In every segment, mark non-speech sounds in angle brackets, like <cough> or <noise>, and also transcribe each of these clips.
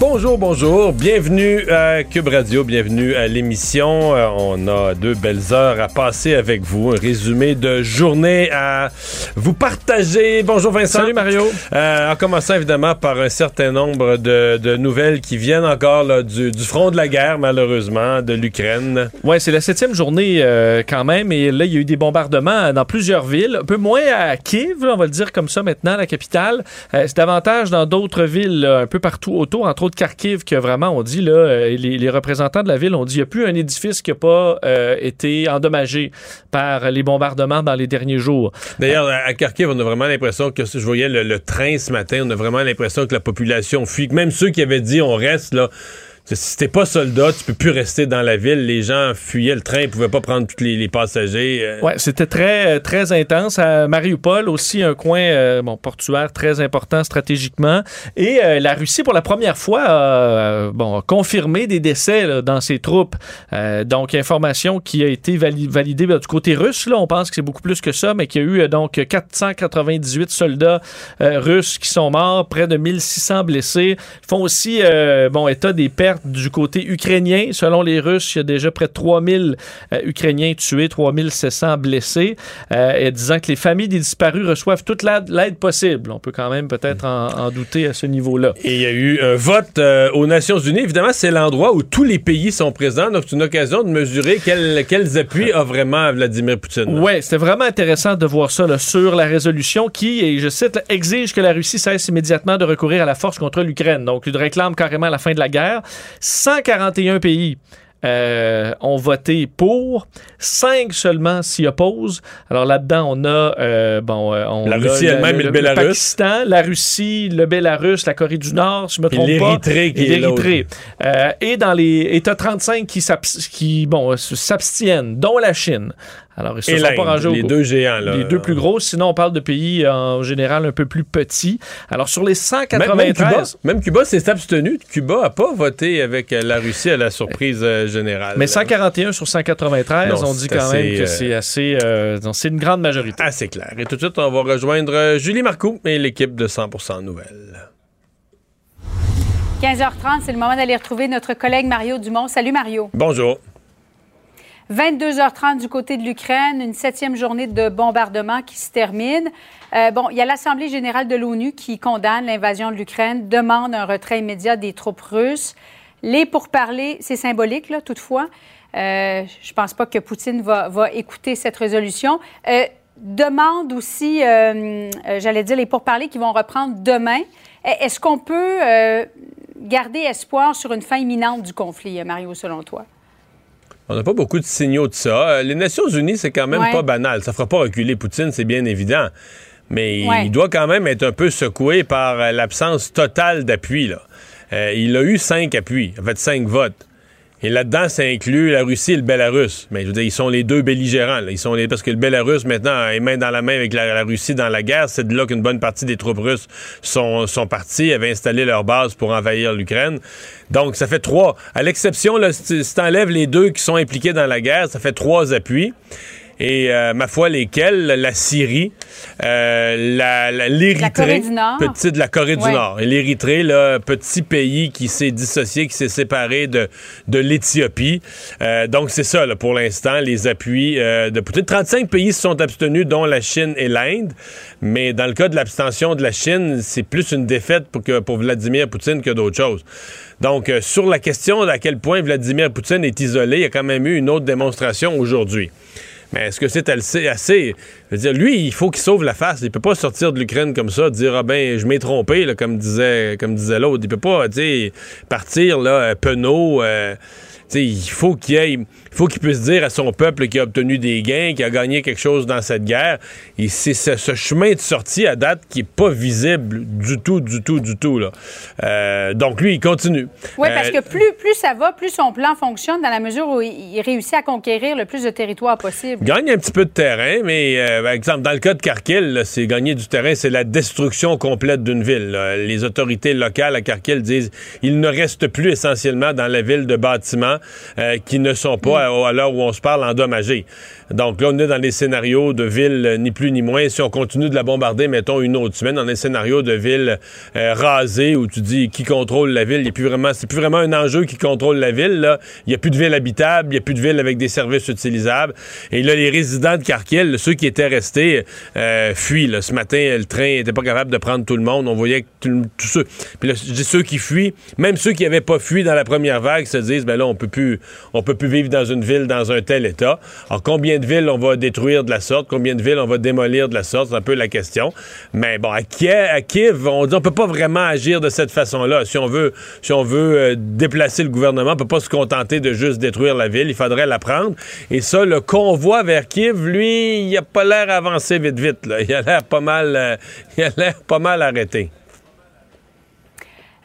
Bonjour, bonjour. Bienvenue à Cube Radio, bienvenue à l'émission. Euh, on a deux belles heures à passer avec vous. Un résumé de journée à vous partager. Bonjour Vincent. Salut Mario. Euh, en commençant évidemment par un certain nombre de, de nouvelles qui viennent encore là, du, du, front de la guerre, malheureusement, de l'Ukraine. Ouais, c'est la septième journée euh, quand même. Et là, il y a eu des bombardements dans plusieurs villes. Un peu moins à Kiev, on va le dire comme ça maintenant, la capitale. C'est davantage dans d'autres villes, là, un peu partout autour, entre autres Kharkiv, que vraiment, on dit, là, euh, les, les, représentants de la ville ont dit, il n'y a plus un édifice qui n'a pas euh, été endommagé par les bombardements dans les derniers jours. D'ailleurs, à Kharkiv, on a vraiment l'impression que, je voyais le, le, train ce matin, on a vraiment l'impression que la population fuit. Même ceux qui avaient dit, on reste, là, si t'es pas soldat, tu peux plus rester dans la ville. Les gens fuyaient le train, ils pouvaient pas prendre tous les, passagers. Euh... Ouais, c'était très très intense. À Mariupol aussi un coin euh, portuaire très important stratégiquement. Et euh, la Russie pour la première fois a bon confirmé des décès dans ses troupes. Euh, donc information qui a été validée, validée du côté russe. Là, on pense que c'est beaucoup plus que ça, mais qu'il y a eu donc 498 soldats russes qui sont morts, près de 1600 blessés. Ils font aussi bon état des pertes du côté ukrainien. Selon les Russes, il y a déjà près de 3000 euh, Ukrainiens tués, 3700 blessés, euh, et disant que les familles des disparus reçoivent toute l'aide possible. On peut quand même peut-être en, en, douter à ce niveau-là. Et il y a eu un vote euh, aux Nations Unies. Évidemment, c'est l'endroit où tous les pays sont présents, donc c'est une occasion de mesurer quel, quels appuis a vraiment Vladimir Poutine. Oui, c'était vraiment intéressant de voir ça là, sur la résolution qui, et je cite, exige que la Russie cesse immédiatement de recourir à la force contre l'Ukraine. Donc, il réclame carrément la fin de la guerre. 141 pays euh, ont voté pour, 5 seulement s'y opposent. Alors là-dedans, on a euh, bon, on la Russie elle-même et le, Bélarus, le Pakistan, la Russie, le Bélarus, la Corée du Nord, si je me trompe et pas, et l'Érythrée. Euh, et dans les États 35 qui, qui bon s'abstiennent, dont la Chine. Alors, ils se et sont pas rangés les deux géants, là. Les deux plus gros. Sinon, on parle de pays en général un peu plus petits. Alors, sur les 193... Même, même Cuba, même Cuba s'est abstenu. Cuba n'a pas voté avec la Russie à la surprise euh, générale. Mais 141 sur 193, non, on dit quand assez, même que c'est assez... Euh, c'est une grande majorité. Assez clair. Et tout de suite, on va rejoindre Julie Marcoux et l'équipe de 100% Nouvelles. 15h30, c'est le moment d'aller retrouver notre collègue Mario Dumont. Salut Mario. Bonjour. 22h30 du côté de l'Ukraine, une septième journée de bombardement qui se termine. Euh, bon, il y a l'Assemblée générale de l'ONU qui condamne l'invasion de l'Ukraine, demande un retrait immédiat des troupes russes. Les pourparlers, c'est symbolique, là, toutefois. Euh, je pense pas que Poutine va, écouter cette résolution. Euh, demande aussi, j'allais dire, les pourparlers qui vont reprendre demain. Est-ce qu'on peut garder espoir sur une fin imminente du conflit, Mario, selon toi? On n'a pas beaucoup de signaux de ça. Les Nations Unies, c'est quand même ouais. pas banal. Ça fera pas reculer Poutine, c'est bien évident. Mais ouais. il doit quand même être un peu secoué par l'absence totale d'appui. Euh, il a eu cinq appuis, en fait cinq votes. Et là-dedans, ça inclut la Russie et le Bélarus. Mais je veux dire, ils sont les deux belligérants. Ils sont les... Parce que le Bélarus, maintenant, est main dans la main avec la, Russie dans la guerre. C'est de là qu'une bonne partie des troupes russes sont, sont parties, avaient installé leur base pour envahir l'Ukraine. Donc, ça fait trois. À l'exception, si tu enlèves les deux qui sont impliqués dans la guerre, ça fait trois appuis. Et euh, ma foi, lesquels? La Syrie, euh, la, la, l'Érythrée, petit de la Corée ouais. du Nord, et l'Érythrée, là, petit pays qui s'est dissocié, qui s'est séparé de, de l'Éthiopie. Euh, donc c'est ça, là, pour l'instant, les appuis de Poutine. 35 pays se sont abstenus, dont la Chine et l'Inde. Mais dans le cas de l'abstention de la Chine, c'est plus une défaite pour, que, pour Vladimir Poutine que d'autres choses. Donc, euh, sur la question d'à quel point Vladimir Poutine est isolé, il y a quand même eu une autre démonstration aujourd'hui. Mais est-ce que c'est assez, dire, lui, il faut qu'il sauve la face. Il peut pas sortir de l'Ukraine comme ça, dire ah ben je m'ai trompé, là, comme disait, comme disait l'autre. Il peut pas, partir là, penaud. Euh, il faut qu'il ait faut qu'il puisse dire à son peuple qu'il a obtenu des gains, qu'il a gagné quelque chose dans cette guerre. Et c'est ce, chemin de sortie à date qui n'est pas visible du tout, du tout, du tout. Là. Euh, donc lui, il continue. Oui, parce que euh, plus, plus ça va, plus son plan fonctionne dans la mesure où il réussit à conquérir le plus de territoire possible. Gagne un petit peu de terrain, mais euh, par exemple, dans le cas de Kharkiv, c'est gagner du terrain, c'est la destruction complète d'une ville. Les autorités locales à Kharkiv disent il ne reste plus essentiellement dans la ville de bâtiments qui ne sont pas à, l'heure où on se parle endommagé. Donc là, on est dans les scénarios de ville, euh, ni plus ni moins. Si on continue de la bombarder, mettons, une autre semaine, dans les scénarios de ville euh, rasée, où tu dis qui contrôle la ville, il plus vraiment, c'est plus vraiment un enjeu qui contrôle la ville. Il n'y a plus de ville habitable, il n'y a plus de ville avec des services utilisables. Et là, les résidents de Kharkiv, ceux qui étaient restés, euh, fuient. Ce matin, le train n'était pas capable de prendre tout le monde. On voyait que tous ceux... Puis là, je dis ceux qui fuient, même ceux qui n'avaient pas fui dans la première vague se disent, ben là, on peut plus, on peut plus vivre dans une ville dans un tel état. Alors, combien de villes on va détruire de la sorte? Combien de villes on va démolir de la sorte? C'est un peu la question. Mais bon, à Kiev, on dit on peut pas vraiment agir de cette façon-là. Si on veut, si on veut euh, déplacer le gouvernement, on peut pas se contenter de juste détruire la ville. Il faudrait la prendre. Et ça, le convoi vers Kiev, lui, il a pas l'air avancé vite, vite. Là. Il a l'air pas mal, euh, <laughs> il a l'air pas mal arrêté.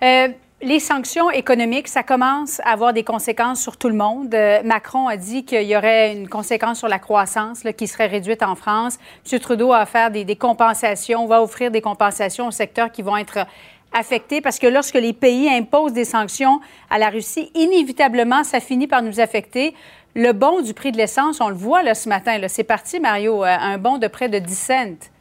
Euh, les sanctions économiques, ça commence à avoir des conséquences sur tout le monde. Euh, Macron a dit qu'il y aurait une conséquence sur la croissance qui serait réduite en France. M. Trudeau va faire des, des, compensations, va offrir des compensations aux secteurs qui vont être affectés parce que lorsque les pays imposent des sanctions à la Russie, inévitablement, ça finit par nous affecter. Le bond du prix de l'essence, on le voit là, ce matin, c'est parti, Mario, euh, un bond de près de 10 cents.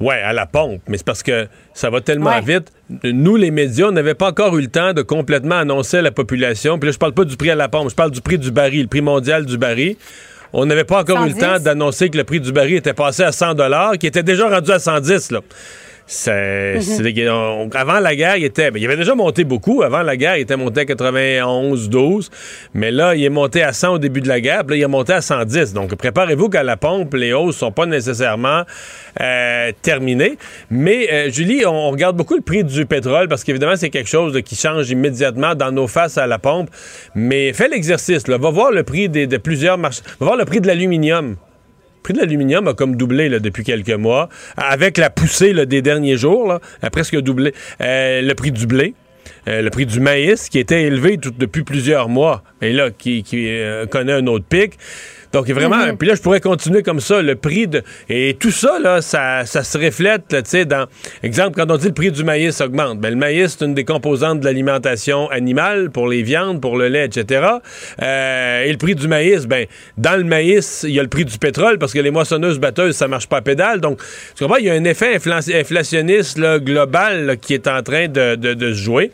Oui, à la pompe, mais c'est parce que ça va tellement vite. Nous, les médias, on n'avait pas encore eu le temps de complètement annoncer à la population. Puis là, je parle pas du prix à la pompe, je parle du prix du baril, le prix mondial du baril. On n'avait pas encore eu le temps d'annoncer que le prix du baril était passé à 100 qui était déjà rendu à 110 là. Mhm. avant la guerre, il était. Ben, il avait déjà monté beaucoup. Avant la guerre, il était monté à 91, 12. Mais là, il est monté à 100 au début de la guerre. Puis là, il est monté à 110. Donc, préparez-vous qu'à la pompe, les hausses sont pas nécessairement euh, terminées. Mais, euh, Julie, on, regarde beaucoup le prix du pétrole parce qu'évidemment, c'est quelque chose qui change immédiatement dans nos faces à la pompe. Mais fais l'exercice. Va voir le prix de plusieurs marchés. Va voir le prix de l'aluminium. Prix de l'aluminium a comme doublé depuis quelques mois, avec la poussée des derniers jours, a presque doublé. Euh, le prix du blé, euh, le prix du maïs, qui était élevé depuis plusieurs mois, et là, qui, euh, connaît un autre pic. Donc, vraiment, mhm. puis là, je pourrais continuer comme ça, le prix de... Et tout ça, là, ça, se reflète, tu sais, dans... Exemple, quand on dit le prix du maïs augmente, ben, le maïs, c'est une des composantes de l'alimentation animale, pour les viandes, pour le lait, etc. Euh, et le prix du maïs, ben, dans le maïs, il y a le prix du pétrole, parce que les moissonneuses batteuses, ça marche pas à pédale. Donc, tu comprends, il y a un effet inflationniste global qui est en train de, de se jouer.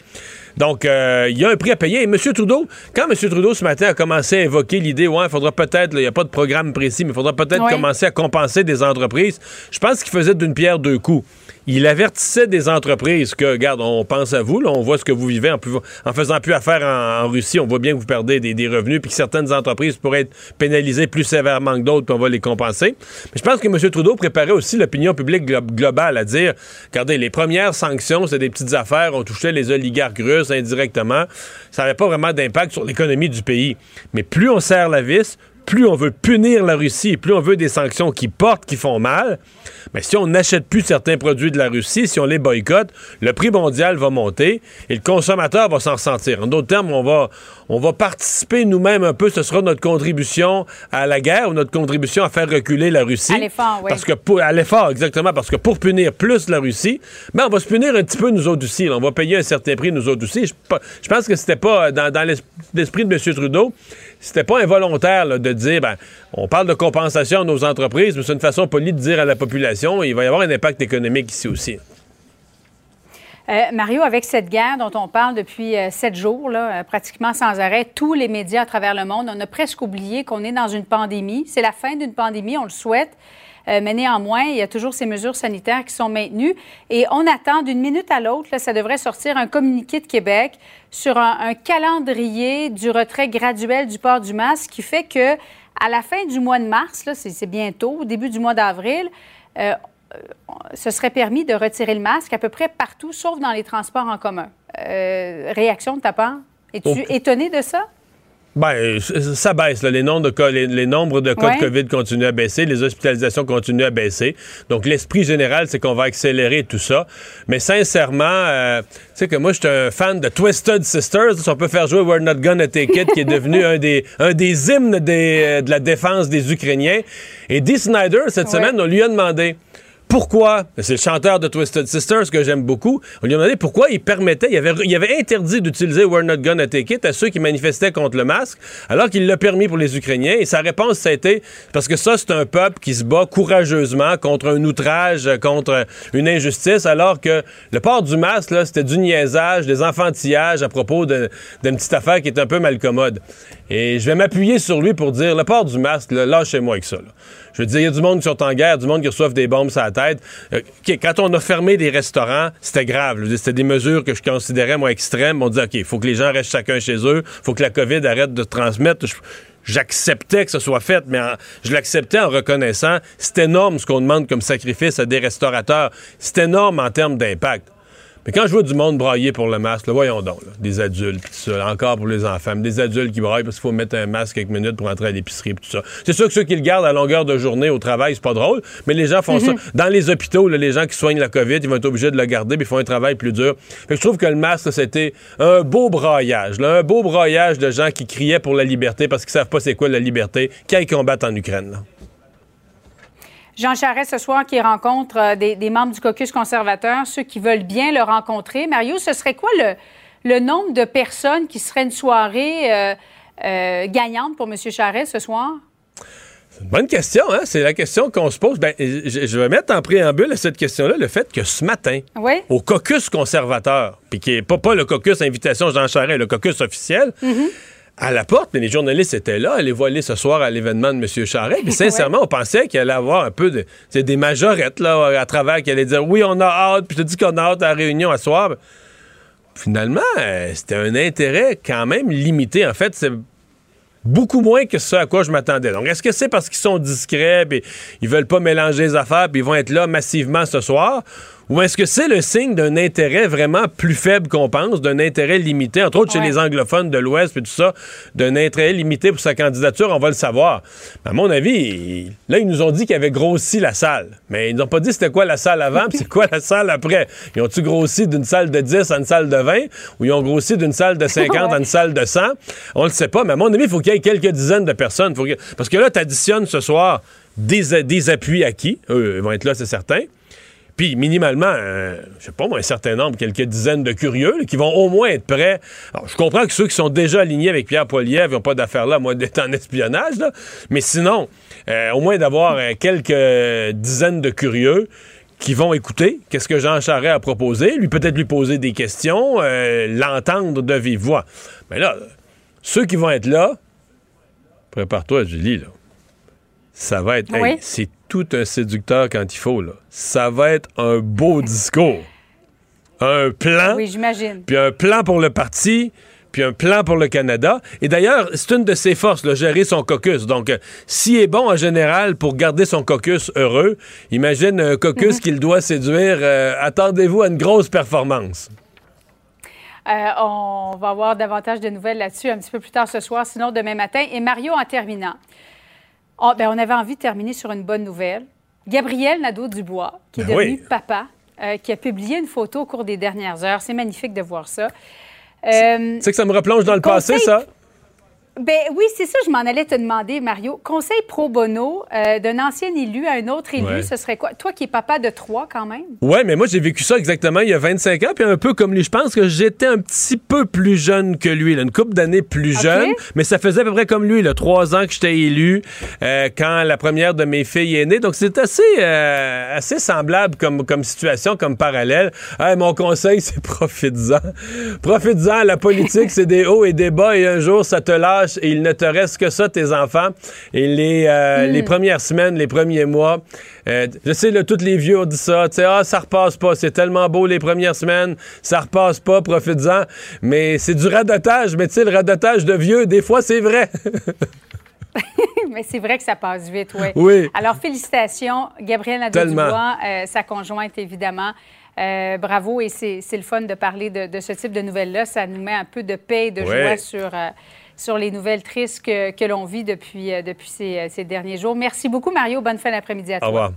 Donc, euh, il y a un prix à payer. Et M. Trudeau, quand M. Trudeau ce matin a commencé à évoquer l'idée, ouais, il faudra peut-être, il n'y a pas de programme précis, mais il faudra peut-être commencer à compenser des entreprises, je pense qu'il faisait d'une pierre deux coups il avertissait des entreprises que, regarde, on pense à vous, on voit ce que vous vivez en, en faisant plus affaire en, Russie, on voit bien que vous perdez des, revenus, puis que certaines entreprises pourraient être pénalisées plus sévèrement que d'autres, puis on va les compenser. Mais je pense que M. Trudeau préparait aussi l'opinion publique globale à dire, regardez, les premières sanctions, c'est des petites affaires, on touchait les oligarques russes indirectement, ça n'avait pas vraiment d'impact sur l'économie du pays. Mais plus on serre la vis, plus on veut punir la Russie, plus on veut des sanctions qui portent, qui font mal, mais si on n'achète plus certains produits de la Russie, si on les boycotte, le prix mondial va monter et le consommateur va s'en ressentir. En d'autres termes, on va, on va participer nous-mêmes un peu, ce sera notre contribution à la guerre ou notre contribution à faire reculer la Russie. À l'effort, oui. Parce que pour, à l'effort, exactement, parce que pour punir plus la Russie, ben on va se punir un petit peu nous autres aussi. On va payer un certain prix nous autres aussi. Je, pense que c'était pas dans, dans l'esprit de M. Trudeau c'était pas involontaire de dire, ben, on parle de compensation à nos entreprises, mais c'est une façon polie de dire à la population, il va y avoir un impact économique ici aussi. Euh, Mario, avec cette guerre dont on parle depuis euh, sept jours, là, euh, pratiquement sans arrêt, tous les médias à travers le monde, on a presque oublié qu'on est dans une pandémie. C'est la fin d'une pandémie, on le souhaite. Mais néanmoins, il y a toujours ces mesures sanitaires qui sont maintenues. Et on attend d'une minute à l'autre, ça devrait sortir un communiqué de Québec sur un, calendrier du retrait graduel du port du masque qui fait que à la fin du mois de mars, c'est bientôt, au début du mois d'avril, euh, ce serait permis de retirer le masque à peu près partout, sauf dans les transports en commun. Euh, réaction de ta part? Es-tu étonné de ça? Ben, ça baisse. Les, nombres de cas, les, nombres de cas de COVID continuent à baisser, les hospitalisations continuent à baisser. Donc, l'esprit général, c'est qu'on va accélérer tout ça. Mais sincèrement, euh, tu sais que moi, je suis un fan de Twisted Sisters. Si on peut faire jouer We're Not Gonna Take It, qui est devenu <laughs> un des, un des hymnes des, de la défense des Ukrainiens. Et Dee Snyder, cette semaine, on lui a demandé pourquoi, c'est le chanteur de Twisted Sisters que j'aime beaucoup, on lui a demandé pourquoi il permettait, il avait, avait interdit d'utiliser We're Not Gonna Take It à ceux qui manifestaient contre le masque, alors qu'il l'a permis pour les Ukrainiens. Et sa réponse, ça a été parce que ça, c'est un peuple qui se bat courageusement contre un outrage, contre une injustice, alors que le port du masque, c'était du niaisage, des enfantillages à propos d'une petite affaire qui est un peu malcommode. Et je vais m'appuyer sur lui pour dire, le port du masque, lâchez-moi avec ça. Je veux dire, il y a du monde qui sont en guerre, du monde qui reçoivent des bombes sur la tête. Euh, quand on a fermé des restaurants, c'était grave. C'était des mesures que je considérais, moi, extrêmes. On dit, OK, il faut que les gens restent chacun chez eux. il faut que la COVID arrête de transmettre. J'acceptais que ce soit fait, mais je l'acceptais en reconnaissant. C'est énorme ce qu'on demande comme sacrifice à des restaurateurs. C'est énorme en termes d'impact. Mais quand je vois du monde brailler pour le masque, voyons donc, des adultes, tout ça, encore pour les enfants, des adultes qui braillent parce qu'il faut mettre un masque quelques minutes pour entrer à l'épicerie, tout ça. C'est sûr que ceux qui le gardent à longueur de journée au travail, c'est pas drôle, mais les gens font ça. Mhm. Dans les hôpitaux, les gens qui soignent la COVID, ils vont être obligés de le garder, puis ils font un travail plus dur. Fait je trouve que le masque, c'était un beau braillage, un beau braillage de gens qui criaient pour la liberté parce qu'ils savent pas c'est quoi la liberté, quand ils combattent en Ukraine. Jean Charest ce soir qui rencontre euh, des, membres du caucus conservateur, ceux qui veulent bien le rencontrer. Mario, ce serait quoi le, nombre de personnes qui seraient une soirée euh, euh, gagnante pour M. Charest ce soir? C'est une bonne question, hein? C'est la question qu'on se pose. Ben, je, vais mettre en préambule à cette question-là le fait que ce matin, au caucus conservateur, puis qui n'est pas, pas le caucus invitation Jean Charest, le caucus officiel, mm-hmm à la porte, mais les journalistes étaient là, les voir aller ce soir à l'événement de M. Charret. Puis <laughs> sincèrement, on pensait qu'il allait avoir un peu de, des majorettes là, à travers qui allaient dire oui, on a hâte, puis je te dis qu'on a hâte à la réunion à soir. Finalement, euh, c'était un intérêt quand même limité. En fait, c'est beaucoup moins que ce à quoi je m'attendais. Donc, est-ce que c'est parce qu'ils sont discrets, puis ils veulent pas mélanger les affaires, puis ils vont être là massivement ce soir? Ou est-ce que c'est le signe d'un intérêt vraiment plus faible qu'on pense, d'un intérêt limité, entre autres chez les anglophones de l'Ouest et tout ça, d'un intérêt limité pour sa candidature, on va le savoir. À mon avis, là, ils nous ont dit qu'ils avaient grossi la salle. Mais ils n'ont pas dit c'était quoi la salle avant, puis c'est quoi la salle après. Ils ont-tu grossi d'une salle de 10 à une salle de 20, ou ils ont grossi d'une salle de 50 <laughs> à une salle de 100? On le sait pas, mais à mon avis, il faut qu'il y ait quelques dizaines de personnes. Parce que là, tu additionnes ce soir des, des appuis acquis. Eux, ils vont être là, c'est certain. Puis, minimalement, euh, je sais pas moi, un certain nombre, quelques dizaines de curieux qui vont au moins être prêts. Alors, je comprends que ceux qui sont déjà alignés avec Pierre Poilievre n'ont pas d'affaire là, moi, d'être en espionnage, là. Mais sinon, euh, au moins d'avoir euh, quelques dizaines de curieux qui vont écouter qu'est-ce que Jean Charest a proposé, lui peut-être lui poser des questions, l'entendre de vive voix. Mais là, ceux qui vont être là, prépare-toi, Julie, là. Ça va être. c'est tout un séducteur quand il faut, là. Ça va être un beau <laughs> discours. Un plan. Oui, j'imagine. Puis un plan pour le parti puis un plan pour le Canada. Et d'ailleurs, c'est une de ses forces, là, gérer son caucus. Donc, euh, s'il est bon en général pour garder son caucus heureux, imagine un caucus mhm. qu'il doit séduire. Euh, attendez-vous à une grosse performance. Euh, on va avoir davantage de nouvelles là-dessus un petit peu plus tard ce soir, sinon demain matin. Et Mario, en terminant, Oh, ben, on avait envie de terminer sur une bonne nouvelle. Gabriel Nadeau-Dubois, qui est ben devenu papa, euh, qui a publié une photo au cours des dernières heures. C'est magnifique de voir ça. Euh, c'est que ça me replonge dans le passé, ça? Ben oui, c'est ça, je m'en allais te demander, Mario. Conseil pro bono euh, d'un ancien élu à un autre élu, ce serait quoi? Toi qui es papa de trois, quand même. Oui, mais moi, j'ai vécu ça exactement il y a 25 ans, puis un peu comme lui. Je pense que j'étais un petit peu plus jeune que lui, une couple d'années plus jeune, mais ça faisait à peu près comme lui, là, trois ans que j'étais élu euh, quand la première de mes filles est née. Donc, c'est assez, euh, assez semblable comme, comme situation, comme parallèle. mon conseil, <laughs> c'est profite-en. Profite-en. La politique, c'est des hauts et des bas, et un jour, ça te lâche et il ne te reste que ça, tes enfants. Et les, euh, les premières semaines, les premiers mois, euh, je sais, là, tous les vieux ont dit ça. Tu sais, ah, ça repasse pas. C'est tellement beau les premières semaines. Ça repasse pas. Profites-en. Mais c'est du radotage. Mais tu sais, le radotage de vieux, des fois, c'est vrai. <laughs> Mais c'est vrai que ça passe vite, oui. Oui. Alors, félicitations, Gabrielle Nadeau-Dubois, euh, sa conjointe, évidemment. Euh, bravo, et c'est le fun de parler de, ce type de nouvelles-là. Ça nous met un peu de paix et de joie sur, euh, sur les nouvelles tristes que, que l'on vit depuis, depuis ces, ces, derniers jours. Merci beaucoup, Mario. Bonne fin d'après-midi à toi. Au revoir.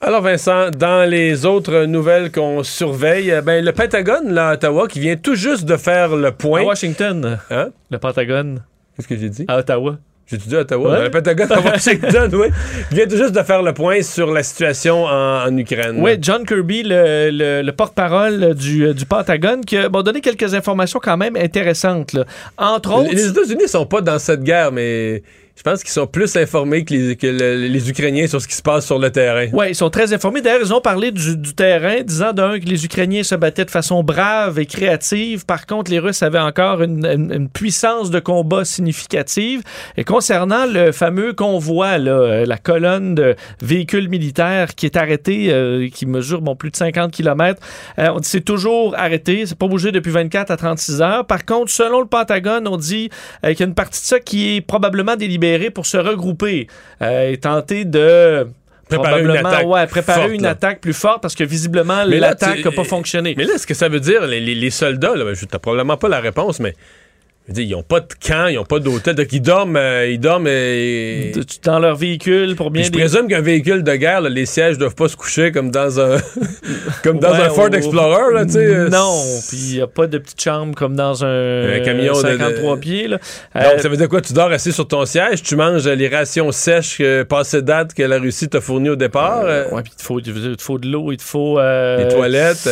Alors Vincent, dans les autres nouvelles qu'on surveille, ben, le Pentagone, là, à Ottawa, qui vient tout juste de faire le point. À Washington. Hein? Le Pentagone. Qu'est-ce que j'ai dit? À Ottawa. J'ai-tu dit Ottawa? Le Pentagone à Washington, oui. Il vient tout juste de faire le point sur la situation en, Ukraine. Oui, John Kirby, le, porte-parole du, du, Pentagone, qui a donné quelques informations quand même intéressantes. Entre autres... Les États-Unis sont pas dans cette guerre, mais je pense qu'ils sont plus informés que, les, Ukrainiens sur ce qui se passe sur le terrain. Oui, ils sont très informés. D'ailleurs, ils ont parlé du, terrain, disant d'un que les Ukrainiens se battaient de façon brave et créative. Par contre, les Russes avaient encore une, puissance de combat significative. Et concernant le fameux convoi, euh, la colonne de véhicules militaires qui est arrêtée, euh, qui mesure bon, plus de 50 km, euh, on dit c'est toujours arrêté. C'est pas bougé depuis 24 à 36 heures. Par contre, selon le Pentagone, on dit qu'il y a une partie de ça qui est probablement délibérée pour se regrouper euh, et tenter de préparer une attaque, ouais, préparer une attaque plus forte parce que visiblement l'attaque n'a pas fonctionné. Mais là, ce que ça veut dire, les, soldats, là, je n'ai probablement pas la réponse, mais ils n'ont pas de camp, ils n'ont pas d'hôtel. Donc, ils dorment, euh, ils dorment euh, dans leur véhicule pour bien. je présume qu'un véhicule de guerre, les sièges doivent pas se coucher comme dans un <laughs> comme dans un Ford Explorer. Là, euh, non, puis il n'y a pas de petite chambre comme dans un, camion 53 pieds. Là. Donc, ça veut dire quoi? Tu dors assis sur ton siège, tu manges les rations sèches passées date que la Russie t'a fournies au départ. oui, puis il te faut, il faut de l'eau, il te faut... les toilettes.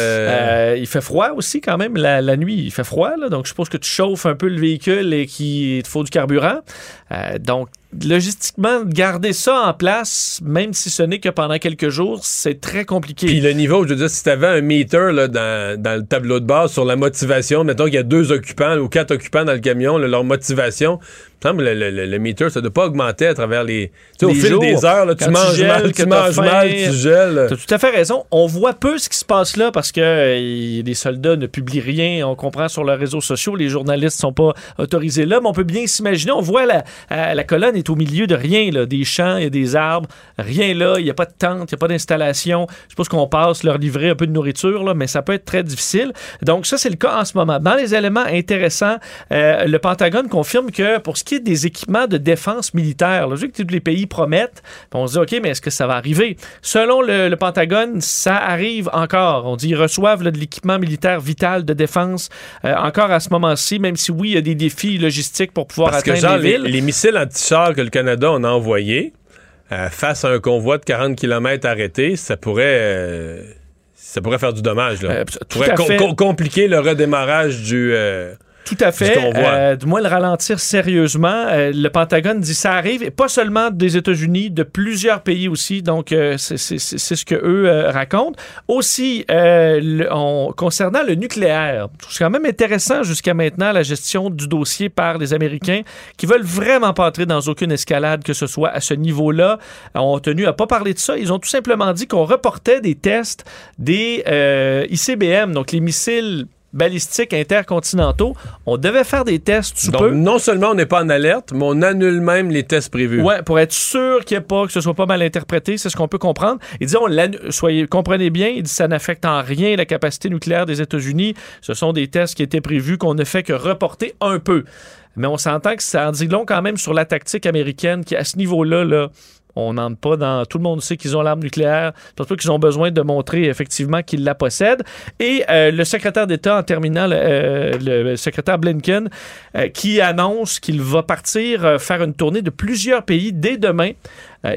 il fait froid aussi quand même la, la nuit. Il fait froid, là, donc je suppose que tu chauffes un peu le véhicule et qu'il faut du carburant. Euh, donc, logistiquement, garder ça en place, même si ce n'est que pendant quelques jours, c'est très compliqué. Puis le niveau, je veux dire, si tu avais un meter là, dans, dans, le tableau de base sur la motivation, mettons qu'il y a deux occupants ou quatre occupants dans le camion, leur motivation, le, le, le, meter, ça ne doit pas augmenter à travers les. Tu sais, au fil des heures, là, tu manges tu mal, tu manges mal, tu gèles. Tu as tout à fait raison. On voit peu ce qui se passe là parce que euh, les soldats ne publient rien. On comprend sur leurs réseaux sociaux, les journalistes ne sont pas autorisés là, mais on peut bien s'imaginer. On voit la, euh, la colonne est au milieu de rien, là, des champs et des arbres, rien là. Il n'y a pas de tente, il n'y a pas d'installation. Je suppose qu'on passe leur livrer un peu de nourriture, là, mais ça peut être très difficile. Donc, ça, c'est le cas en ce moment. Dans les éléments intéressants, euh, le Pentagone confirme que pour ce qui des équipements de défense militaire. Là, je que tous les pays promettent. On se dit, OK, mais est-ce que ça va arriver? Selon le, Pentagone, ça arrive encore. On dit qu'ils reçoivent de l'équipement militaire vital de défense euh, encore à ce moment-ci, même si oui, il y a des défis logistiques pour pouvoir atteindre que, genre, les villes. Les, missiles que le Canada a envoyés euh, face à un convoi de 40 km arrêté, ça pourrait... Euh, ça pourrait faire du dommage. Là. ça pourrait compliquer le redémarrage du, tout à fait. Euh, du moins le ralentir sérieusement. Euh, le Pentagone dit ça arrive, et pas seulement des États-Unis, de plusieurs pays aussi. Donc, euh, c'est ce que eux racontent. Aussi, concernant le nucléaire, c'est quand même intéressant jusqu'à maintenant la gestion du dossier par les Américains qui veulent vraiment pas entrer dans aucune escalade que ce soit à ce niveau-là. ont tenu à pas parler de ça. Ils ont tout simplement dit qu'on reportait des tests des ICBM, donc les missiles balistiques intercontinentaux. On devait faire des tests sous Donc, Non seulement on n'est pas en alerte, mais on annule même les tests prévus. Ouais, pour être sûr qu'il y ait pas, que ce soit pas mal interprété, c'est ce qu'on peut comprendre. Il dit, on soyez, comprenez bien, il dit, ça n'affecte en rien la capacité nucléaire des États-Unis. Ce sont des tests qui étaient prévus qu'on ne fait que reporter un peu. Mais on s'entend que ça en dit long quand même sur la tactique américaine qui, à ce niveau-là, là, on n'entre pas dans. Tout le monde sait qu'ils ont l'arme nucléaire. Pense qu'ils ont besoin de montrer effectivement qu'ils la possèdent. Et euh, le secrétaire d'État, en terminant, le, euh, secrétaire Blinken, euh, qui annonce qu'il va partir faire une tournée de plusieurs pays dès demain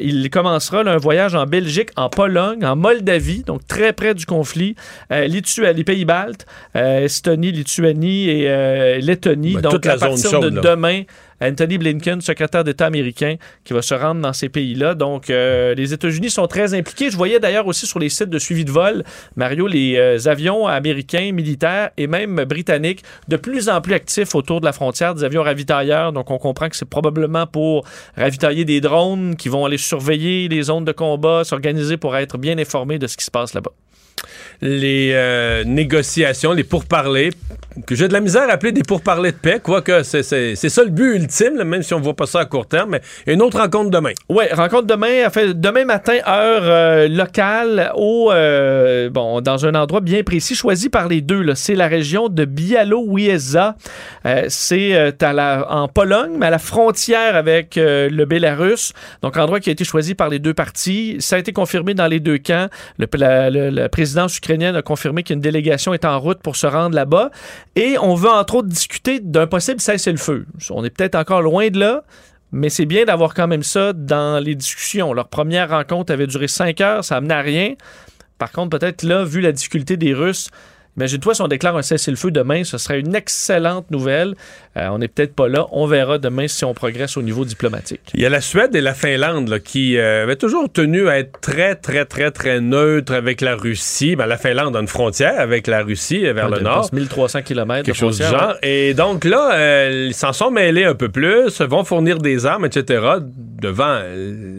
il commencera un voyage en Belgique, en Pologne, en Moldavie, donc très près du conflit, les pays baltes, Estonie, Lituanie et Lettonie. Ben, donc à partir zone de là. demain, Anthony Blinken, secrétaire d'État américain, qui va se rendre dans ces pays-là. Donc, euh, les États-Unis sont très impliqués. Je voyais d'ailleurs aussi sur les sites de suivi de vol, Mario, les euh, avions américains, militaires et même britanniques, de plus en plus actifs autour de la frontière, des avions ravitailleurs. Donc, on comprend que c'est probablement pour ravitailler des drones qui vont aller surveiller les zones de combat, s'organiser pour être bien informés de ce qui se passe là-bas les euh, négociations, les pourparlers, que j'ai de la misère à appeler des pourparlers de paix, quoique c'est ça le but ultime, même si on ne voit pas ça à court terme, mais une autre rencontre demain. Oui, rencontre demain, fait, demain matin, heure euh, locale, au, euh, bon, dans un endroit bien précis, choisi par les deux. C'est la région de Bialowieza. c'est en Pologne, mais à la frontière avec le Bélarus. Donc, endroit qui a été choisi par les deux parties. Ça a été confirmé dans les deux camps. Le, la, le, le présidence ukrainienne a confirmé qu'une délégation est en route pour se rendre là-bas. Et on veut entre autres discuter d'un possible cessez-le-feu. On est peut-être encore loin de là, mais c'est bien d'avoir quand même ça dans les discussions. Leur première rencontre avait duré cinq heures, ça amenait à rien. Par contre, peut-être là, vu la difficulté des Russes, Imagine-toi si on déclare un cessez-le-feu demain, ce serait une excellente nouvelle. Euh, on n'est peut-être pas là. On verra demain si on progresse au niveau diplomatique. Il y a la Suède et la Finlande là, qui euh, avaient toujours tenu à être très, très, très, très neutres avec la Russie. Ben, la Finlande a une frontière avec la Russie euh, vers Ouais, le de- nord. 1300 km Quelque chose du genre. Et donc là, euh, ils s'en sont mêlés un peu plus, vont fournir des armes, etc., devant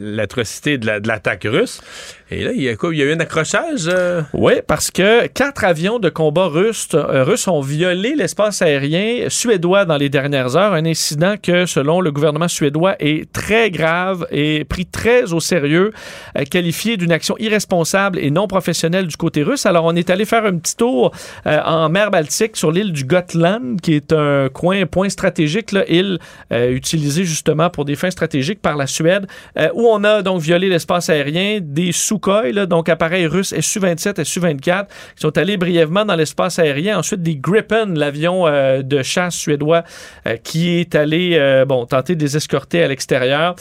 l'atrocité de la- de l'attaque russe. Et là, il y a quoi? Il y a eu un accrochage? euh? Oui, parce que quatre avions de combat russes, euh, russes ont violé l'espace aérien suédois dans les dernières heures. Un incident que, selon le gouvernement suédois, est très grave et pris très au sérieux, euh, qualifié d'une action irresponsable et non professionnelle du côté russe. Alors, on est allé faire un petit tour en mer Baltique sur l'île du Gotland, qui est un coin, point stratégique, là, île utilisée justement pour des fins stratégiques par la Suède, où on a donc violé l'espace aérien des Sukhoi, là, donc appareils russes Su-27 et Su-24, qui sont allés brièvement dans l'espace aérien. Ensuite, des Gripen, l'avion euh, de chasse suédois, euh, qui est allé euh, bon, tenter de les escorter à l'extérieur.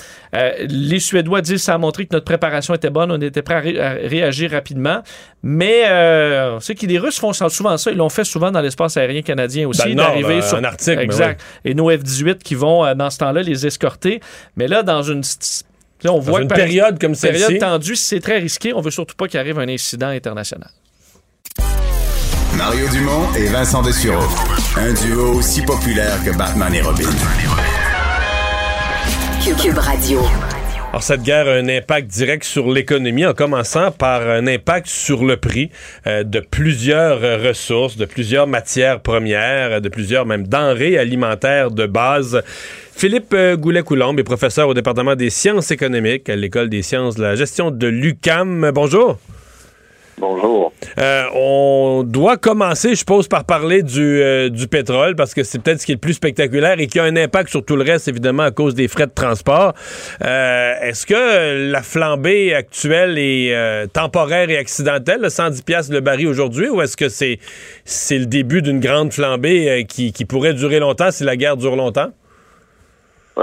Les Suédois disent que ça a montré que notre préparation était bonne, on était prêt à, ré- à réagir rapidement. Mais on sait que les Russes font souvent ça. Ils l'ont fait souvent dans l'espace aérien canadien aussi, nord, d'arriver là, sur Arctique, mais Exact. Et nos F-18 qui vont, dans ce temps-là, les escorter. Mais là, dans une... là, on Dans voit une par- période comme période celle-ci. tendue, c'est très risqué. On veut surtout pas qu'il arrive un incident international. Mario Dumont et Vincent Dessureau. Un duo aussi populaire que Batman et Robin. Cube, Radio. Alors, cette guerre a un impact direct sur l'économie, en commençant par un impact sur le prix euh, de plusieurs euh, ressources, de plusieurs matières premières, de plusieurs même denrées alimentaires de base. Philippe euh, Goulet-Coulombe est professeur au département des sciences économiques à l'École des sciences de la gestion de l'UCAM. Bonjour. Bonjour. Euh, on doit commencer, je suppose, par parler du, euh, du pétrole, parce que c'est peut-être ce qui est le plus spectaculaire et qui a un impact sur tout le reste, évidemment, à cause des frais de transport. Euh, Est-ce que la flambée actuelle est temporaire et accidentelle, le 110 pièces le baril aujourd'hui, ou est-ce que c'est le début d'une grande flambée qui, qui pourrait durer longtemps si la guerre dure longtemps?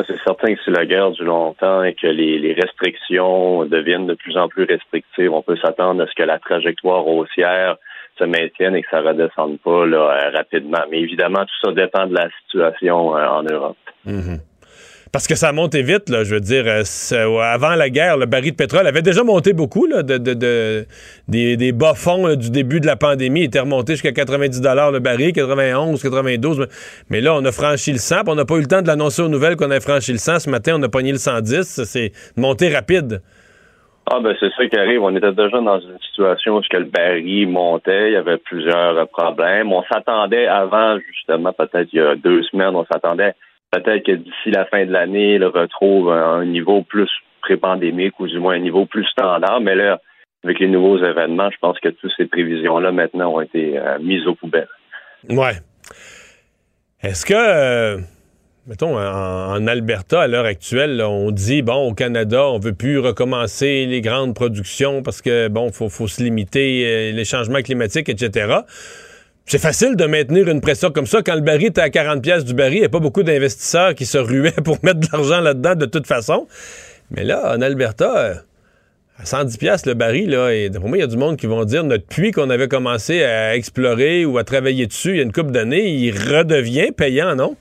C'est certain que si la guerre dure longtemps et que les, restrictions deviennent de plus en plus restrictives, on peut s'attendre à ce que la trajectoire haussière se maintienne et que ça redescende pas là, euh, rapidement. Mais évidemment, tout ça dépend de la situation euh, en Europe. Parce que ça a monté vite, là, je veux dire, euh, ouais, avant la guerre, le baril de pétrole avait déjà monté beaucoup, là, de, de- de- des, des bas-fonds là, du début de la pandémie, il était remonté jusqu'à 90 le baril, 91, 92, mais- là, on a franchi le 100, puis on n'a pas eu le temps de l'annoncer aux nouvelles qu'on a franchi le 100. Ce matin, on a pogné le 110, c'est une montée rapide. Ah ben c'est ça qui arrive. On était déjà dans une situation où le baril montait, il y avait plusieurs euh, problèmes. On s'attendait avant, justement, peut-être il y a deux semaines, on s'attendait peut-être que d'ici la fin de l'année, il retrouve un, niveau plus pré-pandémique ou du moins un niveau plus standard. Mais là, avec les nouveaux événements, je pense que toutes ces prévisions-là maintenant ont été euh, mises aux poubelles. Ouais. Est-ce que, euh, mettons, en, Alberta, à l'heure actuelle, on dit, bon, au Canada, on veut plus recommencer les grandes productions parce que, bon, faut, faut se limiter, euh, les changements climatiques, etc. C'est facile de maintenir une pression comme ça. Quand le baril est à 40 pièces du baril, il n'y a pas beaucoup d'investisseurs qui se ruaient <laughs> pour mettre de l'argent là-dedans de toute façon. Mais là, en Alberta, à 110 pièces le baril, là, et pour il y a du monde qui vont dire notre puits qu'on avait commencé à explorer ou à travailler dessus il y a une couple d'années, il redevient payant, non?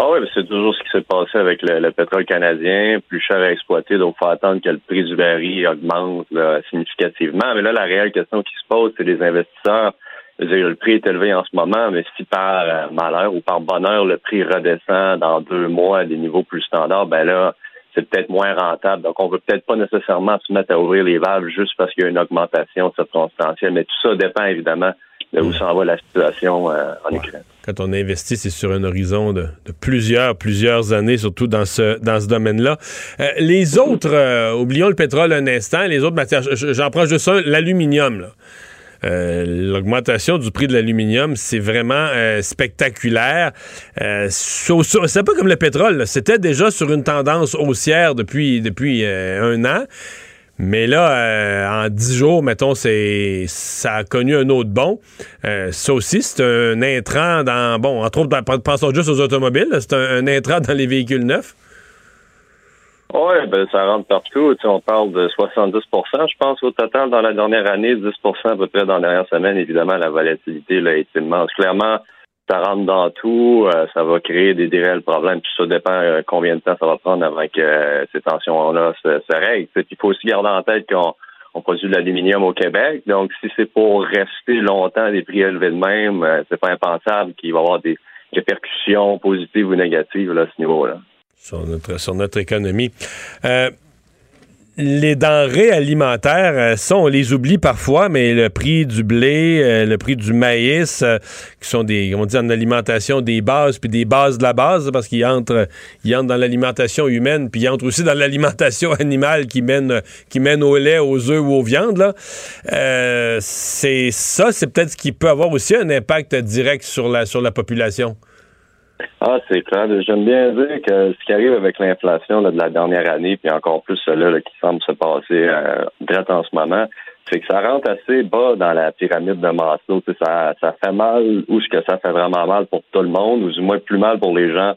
Ah oui, c'est toujours ce qui s'est passé avec le, pétrole canadien, plus cher à exploiter, donc il faut attendre que le prix du baril augmente significativement. Mais là, la réelle question qui se pose, c'est les investisseurs. Le prix est élevé en ce moment, mais si par euh, malheur ou par bonheur, le prix redescend dans deux mois à des niveaux plus standards, ben là, c'est peut-être moins rentable. Donc, on veut peut-être pas nécessairement se mettre à ouvrir les valves juste parce qu'il y a une augmentation circonstancielle. Mais tout ça dépend évidemment de où mm. s'en va la situation euh, en Ukraine. Quand on investit, c'est sur un horizon de, plusieurs, plusieurs années, surtout dans ce, dans ce domaine-là. Euh, les autres, euh, oublions le pétrole un instant, les autres matières, j'en prends juste un, l'aluminium. L'augmentation du prix de l'aluminium, c'est vraiment spectaculaire. c'est pas comme le pétrole. C'était déjà sur une tendance haussière depuis, depuis un an. Mais là, euh, en dix jours, mettons, c'est ça a connu un autre bon. Euh, ça aussi, c'est un intrant dans. Bon, entre autres, pensons juste aux automobiles, c'est un, intrant dans les véhicules neufs. Oui, ben ça rentre partout. on parle de 70% je pense, au total dans la dernière année, 10 à peu près dans la dernière semaine. Évidemment, la volatilité là, est immense. Clairement, ça rentre dans tout, euh, ça va créer des, réels problèmes. Puis ça dépend euh, combien de temps ça va prendre avant que euh, ces tensions-là se, se règlent. il faut aussi garder en tête qu'on on produit de l'aluminium au Québec. Donc, si c'est pour rester longtemps des prix élevés de même, c'est pas impensable qu'il va y avoir des répercussions positives ou négatives à ce niveau-là. Sur notre, économie les denrées alimentaires, euh, ça, on les oublie parfois, mais le prix du blé, euh, le prix du maïs, euh, qui sont des, on dit en alimentation, des bases, puis des bases de la base, parce qu'ils entrent, ils entrent dans l'alimentation humaine, puis ils entrent aussi dans l'alimentation <laughs> animale qui mène, au lait, aux œufs ou aux viandes. C'est ça, c'est peut-être ce qui peut avoir aussi un impact direct sur la population. Ah, c'est clair. J'aime bien dire que ce qui arrive avec l'inflation de la dernière année, puis encore plus cela qui semble se passer euh, en ce moment, c'est que ça rentre assez bas dans la pyramide de Maslow. Ça, ça fait mal ou ce que ça fait vraiment mal pour tout le monde, ou du moins plus mal pour les gens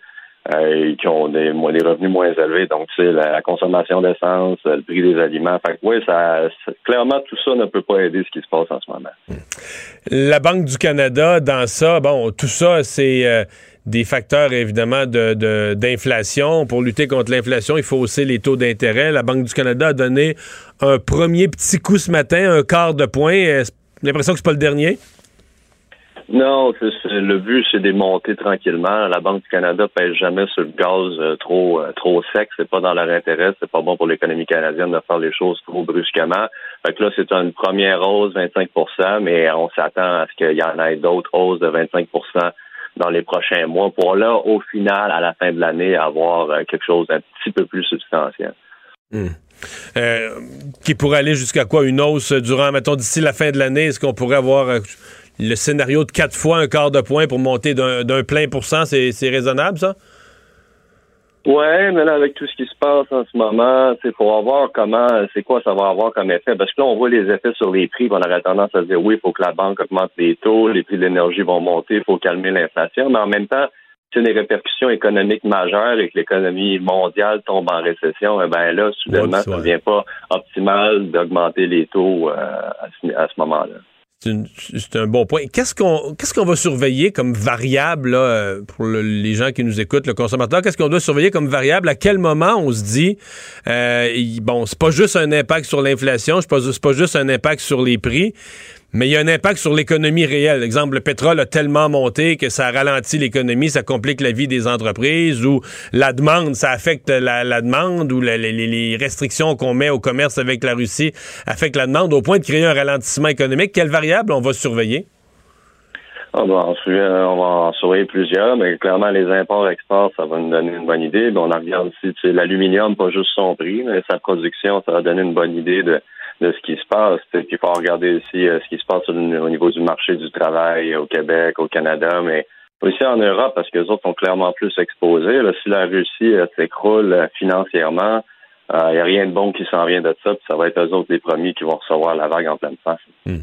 euh, qui ont des, des, revenus moins élevés. Donc, c'est la, consommation d'essence, le prix des aliments. Fait que, oui, ça, clairement, tout ça ne peut pas aider ce qui se passe en ce moment. La Banque du Canada, dans ça, bon, tout ça, c'est... Euh, des facteurs évidemment de, d'inflation. Pour lutter contre l'inflation, il faut hausser les taux d'intérêt. La Banque du Canada a donné un premier petit coup ce matin, un quart de point. L'impression que c'est pas le dernier? Non, le but, c'est de monter tranquillement. La Banque du Canada pèse jamais sur le gaz euh, trop euh, trop sec. C'est pas dans leur intérêt. C'est pas bon pour l'économie canadienne de faire les choses trop brusquement. Fait que là, c'est une première hausse, 25% mais on s'attend à ce qu'il y en ait d'autres hausses de 25 dans les prochains mois pour là, au final, à la fin de l'année, avoir euh, quelque chose d'un petit peu plus substantiel. Hmm. Euh, qui pourrait aller jusqu'à quoi? Une hausse durant, mettons, d'ici la fin de l'année, est-ce qu'on pourrait avoir euh, le scénario de quatre fois un quart de point pour monter d'un plein pour cent? C'est raisonnable, ça? Ouais, mais là, avec tout ce qui se passe en ce moment, c'est pour voir comment, c'est quoi ça va avoir comme effet. Parce que là, on voit les effets sur les prix. On aurait tendance à dire oui, il faut que la banque augmente les taux, les prix de l'énergie vont monter, il faut calmer l'inflation. Mais en même temps, c'est des répercussions économiques majeures et que l'économie mondiale tombe en récession, eh ben là, soudainement, ça ne devient pas optimal d'augmenter les taux euh, à ce moment-là. C'est un bon point. Qu'est-ce qu'on qu'est-ce qu'on va surveiller comme variable pour les gens qui nous écoutent, le consommateur? Qu'est-ce qu'on doit surveiller comme variable? À quel moment on se dit euh, bon, c'est pas juste un impact sur l'inflation, c'est pas juste un impact sur les prix, mais il y a un impact sur l'économie réelle. Exemple, le pétrole a tellement monté que ça ralentit l'économie, ça complique la vie des entreprises, ou la demande, ça affecte la, demande, ou les, restrictions qu'on met au commerce avec la Russie affectent la demande au point de créer un ralentissement économique. Quelle variable on va surveiller? Ah, on, va en surveiller plusieurs, mais clairement, les imports-exports, ça va nous donner une bonne idée. on en regarde aussi l'aluminium, pas juste son prix, mais sa production, ça va donner une bonne idée de de ce qui se passe. Puis il faut regarder aussi euh, ce qui se passe au, niveau du marché du travail au Québec, au Canada, mais aussi en Europe, parce que les autres sont clairement plus exposés. si la Russie euh, s'écroule euh, financièrement, il n'y a rien de bon qui s'en vient de ça, puis ça va être eux autres les premiers qui vont recevoir la vague en pleine face. Hmm.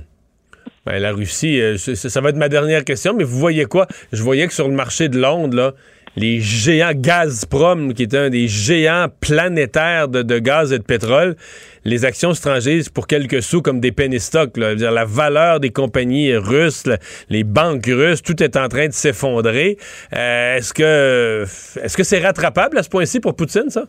Ben, la Russie, ça va être ma dernière question, mais vous voyez quoi? Je voyais que sur le marché de Londres, là, les géants Gazprom, qui est un des géants planétaires de, gaz et de pétrole, les actions se transgisent pour quelques sous comme des penny stocks. La valeur des compagnies russes, les banques russes, tout est en train de s'effondrer. Euh, est-ce que est-ce que c'est rattrapable à ce point-ci pour Poutine, ça?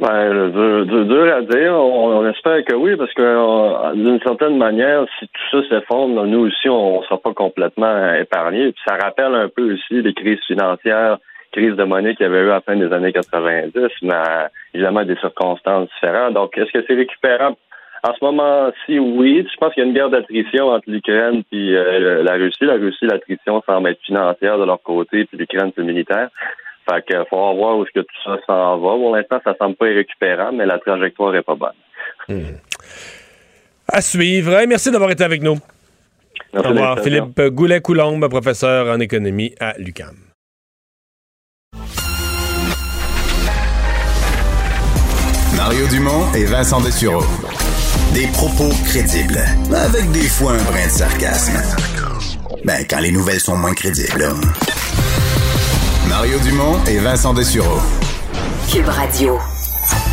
Ben, dur, à dire. On, espère que oui, parce que euh, d'une certaine manière, si tout ça s'effondre, nous aussi, on ne sera pas complètement épargnés. ça rappelle un peu aussi les crises financières, crises de monnaie qu'il y avait eu à la fin des années 90, mais évidemment des circonstances différentes. Donc, est-ce que c'est récupérable? En ce moment-ci, oui. Je pense qu'il y a une guerre d'attrition entre l'Ukraine et euh, la Russie. La Russie, l'attrition semble être financière de leur côté, puis l'Ukraine, c'est militaire. Fait qu'il faut voir où est-ce que tout ça s'en va. Pour l'instant, ça semble pas irrécupérable, mais la trajectoire est pas bonne. Hmm. À suivre. merci d'avoir été avec nous. Au revoir. Philippe Goulet-Coulombe, professeur en économie à l'UQAM. Mario Dumont et Vincent Dessureau. Des propos crédibles, avec des fois un brin de sarcasme. Ben, quand les nouvelles sont moins crédibles. Mario Dumont et Vincent Dessureau. Cube Radio.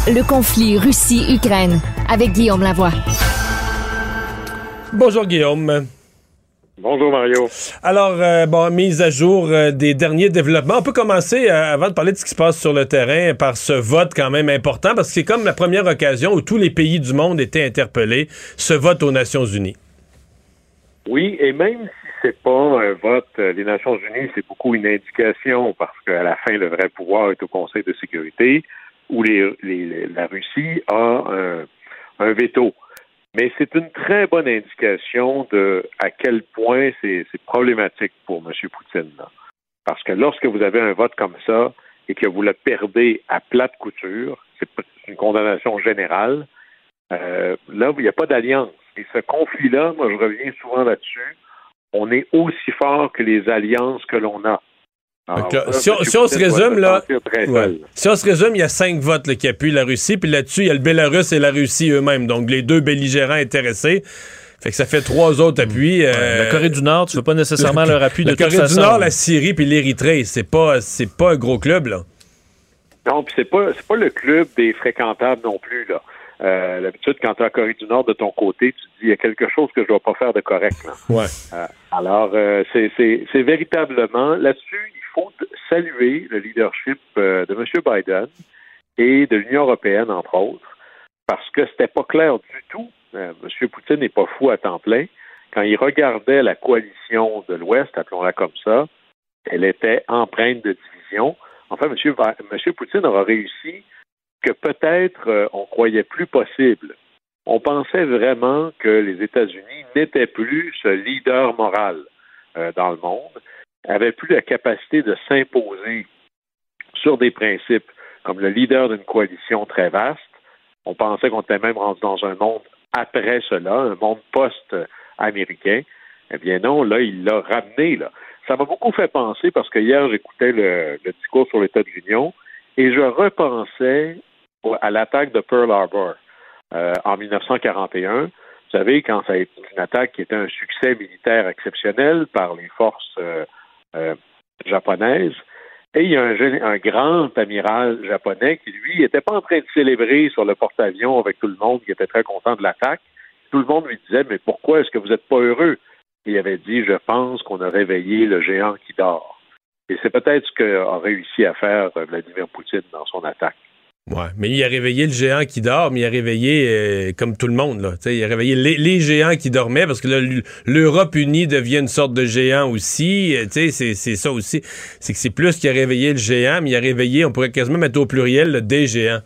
Le conflit Russie-Ukraine avec Guillaume Lavoie. Bonjour Guillaume. Bonjour Mario. Alors, euh, bon, mise à jour euh, des derniers développements. On peut commencer, euh, avant de parler de ce qui se passe sur le terrain, par ce vote quand même important, parce que c'est comme la première occasion où tous les pays du monde étaient interpellés, ce vote aux Nations Unies. Oui, et même c'est pas un vote des Nations Unies, c'est beaucoup une indication parce qu'à la fin, le vrai pouvoir est au Conseil de sécurité où les, la Russie a un, veto. Mais c'est une très bonne indication de à quel point c'est problématique pour M. Poutine. Parce que lorsque vous avez un vote comme ça et que vous le perdez à plate couture, c'est une condamnation générale, euh, là, il n'y a pas d'alliance. Et ce conflit-là, moi, je reviens souvent là-dessus, on est aussi fort que les alliances que l'on a. si, on, se résume, là, si on se résume, il y a cinq votes qui appuient la Russie, puis là-dessus, il y a le Bélarus et la Russie eux-mêmes, donc les deux belligérants intéressés. Fait que ça fait trois autres appuis. Euh, la Corée du Nord, tu veux pas nécessairement <laughs> leur appui de La Corée du Nord, la Syrie puis l'Érythrée, c'est pas c'est pas un gros club là. Non, puis c'est pas c'est pas le club des fréquentables non plus là. Euh, D'habitude, quand tu as la Corée du Nord de ton côté, tu te dis il y a quelque chose que je dois pas faire de correct. Là. Ouais. Euh, alors, euh, c'est véritablement là-dessus, il faut saluer le leadership euh, de M. Biden et de l'Union européenne, entre autres, parce que c'était pas clair du tout. Euh, M. Poutine n'est pas fou à temps plein. Quand il regardait la coalition de l'Ouest, appelons-la comme ça, elle était empreinte de division. Enfin, M. Monsieur Poutine aura réussi que peut-être euh, on croyait plus possible. On pensait vraiment que les États-Unis n'étaient plus ce leader moral euh, dans le monde, n'avaient plus la capacité de s'imposer sur des principes comme le leader d'une coalition très vaste. On pensait qu'on était même rendu dans un monde après cela, un monde post-américain. Eh bien non, là, il l'a ramené. Là. Ça m'a beaucoup fait penser parce que hier, j'écoutais le, le discours sur l'État de l'Union et je repensais à l'attaque de Pearl Harbor euh, en 1941. Vous savez, quand ça a été une attaque qui était un succès militaire exceptionnel par les forces euh, euh, japonaises, et il y a un, un, grand amiral japonais qui, lui, n'était pas en train de célébrer sur le porte-avions avec tout le monde, qui était très content de l'attaque. Tout le monde lui disait, mais pourquoi est-ce que vous n'êtes pas heureux? Il avait dit, je pense qu'on a réveillé le géant qui dort. Et c'est peut-être ce qu'a réussi à faire Vladimir Poutine dans son attaque. Ouais, mais il a réveillé le géant qui dort, mais il a réveillé euh, comme tout le monde. Là. il a réveillé les, géants qui dormaient parce que l'Europe unie devient une sorte de géant aussi. Euh, c'est, ça aussi. C'est que c'est plus qu'il a réveillé le géant, mais il a réveillé, on pourrait quasiment mettre au pluriel, des géants.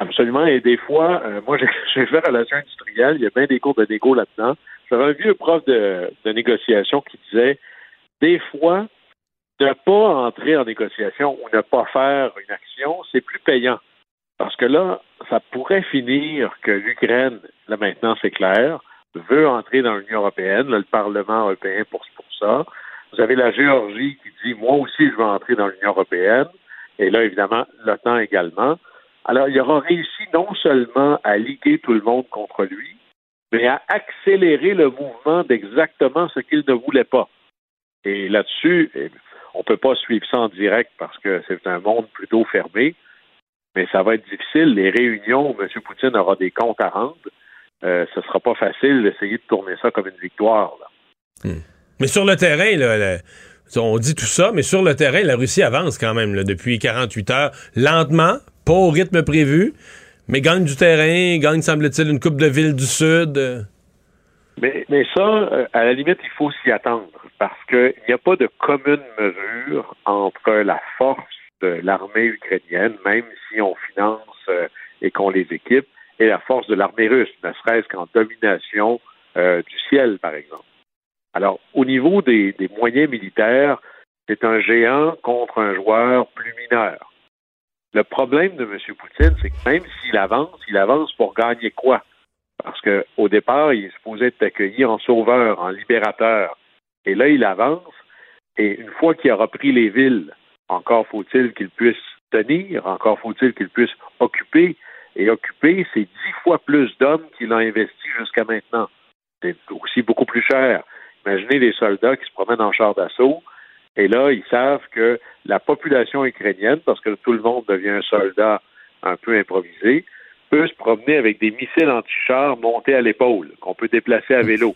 Absolument. Et des fois, euh, moi, <laughs> j'ai fait relation industrielle. Il y a bien des cours de négo là-dedans. J'avais un vieux prof de, de négociation qui disait des fois, ne pas entrer en négociation ou ne pas faire une action, c'est plus payant. Parce que là, ça pourrait finir que l'Ukraine, là maintenant c'est clair, veut entrer dans l'Union européenne, le Parlement européen pour, pour ça. Vous avez la Géorgie qui dit moi aussi je veux entrer dans l'Union européenne, et là évidemment l'OTAN également. Alors il aura réussi non seulement à liguer tout le monde contre lui, mais à accélérer le mouvement d'exactement ce qu'il ne voulait pas. Et là-dessus, on peut pas suivre ça en direct parce que c'est un monde plutôt fermé, mais ça va être difficile. Les réunions où M. Poutine aura des comptes à rendre, euh, ce sera pas facile d'essayer de tourner ça comme une victoire. Hmm. Mais sur le terrain, là, on dit tout ça, mais sur le terrain, la Russie avance quand même depuis 48 heures, lentement, pas au rythme prévu, mais gagne du terrain, gagne, semble-t-il, une coupe de ville du Sud. Mais, mais ça, euh, à la limite, il faut s'y attendre parce qu'il n'y a pas de commune mesure entre la force de l'armée ukrainienne, même si on finance euh, et qu'on les équipe, et la force de l'armée russe, ne serait-ce qu'en domination euh, du ciel, par exemple. Alors, au niveau des, des moyens militaires, c'est un géant contre un joueur plus mineur. Le problème de M. Poutine, c'est que même s'il avance, il avance pour gagner quoi? Parce qu'au départ, il est supposé être accueilli en sauveur, en libérateur. Et là, il avance. Et une fois qu'il aura pris les villes, encore faut-il qu'il puisse tenir, encore faut-il qu'il puisse occuper. Et occuper, c'est dix fois plus d'hommes qu'il a investi jusqu'à maintenant. C'est aussi beaucoup plus cher. Imaginez les soldats qui se promènent en char d'assaut. Et là, ils savent que la population ukrainienne, parce que tout le monde devient un soldat un peu improvisé, peut se promener avec des missiles anti-chars montés à l'épaule, qu'on peut déplacer à vélo.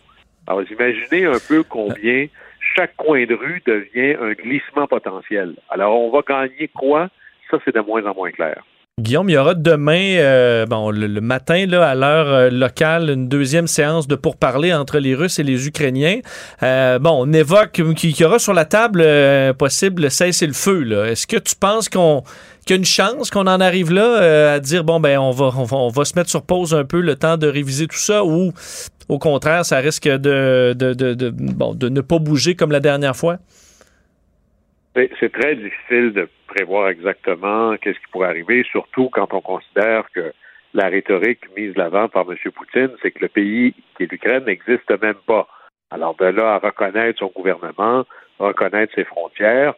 Alors, imaginez un peu combien chaque coin de rue devient un glissement potentiel. Alors, on va gagner quoi? Ça, c'est de moins en moins clair. Guillaume, il y aura demain, euh, bon, le, matin, là, à l'heure euh, locale, une deuxième séance de pourparlers entre les Russes et les Ukrainiens. Euh, bon, on évoque qu'il y aura sur la table possible cessez-le-feu. Est-ce que tu penses qu'on qu'il y a une chance qu'on en arrive là à dire bon ben on va, on va, se mettre sur pause un peu le temps de réviser tout ça ou au contraire ça risque de, ne pas bouger comme la dernière fois? C'est très difficile de prévoir exactement qu'est-ce qui pourrait arriver, surtout quand on considère que la rhétorique mise l'avant par M. Poutine, c'est que le pays qui est l'Ukraine n'existe même pas. Alors de là à reconnaître son gouvernement, reconnaître ses frontières,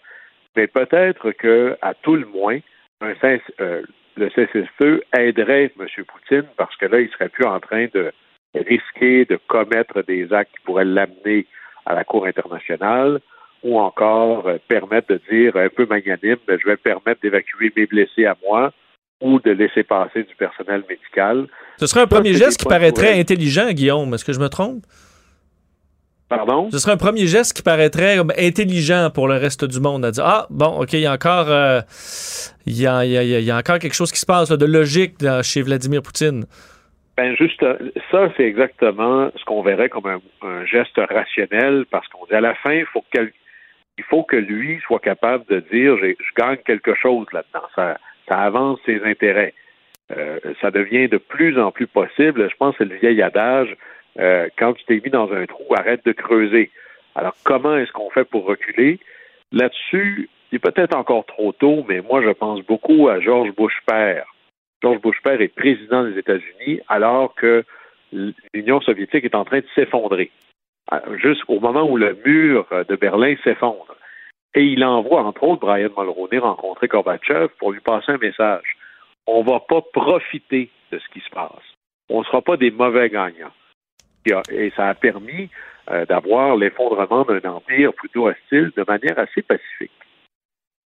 mais peut-être que, à tout le moins, un euh, le cessez-le-feu aiderait M. Poutine parce que là, il serait plus en train de risquer de commettre des actes qui pourraient l'amener à la Cour internationale ou encore euh, permettre de dire un peu magnanime, je vais permettre d'évacuer mes blessés à moi ou de laisser passer du personnel médical. Ce serait un premier geste qui paraîtrait intelligent, Guillaume. Est-ce que je me trompe? Pardon? Ce serait un premier geste qui paraîtrait intelligent pour le reste du monde à dire Ah, bon, OK, il y a encore, euh, il, y a, il, y a, encore quelque chose qui se passe de logique chez Vladimir Poutine. Ben juste ça, c'est exactement ce qu'on verrait comme un, un, geste rationnel parce qu'on dit à la fin, il faut que il faut que lui soit capable de dire je gagne quelque chose là-dedans. Ça, ça avance ses intérêts. Euh, ça devient de plus en plus possible. Je pense que c'est le vieil adage euh, quand tu t'es mis dans un trou, arrête de creuser. Alors, comment est-ce qu'on fait pour reculer? Là-dessus, il est peut-être encore trop tôt, mais moi, je pense beaucoup à George Bush père. George Bush est président des États-Unis alors que l'Union soviétique est en train de s'effondrer. Euh, jusqu'au moment où le mur euh, de Berlin s'effondre. Et il envoie, entre autres, Brian Mulroney rencontrer Gorbatchev pour lui passer un message. On ne va pas profiter de ce qui se passe. On ne sera pas des mauvais gagnants. Et ça a permis euh, d'avoir l'effondrement d'un empire plutôt hostile de manière assez pacifique.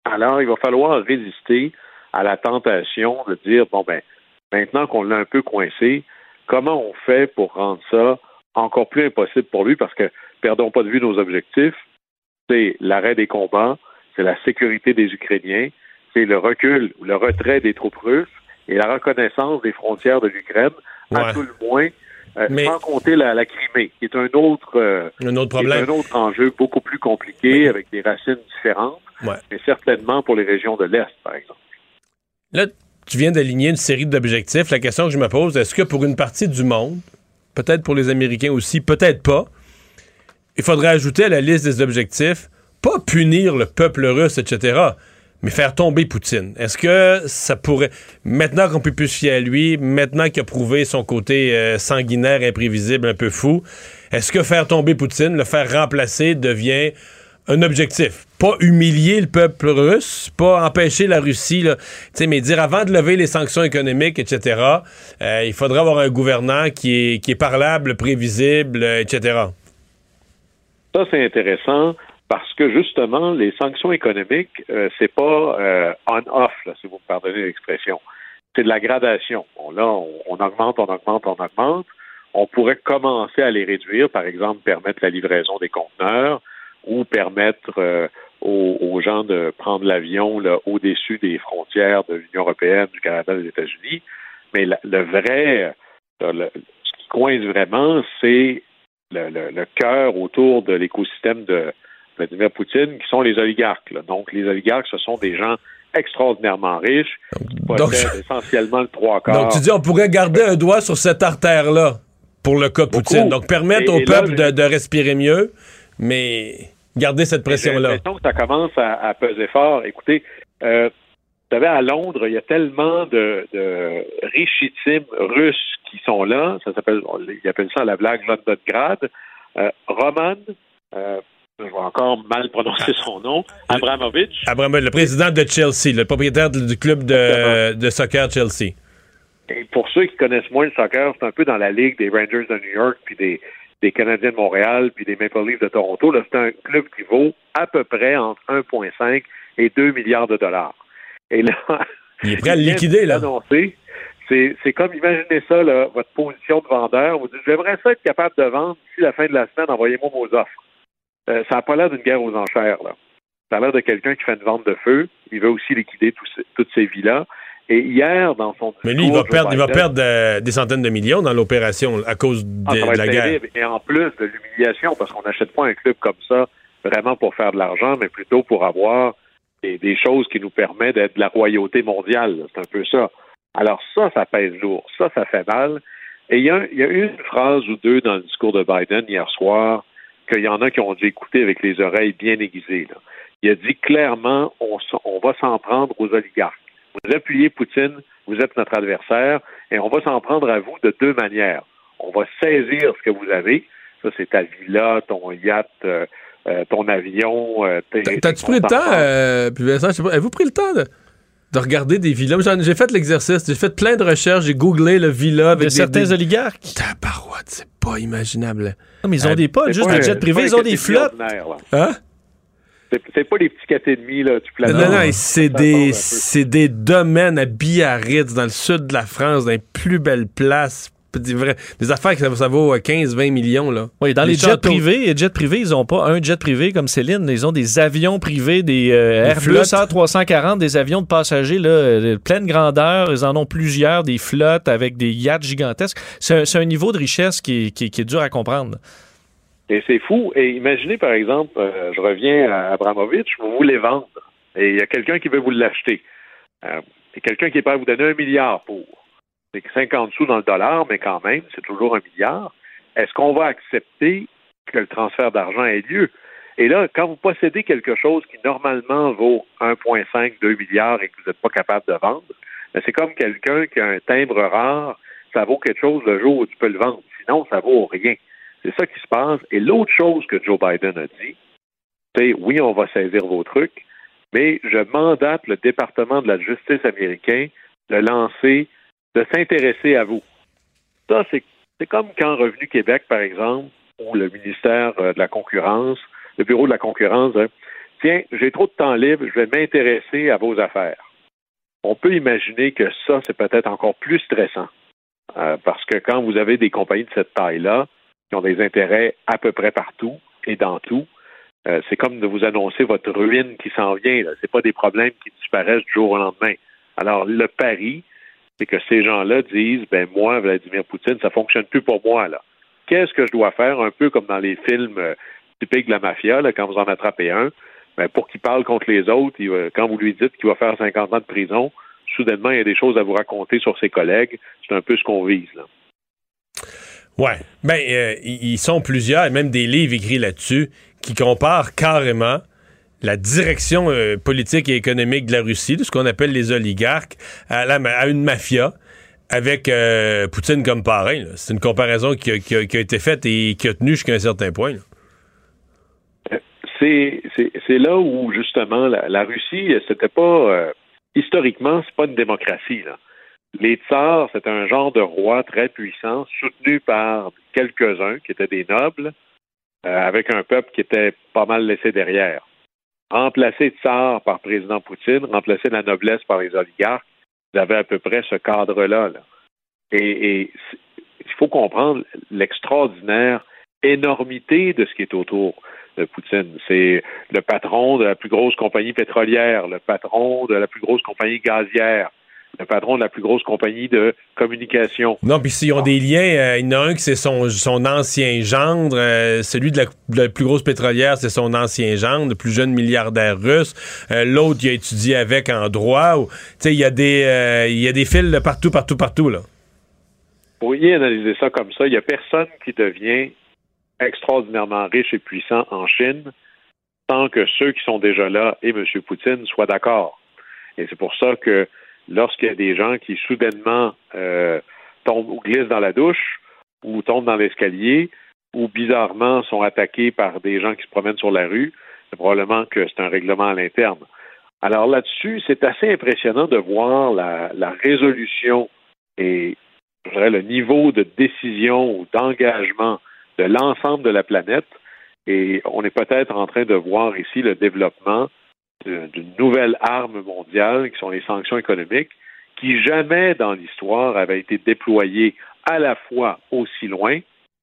Alors, il va falloir résister à la tentation de dire, bon, ben, maintenant qu'on l'a un peu coincé, comment on fait pour rendre ça encore plus impossible pour lui? Parce que, perdons pas de vue nos objectifs, c'est l'arrêt des combats, c'est la sécurité des Ukrainiens, c'est le recul, le retrait des troupes russes et la reconnaissance des frontières de l'Ukraine, à tout le moins, euh, sans compter la, Crimée, qui est un autre, euh, un autre problème. un autre enjeu beaucoup plus compliqué, avec des racines différentes, mais certainement pour les régions de l'Est, par exemple. Là, tu viens d'aligner une série d'objectifs. La question que je me pose, est-ce que pour une partie du monde, peut-être pour les Américains aussi, peut-être pas. Il faudrait ajouter à la liste des objectifs, pas punir le peuple russe, etc., mais faire tomber Poutine. Est-ce que ça pourrait, maintenant qu'on peut plus fier à lui, maintenant qu'il a prouvé son côté euh, sanguinaire, imprévisible, un peu fou, est-ce que faire tomber Poutine, le faire remplacer, devient un objectif. Pas humilier le peuple russe, pas empêcher la Russie, là, mais dire avant de lever les sanctions économiques, etc., euh, il faudra avoir un gouvernant qui est, qui est parlable, prévisible, etc. Ça, c'est intéressant. parce que justement, les sanctions économiques, euh, c'est pas euh, on-off, si vous me pardonnez l'expression. C'est de la gradation. là, on, augmente, on augmente, on augmente. On pourrait commencer à les réduire, par exemple, permettre la livraison des conteneurs ou permettre euh, aux, gens de prendre l'avion au-dessus des frontières de l'Union européenne, du Canada, des États-Unis. Mais le vrai, ce qui coince vraiment, c'est le, cœur autour de l'écosystème de Vladimir Poutine, qui sont les oligarques. Donc, les oligarques, ce sont des gens extraordinairement riches, donc, essentiellement le trois quarts. Donc, tu dis, on pourrait garder un doigt sur cette artère-là pour le cas Poutine. Donc, permettre au peuple de, respirer mieux, mais garder cette pression-là. J'ai que ça commence à, peser fort. Écoutez, euh, vous savez, à Londres, il y a tellement de, de richitimes russes qui sont là. Ça s'appelle, ils appellent ça la blague Londongrad. Euh, Roman, euh, je vais encore mal prononcer son nom, Abramovich. Abramovich, le président de Chelsea, le propriétaire du club de, soccer Chelsea. Et pour ceux qui connaissent moins le soccer, c'est un peu dans la ligue des Rangers de New York, puis des, des Canadiens de Montréal, puis des Maple Leafs de Toronto. C'est un club qui vaut à peu près entre 1,5 et 2 milliards de dollars. Et là, <laughs> il est prêt à le liquider, là. C'est comme, imaginez ça, là, votre position de vendeur. Vous dites, j'aimerais ça être capable de vendre d'ici la fin de la semaine, envoyez-moi vos offres. Euh, ça n'a pas l'air d'une guerre aux enchères, là. Ça a l'air de quelqu'un qui fait une vente de feu. Il veut aussi liquider toutes ces villas. Et hier, dans son discours, Mais lui, il va perdre, il va perdre euh, des centaines de millions dans l'opération à cause ah, de, la guerre. Et en plus de l'humiliation, parce qu'on n'achète pas un club comme ça vraiment pour faire de l'argent, mais plutôt pour avoir des, choses qui nous permettent d'être de la royauté mondiale. C'est un peu ça. Alors ça, ça pèse lourd. Ça, ça fait mal. Et il y, a, y a une phrase ou deux dans le discours de Biden hier soir qu'il y en a qui ont dû écouter avec les oreilles bien aiguisées. Là. Il a dit clairement, on, on va s'en prendre aux oligarques. Vous appuyez Poutine, vous êtes notre adversaire, et on va s'en prendre à vous de deux manières. On va saisir ce que vous avez, ça c'est ta villa, ton yacht, euh, euh, ton avion. Euh, T'as-tu pris le temps, euh, puis Vincent, avez-vous pris le temps de, regarder des villas? J'ai fait l'exercice, j'ai fait plein de recherches, j'ai googlé le villa avec certains oligarques. Tabarouette, c'est pas imaginable. Non, mais ils ont des pas, juste des jets privés, ils ont des flottes. Hein? C'est pas des petits 4,5, là, tu planes. Non, non, c'est des, des domaines à Biarritz, dans le sud de la France, dans les plus belles places, des, affaires que ça, vaut 15-20 euh, millions. Là. Oui, dans les, jets privés, les jets privés, ils n'ont pas un jet privé comme Céline, ils ont des avions privés, des euh, Airbus A340, des avions de passagers là, de euh, pleine grandeur, ils en ont plusieurs, des flottes avec des yachts gigantesques. C'est un, niveau de richesse qui est, dur à comprendre. Et c'est fou. Et imaginez, par exemple, je reviens à Abramovich, vous voulez vendre, et il y a quelqu'un qui veut vous l'acheter. Euh, et quelqu'un qui est prêt à vous donner un milliard pour c'est 50 sous dans le dollar, mais quand même, c'est toujours un milliard. Est-ce qu'on va accepter que le transfert d'argent ait lieu? Et là, quand vous possédez quelque chose qui normalement vaut 1,5, 2 milliards et que vous n'êtes pas capable de vendre, ben, c'est comme quelqu'un qui a un timbre rare, ça vaut quelque chose le jour où tu peux le vendre. Sinon, ça vaut rien. C'est ça qui se passe. Et l'autre chose que Joe Biden a dit, c'est oui, on va saisir vos trucs, mais je mandate le département de la justice américain de lancer de s'intéresser à vous. Ça, c'est comme quand Revenu Québec, par exemple, ou le ministère euh, de la concurrence, le bureau de la concurrence, hein, tiens, j'ai trop de temps libre, je vais m'intéresser à vos affaires. On peut imaginer que ça, c'est peut-être encore plus stressant. Euh, parce que quand vous avez des compagnies de cette taille-là, qui ont des intérêts à peu près partout et dans tout, euh, c'est comme de vous annoncer votre ruine qui s'en vient. Ce n'est pas des problèmes qui disparaissent du jour au lendemain. Alors, le pari, c'est que ces gens-là disent, ben moi, Vladimir Poutine, ça fonctionne plus pour moi là. Qu'est-ce que je dois faire, un peu comme dans les films euh, typiques de la mafia, là, quand vous en attrapez un, ben, pour qu'il parle contre les autres, quand vous lui dites qu'il va faire 50 ans de prison, soudainement, il y a des choses à vous raconter sur ses collègues. C'est un peu ce qu'on vise là. Ouais. Ben, euh, ils sont plusieurs, et même des livres écrits là-dessus, qui comparent carrément la direction euh, politique et économique de la Russie, de ce qu'on appelle les oligarques, à, à une mafia avec euh, Poutine comme parrain. C'est une comparaison qui a, été faite et qui a tenu jusqu'à un certain point. C'est là où, justement, la, Russie, c'était pas... Historiquement, c'est pas une démocratie. Les tsars, c'est un genre de roi très puissant, soutenu par quelques-uns qui étaient des nobles, avec un peuple qui était pas mal laissé derrière. Remplacer Tsar par président Poutine, remplacer la noblesse par les oligarques, vous avez à peu près ce cadre-là. Et, il faut comprendre l'extraordinaire énormité de ce qui est autour de Poutine. C'est le patron de la plus grosse compagnie pétrolière, le patron de la plus grosse compagnie gazière, le patron de la plus grosse compagnie de communication. Non, puis s'ils ont des liens, euh, il y en a un qui c'est son, son ancien gendre, euh, celui de la, plus grosse pétrolière, c'est son ancien gendre, le plus jeune milliardaire russe. Euh, l'autre, il a étudié avec en droit. Tu sais, il y a des, il y a des fils de partout, partout, partout là. Vous pourriez analyser ça comme ça. Il n'y a personne qui devient extraordinairement riche et puissant en Chine tant que ceux qui sont déjà là et M. Poutine soient d'accord. Et c'est pour ça que lorsqu'il y a des gens qui soudainement euh, tombent ou glissent dans la douche ou tombent dans l'escalier ou bizarrement sont attaqués par des gens qui se promènent sur la rue, c'est probablement que c'est un règlement à l'interne. Alors là-dessus, c'est assez impressionnant de voir la, la résolution et je dirais, le niveau de décision ou d'engagement de l'ensemble de la planète. Et on est peut-être en train de voir ici le développement d'une nouvelle arme mondiale qui sont les sanctions économiques, qui jamais dans l'histoire avaient été déployées à la fois aussi loin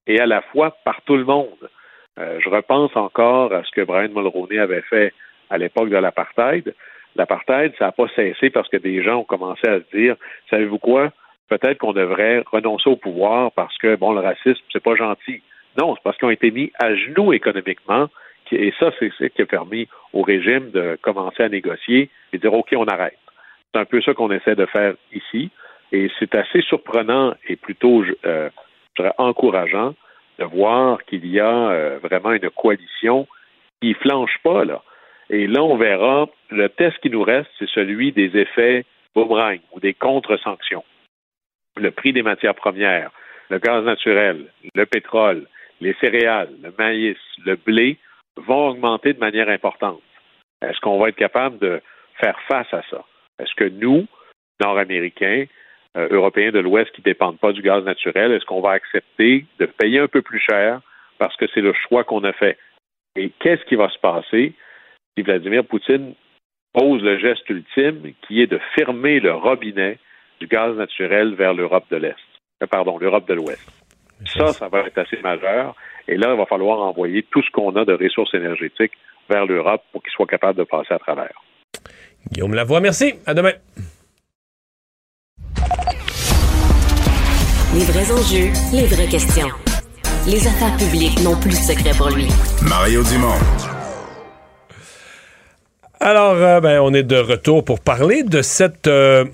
et à la fois par tout le monde. Euh, je repense encore à ce que Brian Mulroney avait fait à l'époque de l'apartheid. L'apartheid, ça n'a pas cessé parce que des gens ont commencé à se dire, savez-vous quoi, peut-être qu'on devrait renoncer au pouvoir parce que, bon, le racisme, c'est pas gentil. Non, c'est parce qu'ils ont été mis à genoux économiquement et ça, c'est ce qui a permis au régime de commencer à négocier et dire OK, on arrête. C'est un peu ça qu'on essaie de faire ici. Et c'est assez surprenant et plutôt euh, encourageant de voir qu'il y a euh, vraiment une coalition qui ne flanche pas. Là. Et là, on verra, le test qui nous reste, c'est celui des effets boomerang ou des contre-sanctions. Le prix des matières premières, le gaz naturel, le pétrole, les céréales, le maïs, le blé vont augmenter de manière importante. Est-ce qu'on va être capable de faire face à ça? Est-ce que nous, Nord-Américains, euh, Européens de l'Ouest qui ne dépendent pas du gaz naturel, est-ce qu'on va accepter de payer un peu plus cher parce que c'est le choix qu'on a fait? Et qu'est-ce qui va se passer si Vladimir Poutine pose le geste ultime qui est de fermer le robinet du gaz naturel vers l'Europe de l'Est? Euh, pardon, l'Europe de l'Ouest. Ça, ça va être assez majeur. Et là, il va falloir envoyer tout ce qu'on a de ressources énergétiques vers l'Europe pour qu'ils soient capables de passer à travers. Guillaume Lavoie, merci. À demain. Les vrais enjeux, les vraies questions. Les affaires publiques n'ont plus de secret pour lui. Mario Dumont. Alors, euh, ben, on est de retour pour parler de cette euh,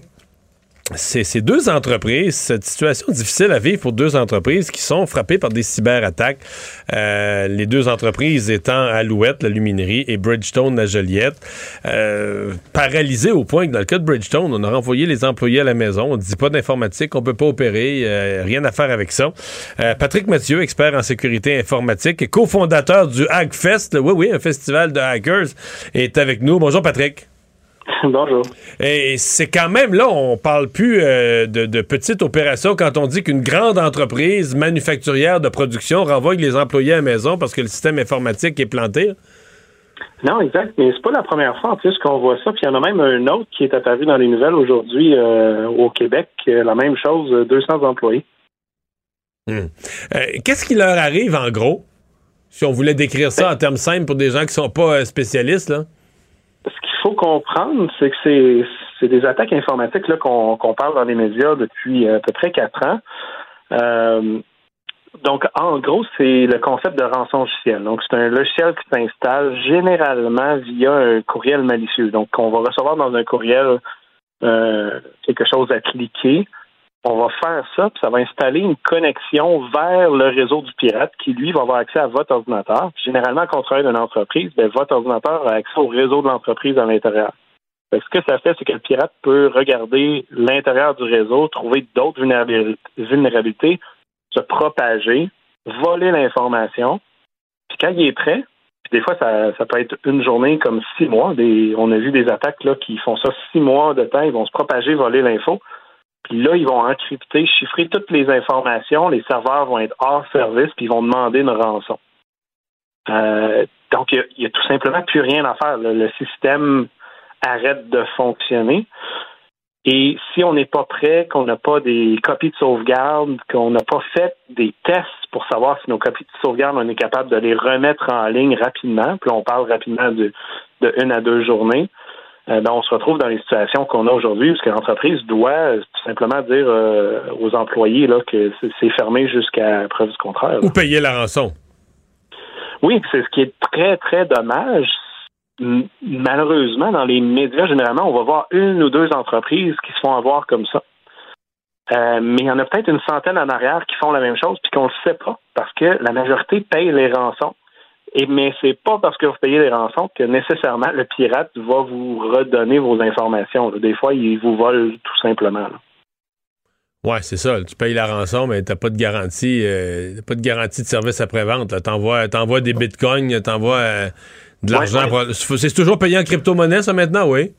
c'est deux entreprises, cette situation difficile à vivre pour deux entreprises qui sont frappées par des cyberattaques. Euh, les deux entreprises étant Alouette, la luminerie, et Bridgestone, la Joliette. Euh, paralysées au point que dans le cas de Bridgestone, on a renvoyé les employés à la maison. On ne dit pas d'informatique, on peut pas opérer, euh, rien à faire avec ça. Euh, Patrick Mathieu, expert en sécurité informatique et cofondateur du Hackfest, oui, oui, un festival de hackers, est avec nous. Bonjour Patrick. <laughs> Bonjour. Et c'est quand même, là, on parle plus euh, de, de petites opérations quand on dit qu'une grande entreprise manufacturière de production renvoie les employés à la maison parce que le système informatique est planté. Non, exact. Mais c'est pas la première fois en plus qu'on voit ça. Puis il y en a même un autre qui est apparu dans les nouvelles aujourd'hui euh, au Québec. Euh, la même chose, 200 employés. Hmm. Qu'est-ce qui leur arrive en gros? Si on voulait décrire ça en termes simples pour des gens qui sont pas spécialistes, là? Faut comprendre, c'est que c'est des attaques informatiques qu'on parle dans les médias depuis à peu près quatre ans. Euh, donc, en gros, c'est le concept de rançon logiciel. Donc, c'est un logiciel qui s'installe généralement via un courriel malicieux. Donc, on va recevoir dans un courriel euh, quelque chose à cliquer on va faire ça, puis ça va installer une connexion vers le réseau du pirate qui, lui, va avoir accès à votre ordinateur. généralement, quand on travaille d'une entreprise, ben, votre ordinateur a accès au réseau de l'entreprise à l'intérieur. Ce que ça fait, c'est que le pirate peut regarder l'intérieur du réseau, trouver d'autres vulnérabilités, se propager, voler l'information. Puis quand il est prêt, puis des fois, ça, ça, peut être une journée comme six mois. On a vu des attaques là, qui font ça six mois de temps. Ils vont se propager, voler l'info. Puis là, ils vont encrypter, chiffrer toutes les informations. Les serveurs vont être hors service, puis ils vont demander une rançon. donc, il n'y a, tout simplement plus rien à faire. Le système arrête de fonctionner. Et si on n'est pas prêt, qu'on n'a pas des copies de sauvegarde, qu'on n'a pas fait des tests pour savoir si nos copies de sauvegarde, on est capable de les remettre en ligne rapidement, puis on parle rapidement de, de une à deux journées, euh, ben on se retrouve dans les situations qu'on a aujourd'hui, parce que l'entreprise doit tout simplement dire euh, aux employés là, que c'est fermé jusqu'à preuve du contraire. Ou payer la rançon. Oui, c'est ce qui est très, très dommage, malheureusement, dans les médias, généralement, on va voir une ou deux entreprises qui se font avoir comme ça. Euh, mais il y en a peut-être une centaine en arrière qui font la même chose puis qu'on ne le sait pas parce que la majorité paye les rançons. Et mais c'est pas parce que vous payez les rançons que nécessairement le pirate va vous redonner vos informations. Des fois, il vous vole tout simplement. Oui, c'est ça. Tu payes la rançon, mais t'as pas de garantie, euh, pas de garantie de service après-vente. T'envoies, t'envoies des bitcoins, t'envoies euh, de l'argent. C'est toujours payé en crypto-monnaie, ça, maintenant, oui?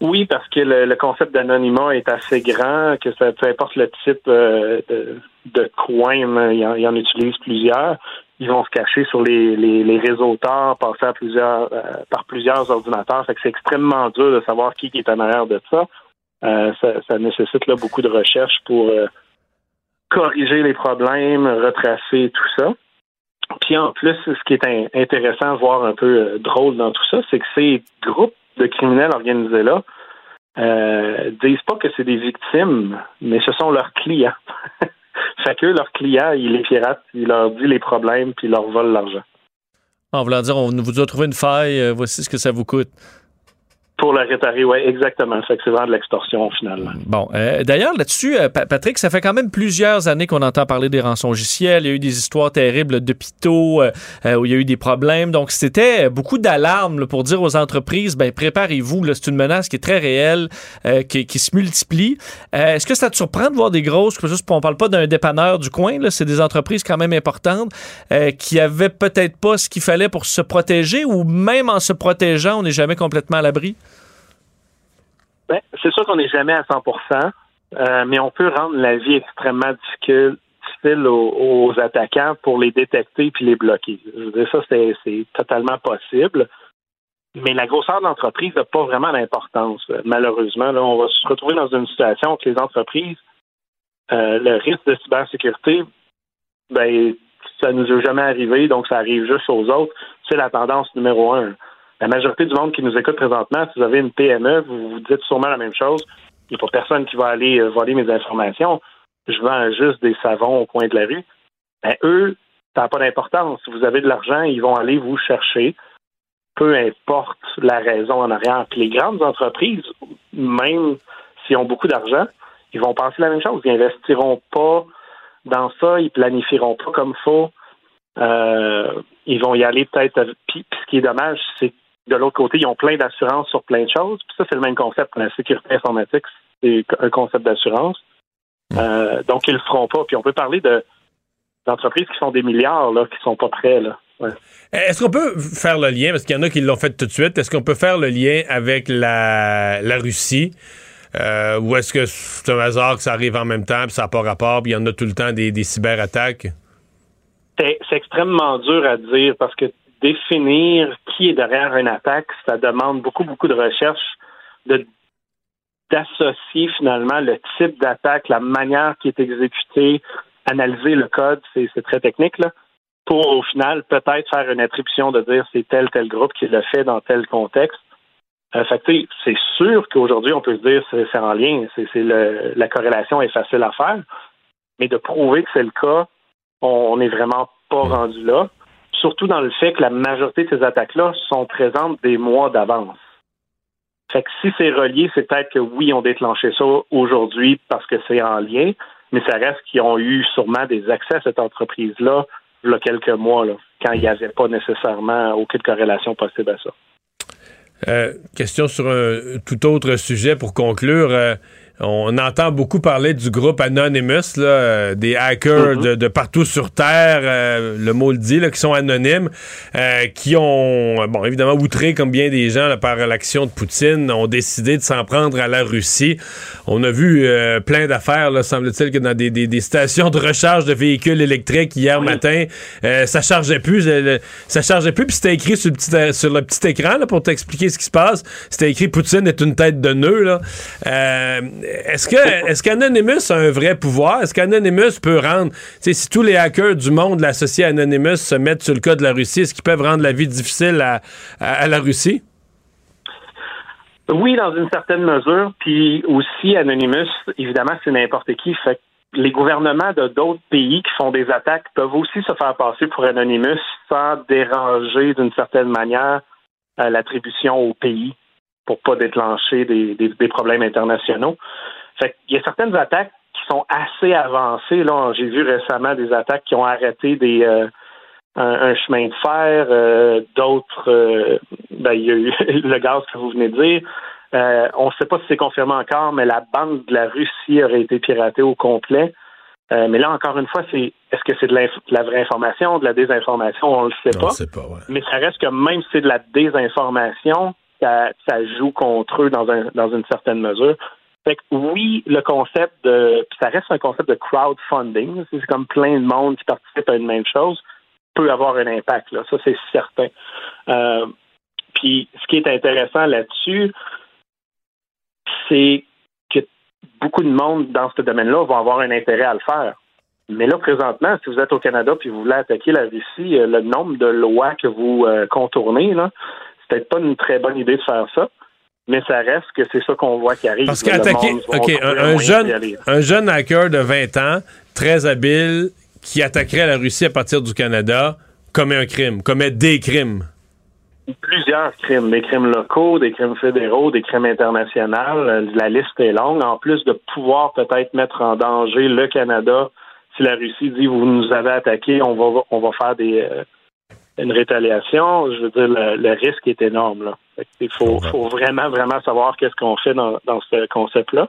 Oui, parce que le, concept d'anonymat est assez grand, que ça, peu importe le type euh, de, de coin, il en, en, utilise plusieurs. Ils vont se cacher sur les, les, les réseaux tard, passer à plusieurs, euh, par plusieurs ordinateurs. Fait que c'est extrêmement dur de savoir qui est en arrière de ça. Euh, ça, nécessite là, beaucoup de recherche pour corriger les problèmes, retracer tout ça. Puis en plus, ce qui est intéressant, voire un peu euh, drôle dans tout ça, c'est que ces groupes de criminels organisés-là euh, disent pas que c'est des victimes, mais ce sont leurs clients. <laughs> fait que leurs clients, ils les piratent, ils leur disent les problèmes, puis ils leur volent l'argent. En voulant dire, on vous a trouvé une faille, euh, voici ce que ça vous coûte. Pour la oui, exactement. Ça fait que c'est vraiment de l'extorsion, finalement. Bon. Euh, d'ailleurs, là-dessus, euh, Patrick, ça fait quand même plusieurs années qu'on entend parler des rançongiciels. Il y a eu des histoires terribles d'hôpitaux euh, où il y a eu des problèmes. Donc, c'était beaucoup d'alarmes pour dire aux entreprises, ben préparez-vous, c'est une menace qui est très réelle, qui, se multiplie. Est-ce que ça te surprend de voir des grosses, juste, on parle pas d'un dépanneur du coin, c'est des entreprises quand même importantes qui avaient peut-être pas ce qu'il fallait pour se protéger ou même en se protégeant, on n'est jamais complètement à l'abri? Ben, c'est sûr qu'on n'est jamais à 100% euh, mais on peut rendre la vie extrêmement difficile, difficile aux, attaquants pour les détecter puis les bloquer. Je veux dire, ça, c'est totalement possible. Mais la grosseur de l'entreprise n'a pas vraiment d'importance. Malheureusement, là, on va se retrouver dans une situation où les entreprises, euh, le risque de cybersécurité, ben, ça nous est jamais arrivé, donc ça arrive juste aux autres. C'est la tendance numéro un la majorité du monde qui nous écoute présentement, si vous avez une PME, vous vous dites sûrement la même chose. Il n'y a pas personne qui va aller euh, voler mes informations. Je vends juste des savons au coin de la rue. Ben, eux, ça n'a pas d'importance. Si vous avez de l'argent, ils vont aller vous chercher, peu importe la raison en arrière. Puis les grandes entreprises, même s'ils ont beaucoup d'argent, ils vont penser la même chose. Ils investiront pas dans ça, ils planifieront pas comme faut. Euh, ils vont y aller peut-être. Puis, ce qui est dommage, c'est de l'autre côté, ils ont plein d'assurances sur plein de choses. Puis ça, c'est le même concept. La sécurité informatique, c'est un concept d'assurance. Euh, donc, ils le feront pas. Puis on peut parler de d'entreprises qui font des milliards, là, qui sont pas prêts, là. Est-ce qu'on peut faire le lien, parce qu'il y en a qui l'ont fait tout de suite, est-ce qu'on peut faire le lien avec la, la Russie? Euh, ou est-ce que c'est un hasard que ça arrive en même temps, puis ça n'a pas rapport, puis il y en a tout le temps des, des cyberattaques? C'est extrêmement dur à dire parce que définir qui est derrière une attaque, ça demande beaucoup, beaucoup de recherche, de d'associer finalement le type d'attaque, la manière qui est exécutée, analyser le code, c'est très technique, là, pour au final peut-être faire une attribution de dire c'est tel, tel groupe qui le fait dans tel contexte. Euh, fait c'est sûr qu'aujourd'hui, on peut se dire c'est en lien, c'est la corrélation est facile à faire, mais de prouver que c'est le cas, on n'est vraiment pas rendu là surtout dans le fait que la majorité de ces attaques-là sont présentes des mois d'avance. Fait que si c'est relié, c'est peut-être que oui, on déclenché ça aujourd'hui parce que c'est en lien, mais ça reste qu'ils ont eu sûrement des accès à cette entreprise-là il y a quelques mois, quand il n'y avait pas nécessairement aucune corrélation possible à ça. Euh, question sur un tout autre sujet pour conclure. Euh, on entend beaucoup parler du groupe Anonymous, là, euh, des hackers mm-hmm. de, partout sur Terre, euh, le mot le dit, là, qui sont anonymes, euh, qui ont, bon, évidemment, outré comme bien des gens par l'action de Poutine, ont décidé de s'en prendre à la Russie. On a vu plein d'affaires, semble-t-il, que dans des, des, stations de recharge de véhicules électriques hier matin, ça chargeait plus, ça chargeait plus, puis c'était écrit sur le petit, sur le petit écran là, pour t'expliquer ce qui se passe. C'était écrit Poutine est une tête de nœud. Là. Est-ce que est-ce qu'Anonymous a un vrai pouvoir? Est-ce qu'Anonymous peut rendre, si tous les hackers du monde l'associés à Anonymous se mettent sur le cas de la Russie, est-ce qu'ils peuvent rendre la vie difficile à, la Russie? Oui, dans une certaine mesure. Puis aussi, Anonymous, évidemment, c'est n'importe qui. Les gouvernements de d'autres pays qui font des attaques peuvent aussi se faire passer pour Anonymous sans déranger d'une certaine manière euh, l'attribution au pays pour pas déclencher des, des, problèmes internationaux. Fait il y a certaines attaques qui sont assez avancées. Là, j'ai vu récemment des attaques qui ont arrêté des euh, un, chemin de fer, euh, d'autres. Euh, ben, il y a eu <laughs> le gaz que vous venez de dire. on ne sait pas si c'est confirmé encore, mais la banque de la Russie aurait été piratée au complet. mais là, encore une fois, c'est est-ce que c'est de, la vraie information, de la désinformation, on ne le sait pas. Sait pas Mais ça reste que même si c'est de la désinformation, ça, joue contre eux dans, un, dans une certaine mesure. Fait que oui, le concept de, ça reste un concept de crowdfunding, c'est comme plein de monde qui participe à une même chose, peut avoir un impact, là, ça c'est certain. Euh, puis ce qui est intéressant là-dessus, c'est que beaucoup de monde dans ce domaine-là vont avoir un intérêt à le faire. Mais là, présentement, si vous êtes au Canada puis vous voulez attaquer la Russie, euh, le nombre de lois que vous euh, contournez, là, c'est peut-être pas une très bonne idée de faire ça. Mais ça reste que c'est ça qu'on voit qui arrive. Parce qu'attaquer, OK, un, jeune, un jeune hacker de 20 ans, très habile, qui attaquerait la Russie à partir du Canada, commet un crime, commet des crimes. Plusieurs crimes, des crimes locaux, des crimes fédéraux, des crimes internationaux. La liste est longue. En plus de pouvoir peut-être mettre en danger le Canada, si la Russie dit vous nous avez attaqué, on va on va faire des euh, une rétaliation, je veux dire, le, risque est énorme. Là. Il faut, vraiment, vraiment savoir qu'est-ce qu'on fait dans, ce concept-là.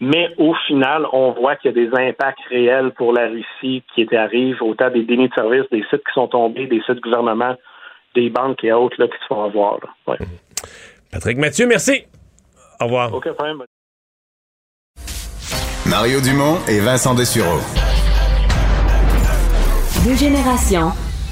Mais au final, on voit qu'il y a des impacts réels pour la Russie qui arrivent, autant des dénis de service, des sites qui sont tombés, des sites gouvernement, des banques et autres là, qui se font avoir. Patrick Mathieu, merci. Au revoir. Mario Dumont et Vincent Dessureau. Deux générations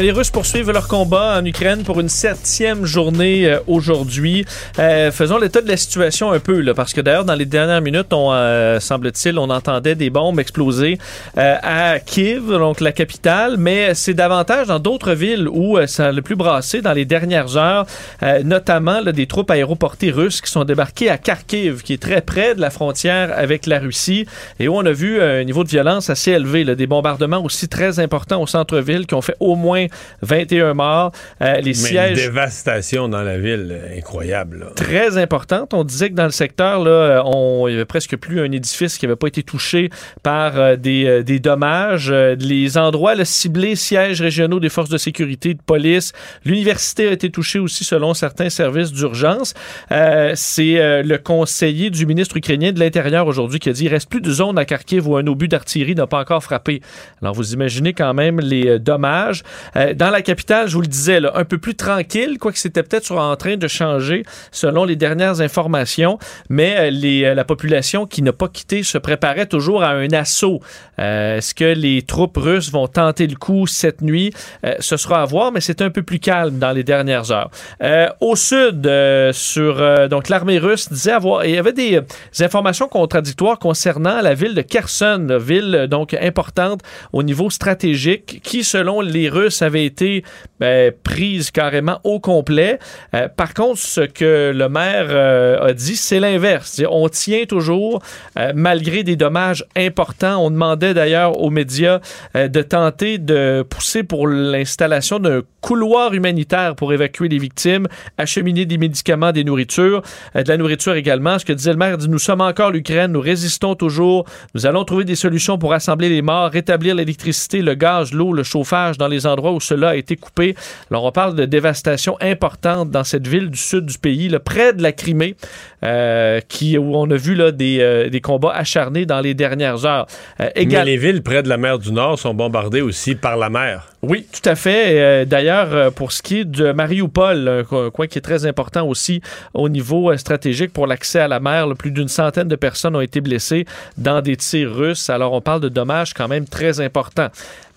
les Russes poursuivent leur combat en Ukraine pour une septième journée euh, aujourd'hui. Euh, faisons l'état de la situation un peu, là, parce que d'ailleurs, dans les dernières minutes, on euh, semble-t-il, on entendait des bombes exploser à Kiev, donc la capitale, mais c'est davantage dans d'autres villes où ça a le plus brassé dans les dernières heures, notamment des troupes aéroportées russes qui sont débarquées à Kharkiv, qui est très près de la frontière avec la Russie, et où on a vu un niveau de violence assez élevé, des bombardements aussi très importants au centre-ville qui ont fait au moins 21 morts. Euh, les sièges. Une dévastation dans la ville, euh, incroyable. Très importante. On disait que dans le secteur, là, euh, on, il n'y avait presque plus un édifice qui n'avait pas été touché par des, des, dommages. les endroits le ciblés, sièges régionaux des forces de sécurité, de police. L'université a été touchée aussi selon certains services d'urgence. C'est le conseiller du ministre ukrainien de l'Intérieur aujourd'hui qui a dit il reste plus de zones à Kharkiv où un obus d'artillerie n'a pas encore frappé. Alors vous imaginez quand même les dommages. Euh, dans la capitale, je vous le disais, un peu plus tranquille, quoique c'était peut-être en train de changer selon les dernières informations, mais euh, euh, la population qui n'a pas quitté se préparait toujours à un assaut. Est-ce que les troupes russes vont tenter le coup cette nuit? ce sera à voir, mais c'est un peu plus calme dans les dernières heures. au sud, sur donc l'armée russe disait avoir, il y avait des, informations contradictoires concernant la ville de Kherson, ville donc importante au niveau stratégique, qui selon les Russes avait été ben, prise carrément au complet. Euh, par contre, ce que le maire euh, a dit, c'est l'inverse. On tient toujours, euh, malgré des dommages importants. On demandait d'ailleurs aux médias de tenter de pousser pour l'installation d'un couloir humanitaire pour évacuer les victimes, acheminer des médicaments, des nourritures, de la nourriture également. Ce que disait le maire dit, nous sommes encore l'Ukraine, nous résistons toujours, nous allons trouver des solutions pour rassembler les morts, rétablir l'électricité, le gaz, l'eau, le chauffage dans les endroits où cela a été coupé. Alors on parle de dévastation importante dans cette ville du sud du pays, là, près de la Crimée, euh, qui, où on a vu là, des, euh, des combats acharnés dans les dernières heures. Euh, Mais les villes près de la mer du Nord sont bombardées aussi par la mer. Oui, tout à fait. D'ailleurs, pour ce qui est de Mariupol, un coin qui est très important aussi au niveau stratégique pour l'accès à la mer, plus d'une centaine de personnes ont été blessées dans des tirs russes. Alors, on parle de dommages quand même très importants.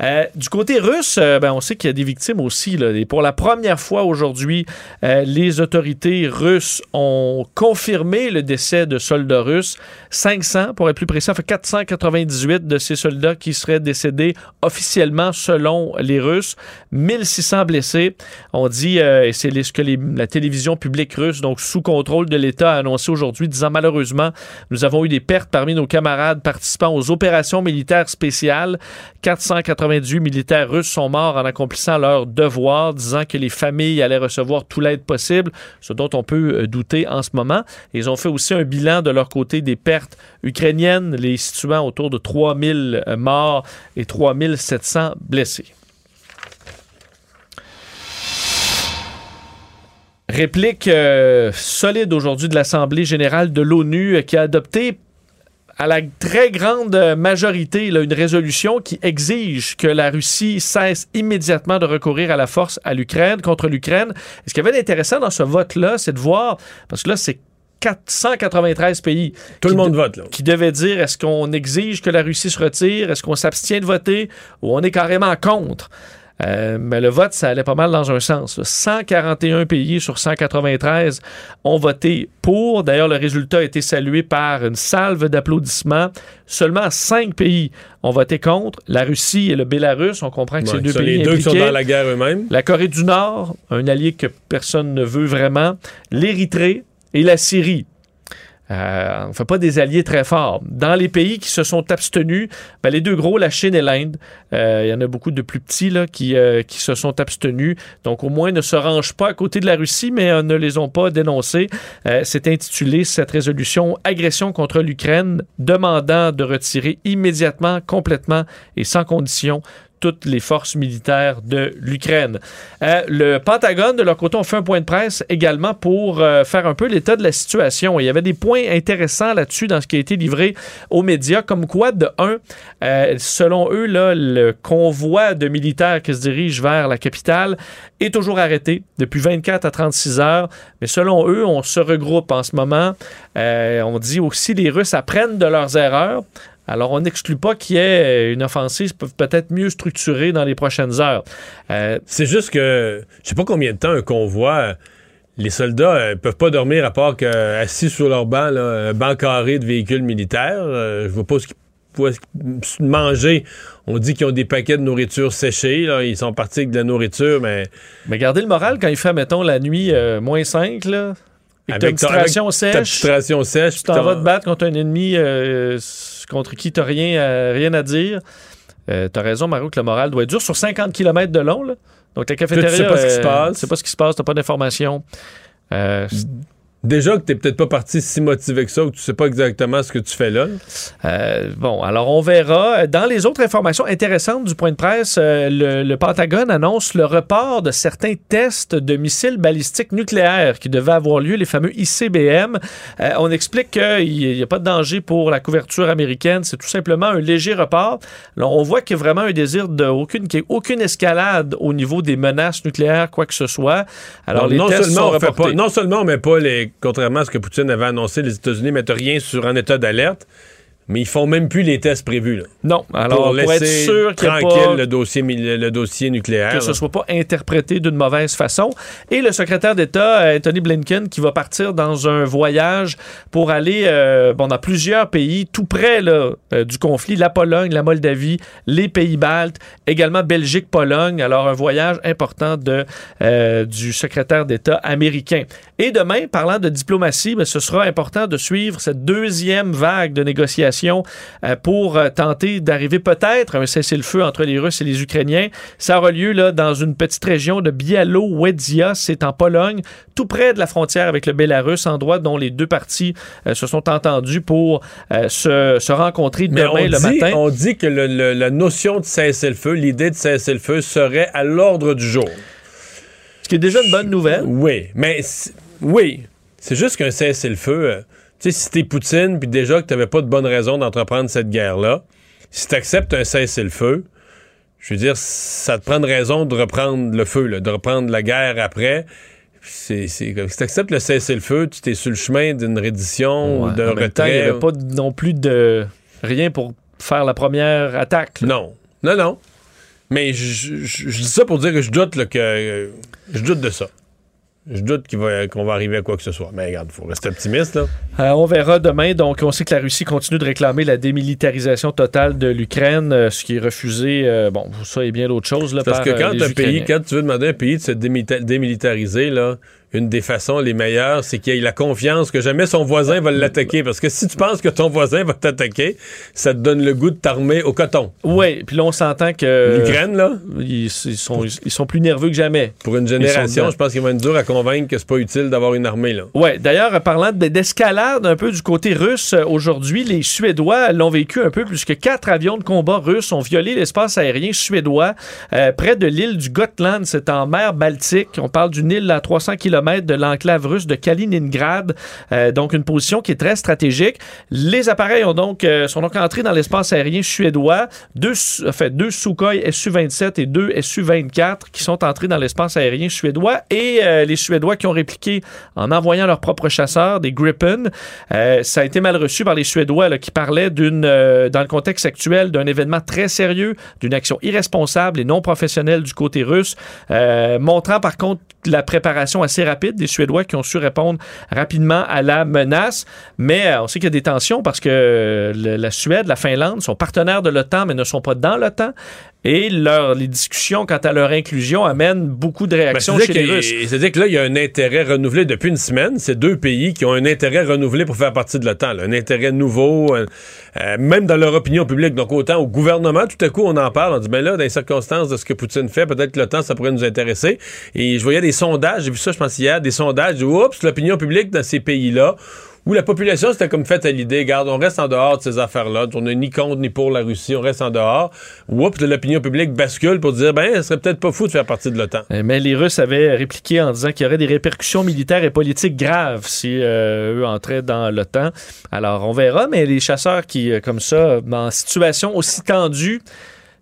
Euh, du côté russe, euh, ben, on sait qu'il y a des victimes aussi. Et pour la première fois aujourd'hui, euh, les autorités russes ont confirmé le décès de soldats russes. 500, pour être plus précis, fait 498 de ces soldats qui seraient décédés officiellement selon les Russes. 1600 blessés. On dit, et c'est ce que la télévision publique russe, donc sous contrôle de l'État, a annoncé aujourd'hui, disant malheureusement, nous avons eu des pertes parmi nos camarades participant aux opérations militaires spéciales. 498 militaires russes sont morts en accomplissant leur devoir, disant que les familles allaient recevoir toute l'aide possible, ce dont on peut euh, douter en ce moment. Ils ont fait aussi un bilan de leur côté des pertes ukrainiennes, les situant autour de 3000 euh, morts et 3700 blessés. Réplique euh, solide aujourd'hui de l'Assemblée générale de l'ONU qui a adopté à la très grande majorité là, une résolution qui exige que la Russie cesse immédiatement de recourir à la force à l'Ukraine contre l'Ukraine. ce qui avait d'intéressant dans ce vote-là, c'est de voir, parce que là, c'est 493 pays. Tout le monde vote, là. Qui devaient dire est-ce qu'on exige que la Russie se retire, est-ce qu'on s'abstient de voter ou on est carrément contre. Euh, mais le vote, ça allait pas mal dans un sens. 141 pays sur 193 ont voté pour. D'ailleurs, le résultat a été salué par une salve d'applaudissements. Seulement 5 pays ont voté contre. La Russie et le Bélarus, on comprend que c'est deux pays les deux qui sont dans la guerre eux-mêmes. La Corée du Nord, un allié que personne ne veut vraiment. L'Érythrée et la Syrie. Euh, on ne fait pas des alliés très forts. Dans les pays qui se sont abstenus, ben, les deux gros, la Chine et l'Inde, euh, il y en a beaucoup de plus petits qui, euh, qui se sont abstenus. Donc au moins ne se rangent pas à côté de la Russie, mais ne les ont pas dénoncés. C'est intitulé cette résolution Agression contre l'Ukraine, demandant de retirer immédiatement, complètement et sans condition toutes les forces militaires de l'Ukraine. Euh, le Pentagone, de leur côté, ont fait un point de presse également pour euh, faire un peu l'état de la situation. Il y avait des points intéressants là-dessus dans ce qui a été livré aux médias, comme quoi, de un, euh, selon eux, le convoi de militaires qui se dirige vers la capitale est toujours arrêté depuis 24 à 36 heures. Mais selon eux, on se regroupe en ce moment. on dit aussi les Russes apprennent de leurs erreurs. Alors, on n'exclut pas qu'il y ait une offensive peut-être mieux structurée dans les prochaines heures. Euh, c'est juste que je sais pas combien de temps un convoi. Les soldats ne euh, peuvent pas dormir à part qu'assis sur leur banc, un banc carré de véhicules militaires. Euh, je vois pas ce qu'ils manger. On dit qu'ils ont des paquets de nourriture séchés. Ils sont partis avec de la nourriture, mais. Mais gardez le moral quand il fait, mettons, la nuit moins 5, là. Avec ta sèche. sèche. Tu t'en vas te battre contre un ennemi contre qui tu n'as rien, à, rien à dire. Euh, tu as raison, Mario, que le moral doit être dur sur 50 km de long. Là. Donc, ta cafétéria. Tu sais pas ce qui se passe. Tu sais pas ce qui se passe, tu pas d'informations. Euh, Déjà que tu peut-être pas parti si motivé que ça, ou que tu sais pas exactement ce que tu fais là. Euh, bon, alors on verra. Dans les autres informations intéressantes du point de presse, euh, le, Pentagone annonce le report de certains tests de missiles balistiques nucléaires qui devaient avoir lieu, les fameux ICBM. Euh, on explique qu'il n'y a pas de danger pour la couverture américaine, c'est tout simplement un léger report. Alors on voit qu'il y a vraiment un désir de aucune, qu'il aucune escalade au niveau des menaces nucléaires, quoi que ce soit. Alors les non tests seulement sont on pas, non seulement on met pas les contrairement à ce que Poutine avait annoncé, les États-Unis mettent rien sur un état d'alerte. Mais ils font même plus les tests prévus. Là. Non, alors pour, être sûr qu'il tranquille le dossier le, dossier nucléaire, que ce soit pas interprété d'une mauvaise façon. Et le secrétaire d'État euh, Anthony Blinken qui va partir dans un voyage pour aller euh, bon dans plusieurs pays tout près là, euh, du conflit, la Pologne, la Moldavie, les Pays-Baltes, également Belgique, Pologne. Alors un voyage important de du secrétaire d'État américain. Et demain, parlant de diplomatie, ben, ce sera important de suivre cette deuxième vague de négociations euh, pour euh, tenter d'arriver peut-être à un cessez-le-feu entre les Russes et les Ukrainiens. Ça aura lieu là, dans une petite région de Białowieża, c'est en Pologne, tout près de la frontière avec le Bélarus, endroit dont les deux parties euh, se sont entendus pour se, rencontrer demain le matin. On dit que la notion de cessez-le-feu, l'idée de cessez-le-feu serait à l'ordre du jour. Ce qui est déjà une bonne nouvelle. Oui, mais oui, c'est juste qu'un cessez-le-feu sais, si t'es Poutine, puis déjà que t'avais pas de bonne raison d'entreprendre cette guerre-là, si t'acceptes un cessez-le-feu, je veux dire, ça te prend une raison de reprendre le feu, là, de reprendre la guerre après. C'est, si t'acceptes le cessez-le-feu, tu t'es sur le chemin d'une reddition ou d'un retrait. Il n'y avait pas non plus de rien pour faire la première attaque. Non. Non, non. Mais je, dis ça pour dire que je doute que je doute de ça. Je doute qu'on va, va, arriver à quoi que ce soit. Mais regarde, il faut rester optimiste. Là. Euh, on verra demain. Donc, on sait que la Russie continue de réclamer la démilitarisation totale de l'Ukraine, euh, ce qui est refusé. Euh, bon, ça et bien d'autres choses. Parce que quand, un pays, quand tu veux demander à un pays de se démilitariser, là, une des façons les meilleures, c'est qu'il ait la confiance que jamais son voisin va l'attaquer. Parce que si tu penses que ton voisin va t'attaquer, ça te donne le goût de t'armer au coton. Oui, puis là, on s'entend que. L'Ukraine, là? Ils, sont, ils sont plus nerveux que jamais. Pour une génération, je pense qu'il va être dur à convaincre que c'est pas utile d'avoir une armée, là. Oui, d'ailleurs, parlant d'escalade un peu du côté russe, euh, aujourd'hui, les Suédois l'ont vécu un peu, puisque quatre avions de combat russes ont violé l'espace aérien suédois euh, près de l'île du Gotland. C'est en mer Baltique. On parle d'une île à 300 km de l'enclave russe de Kaliningrad. Euh, donc, une position qui est très stratégique. Les appareils ont donc, euh, sont donc entrés dans l'espace aérien suédois. Deux, fait, deux Sukhoi Su-27 et deux Su-24 qui sont entrés dans l'espace aérien suédois. Et euh, les Suédois qui ont répliqué en envoyant leurs propres chasseurs, des Gripen. ça a été mal reçu par les Suédois qui parlaient d'une, dans le contexte actuel d'un événement très sérieux, d'une action irresponsable et non professionnelle du côté russe, montrant par contre la préparation assez rapide des Suédois qui ont su répondre rapidement à la menace. Mais euh, on sait qu'il y a des tensions parce que euh, la Suède, la Finlande sont partenaires de l'OTAN mais ne sont pas dans l'OTAN. Et leur, les discussions quant à leur inclusion amènent beaucoup de ben, réactions chez les Russes. C'est-à-dire que là, il y a un intérêt renouvelé depuis une semaine. C'est deux pays qui ont un intérêt renouvelé pour faire partie de l'OTAN. Un intérêt nouveau, euh, même dans leur opinion publique. Donc autant au gouvernement, tout à coup, on en parle. On dit, ben là, dans les circonstances de ce que Poutine fait, peut-être que l'OTAN, ça pourrait nous intéresser. Et je voyais des sondages, j'ai vu ça, je pense, hier, des sondages, oups, l'opinion publique dans ces pays-là où la population s'était comme faite à l'idée, garde, on reste en dehors de ces affaires-là, on n'est ni contre ni pour la Russie, on reste en dehors. Oups, l'opinion publique bascule pour dire, ben, ce serait peut-être pas fou de faire partie de l'OTAN. Eh, mais les Russes avaient répliqué en disant qu'il y aurait des répercussions militaires et politiques graves si euh, eux entraient dans l'OTAN. Alors, on verra, mais les chasseurs qui, euh, comme ça, en situation aussi tendue,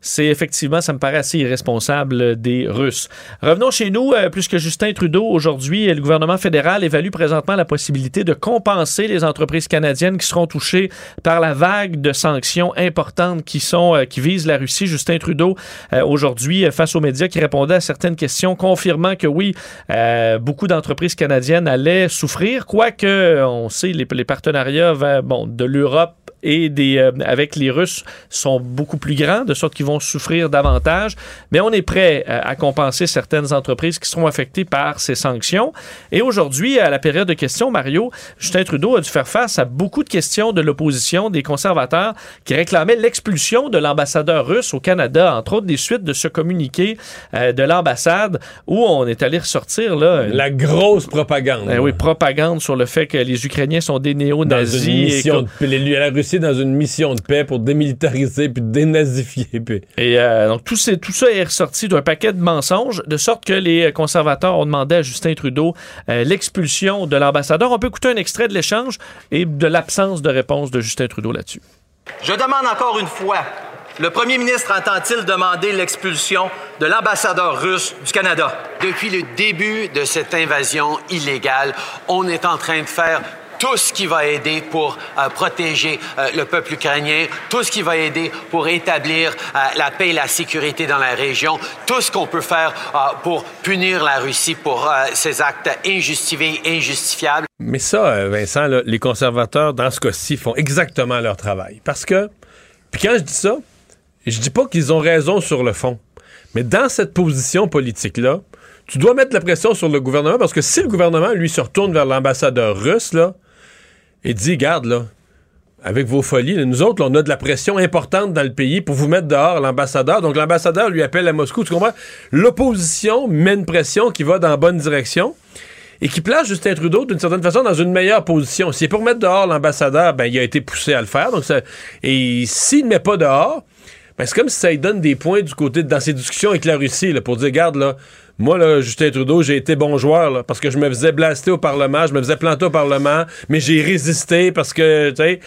c'est effectivement, ça me paraît assez irresponsable des Russes. Revenons chez nous, euh, puisque Justin Trudeau, aujourd'hui, le gouvernement fédéral évalue présentement la possibilité de compenser les entreprises canadiennes qui seront touchées par la vague de sanctions importantes qui, sont, euh, qui visent la Russie. Justin Trudeau, euh, aujourd'hui, face aux médias qui répondaient à certaines questions, confirmant que oui, beaucoup d'entreprises canadiennes allaient souffrir, quoique on sait les, les partenariats bon, de l'Europe et des, euh, avec les Russes sont beaucoup plus grands, de sorte qu'ils vont souffrir davantage. Mais on est prêt euh, à compenser certaines entreprises qui seront affectées par ces sanctions. Et aujourd'hui, à la période de questions, Mario, Justin Trudeau a dû faire face à beaucoup de questions de l'opposition, des conservateurs, qui réclamaient l'expulsion de l'ambassadeur russe au Canada, entre autres des suites de ce communiqué euh, de l'ambassade où on est allé ressortir là, la grosse propagande. oui, propagande sur le fait que les Ukrainiens sont des néo-nazis. Et la Russie dans une mission de paix pour démilitariser puis dénazifier. Et euh, donc tout, tout ça est ressorti d'un paquet de mensonges, de sorte que les conservateurs ont demandé à Justin Trudeau euh, l'expulsion de l'ambassadeur. On peut écouter un extrait de l'échange et de l'absence de réponse de Justin Trudeau là-dessus. Je demande encore une fois, le premier ministre entend-il demander l'expulsion de l'ambassadeur russe du Canada? Depuis le début de cette invasion illégale, on est en train de faire tout ce qui va aider pour euh, protéger euh, le peuple ukrainien, tout ce qui va aider pour établir euh, la paix et la sécurité dans la région, tout ce qu'on peut faire pour punir la Russie pour ses actes injustifiés, injustifiables. Mais ça, Vincent, les conservateurs, dans ce cas-ci, font exactement leur travail. Parce que, puis quand je dis ça, je dis pas qu'ils ont raison sur le fond. Mais dans cette position politique-là, tu dois mettre la pression sur le gouvernement parce que si le gouvernement, lui, se retourne vers l'ambassadeur russe, là, et dit, garde, là, avec vos folies, nous autres, on a de la pression importante dans le pays pour vous mettre dehors l'ambassadeur. Donc, l'ambassadeur lui appelle à Moscou. Tu comprends? L'opposition met une pression qui va dans la bonne direction et qui place Justin Trudeau d'une certaine façon dans une meilleure position. Si c'est pour mettre dehors l'ambassadeur, ben, il a été poussé à le faire. Donc, et s'il ne met pas dehors, ben, c'est comme si ça lui donne des points du côté dans ses discussions avec la Russie là, pour dire, garde, là, moi, là, Justin Trudeau, j'ai été bon joueur parce que je me faisais blaster au Parlement, je me faisais planter au Parlement, mais j'ai résisté parce que, tu sais.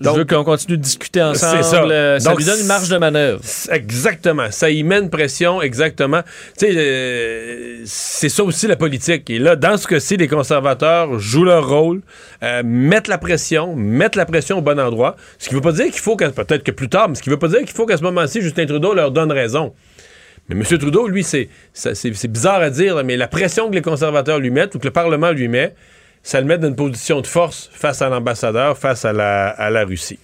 Donc, je veux qu'on continue de discuter ensemble. Ça. Euh, ça lui donne une marge de manœuvre. Exactement. Ça y met une pression, exactement. Tu sais, euh, c'est ça aussi la politique. Et là, dans ce cas-ci, les conservateurs jouent leur rôle, euh, mettent la pression, mettent la pression au bon endroit. Ce qui veut pas dire qu'il faut, peut-être que plus tard, mais ce qui ne veut pas dire qu'il faut qu'à ce moment-ci, Justin Trudeau leur donne raison. M. Trudeau, lui, c'est bizarre à dire, mais la pression que les conservateurs lui mettent ou que le Parlement lui met, ça le met dans une position de force face à l'ambassadeur, face à la Russie.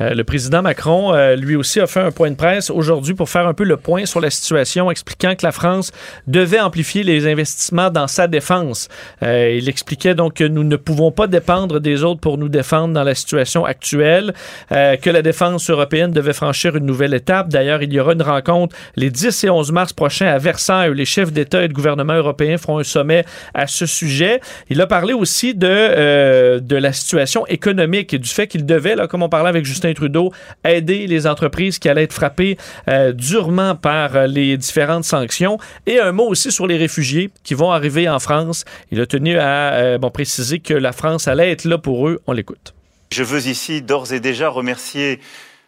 Euh, le président Macron, euh, lui aussi, a fait un point de presse aujourd'hui pour faire un peu le point sur la situation, expliquant que la France devait amplifier les investissements dans sa défense. Euh, il expliquait donc que nous ne pouvons pas dépendre des autres pour nous défendre dans la situation actuelle, que la défense européenne devait franchir une nouvelle étape. D'ailleurs, il y aura une rencontre les 10 et 11 mars prochains à Versailles où les chefs d'État et de gouvernement européens feront un sommet à ce sujet. Il a parlé aussi de, de la situation économique et du fait qu'il devait, là, comme on parlait avec Justin Trudeau aider les entreprises qui allaient être frappées euh, durement par euh, les différentes sanctions. Et un mot aussi sur les réfugiés qui vont arriver en France. Il a tenu à euh, préciser que la France allait être là pour eux. On l'écoute. Je veux ici d'ores et déjà remercier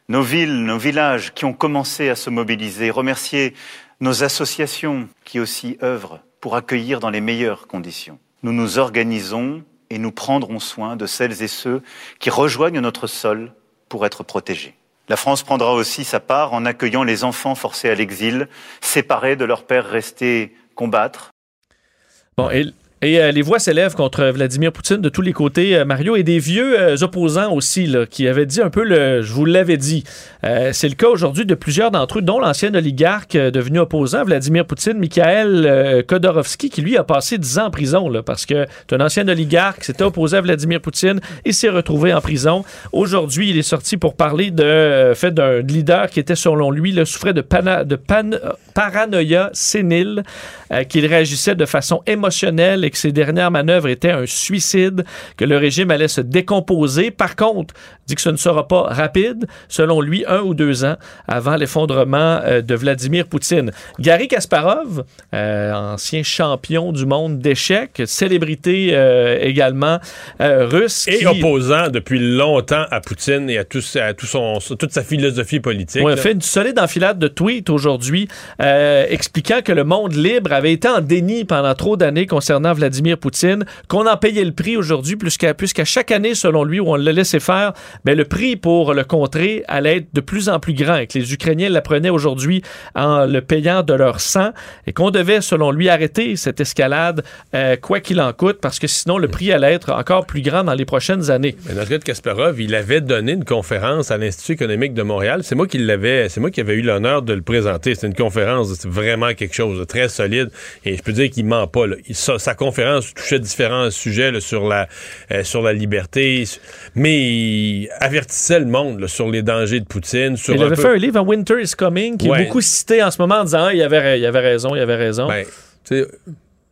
nos villes, nos villages qui ont commencé à se mobiliser, remercier nos associations qui aussi œuvrent pour accueillir dans les meilleures conditions. Nous nous organisons et nous prendrons soin de celles et ceux qui rejoignent notre sol pour être protégés. La France prendra aussi sa part en accueillant les enfants forcés à l'exil, séparés de leurs pères restés combattre. Et euh, les voix s'élèvent contre Vladimir Poutine de tous les côtés, euh, Mario, et des vieux euh, opposants aussi, là, qui avaient dit un peu le je vous l'avais dit. c'est le cas aujourd'hui de plusieurs d'entre eux, dont l'ancien oligarque devenu opposant Vladimir Poutine, Mikhail Khodorkovsky, qui lui a passé 10 ans en prison, là, parce que c'est un ancien oligarque, s'était opposé à Vladimir Poutine et s'est retrouvé en prison. Aujourd'hui, il est sorti pour parler de fait d'un leader qui était, selon lui, le souffrait de, de paranoïa sénile, qu'il réagissait de façon émotionnelle et que ces dernières manœuvres étaient un suicide, que le régime allait se décomposer. Par contre, dit que ce ne sera pas rapide, selon lui, un ou deux ans avant l'effondrement euh, de Vladimir Poutine. Gary Kasparov, euh, ancien champion du monde d'échecs, célébrité euh, également russe. Et opposant depuis longtemps à Poutine et à, tout, à tout son, toute sa philosophie politique. On a fait une solide enfilade de tweets aujourd'hui expliquant que le monde libre avait été en déni pendant trop d'années concernant Vladimir Poutine, qu'on en payait le prix aujourd'hui, puisqu'à chaque année, selon lui, où on le laissait faire, ben, le prix pour le contrer allait être de plus en plus grand et que les Ukrainiens l'apprenaient aujourd'hui en le payant de leur sang et qu'on devait, selon lui, arrêter cette escalade, euh, quoi qu'il en coûte, parce que sinon, le prix allait être encore plus grand dans les prochaines années. Mais de Kasparov, il avait donné une conférence à l'Institut économique de Montréal. C'est moi qui l'avais, c'est moi qui avais eu l'honneur de le présenter. C'est une conférence, c'est vraiment quelque chose de très solide et je peux dire qu'il ment pas. Là. sa conférence conférence touchait différents sujets sur, la, euh, sur la liberté, mais il avertissait le monde sur les dangers de Poutine. Sur il avait fait un livre, Winter is Coming, qui est beaucoup cité en ce moment en disant ah, il, avait, il avait raison, il avait raison. Ben,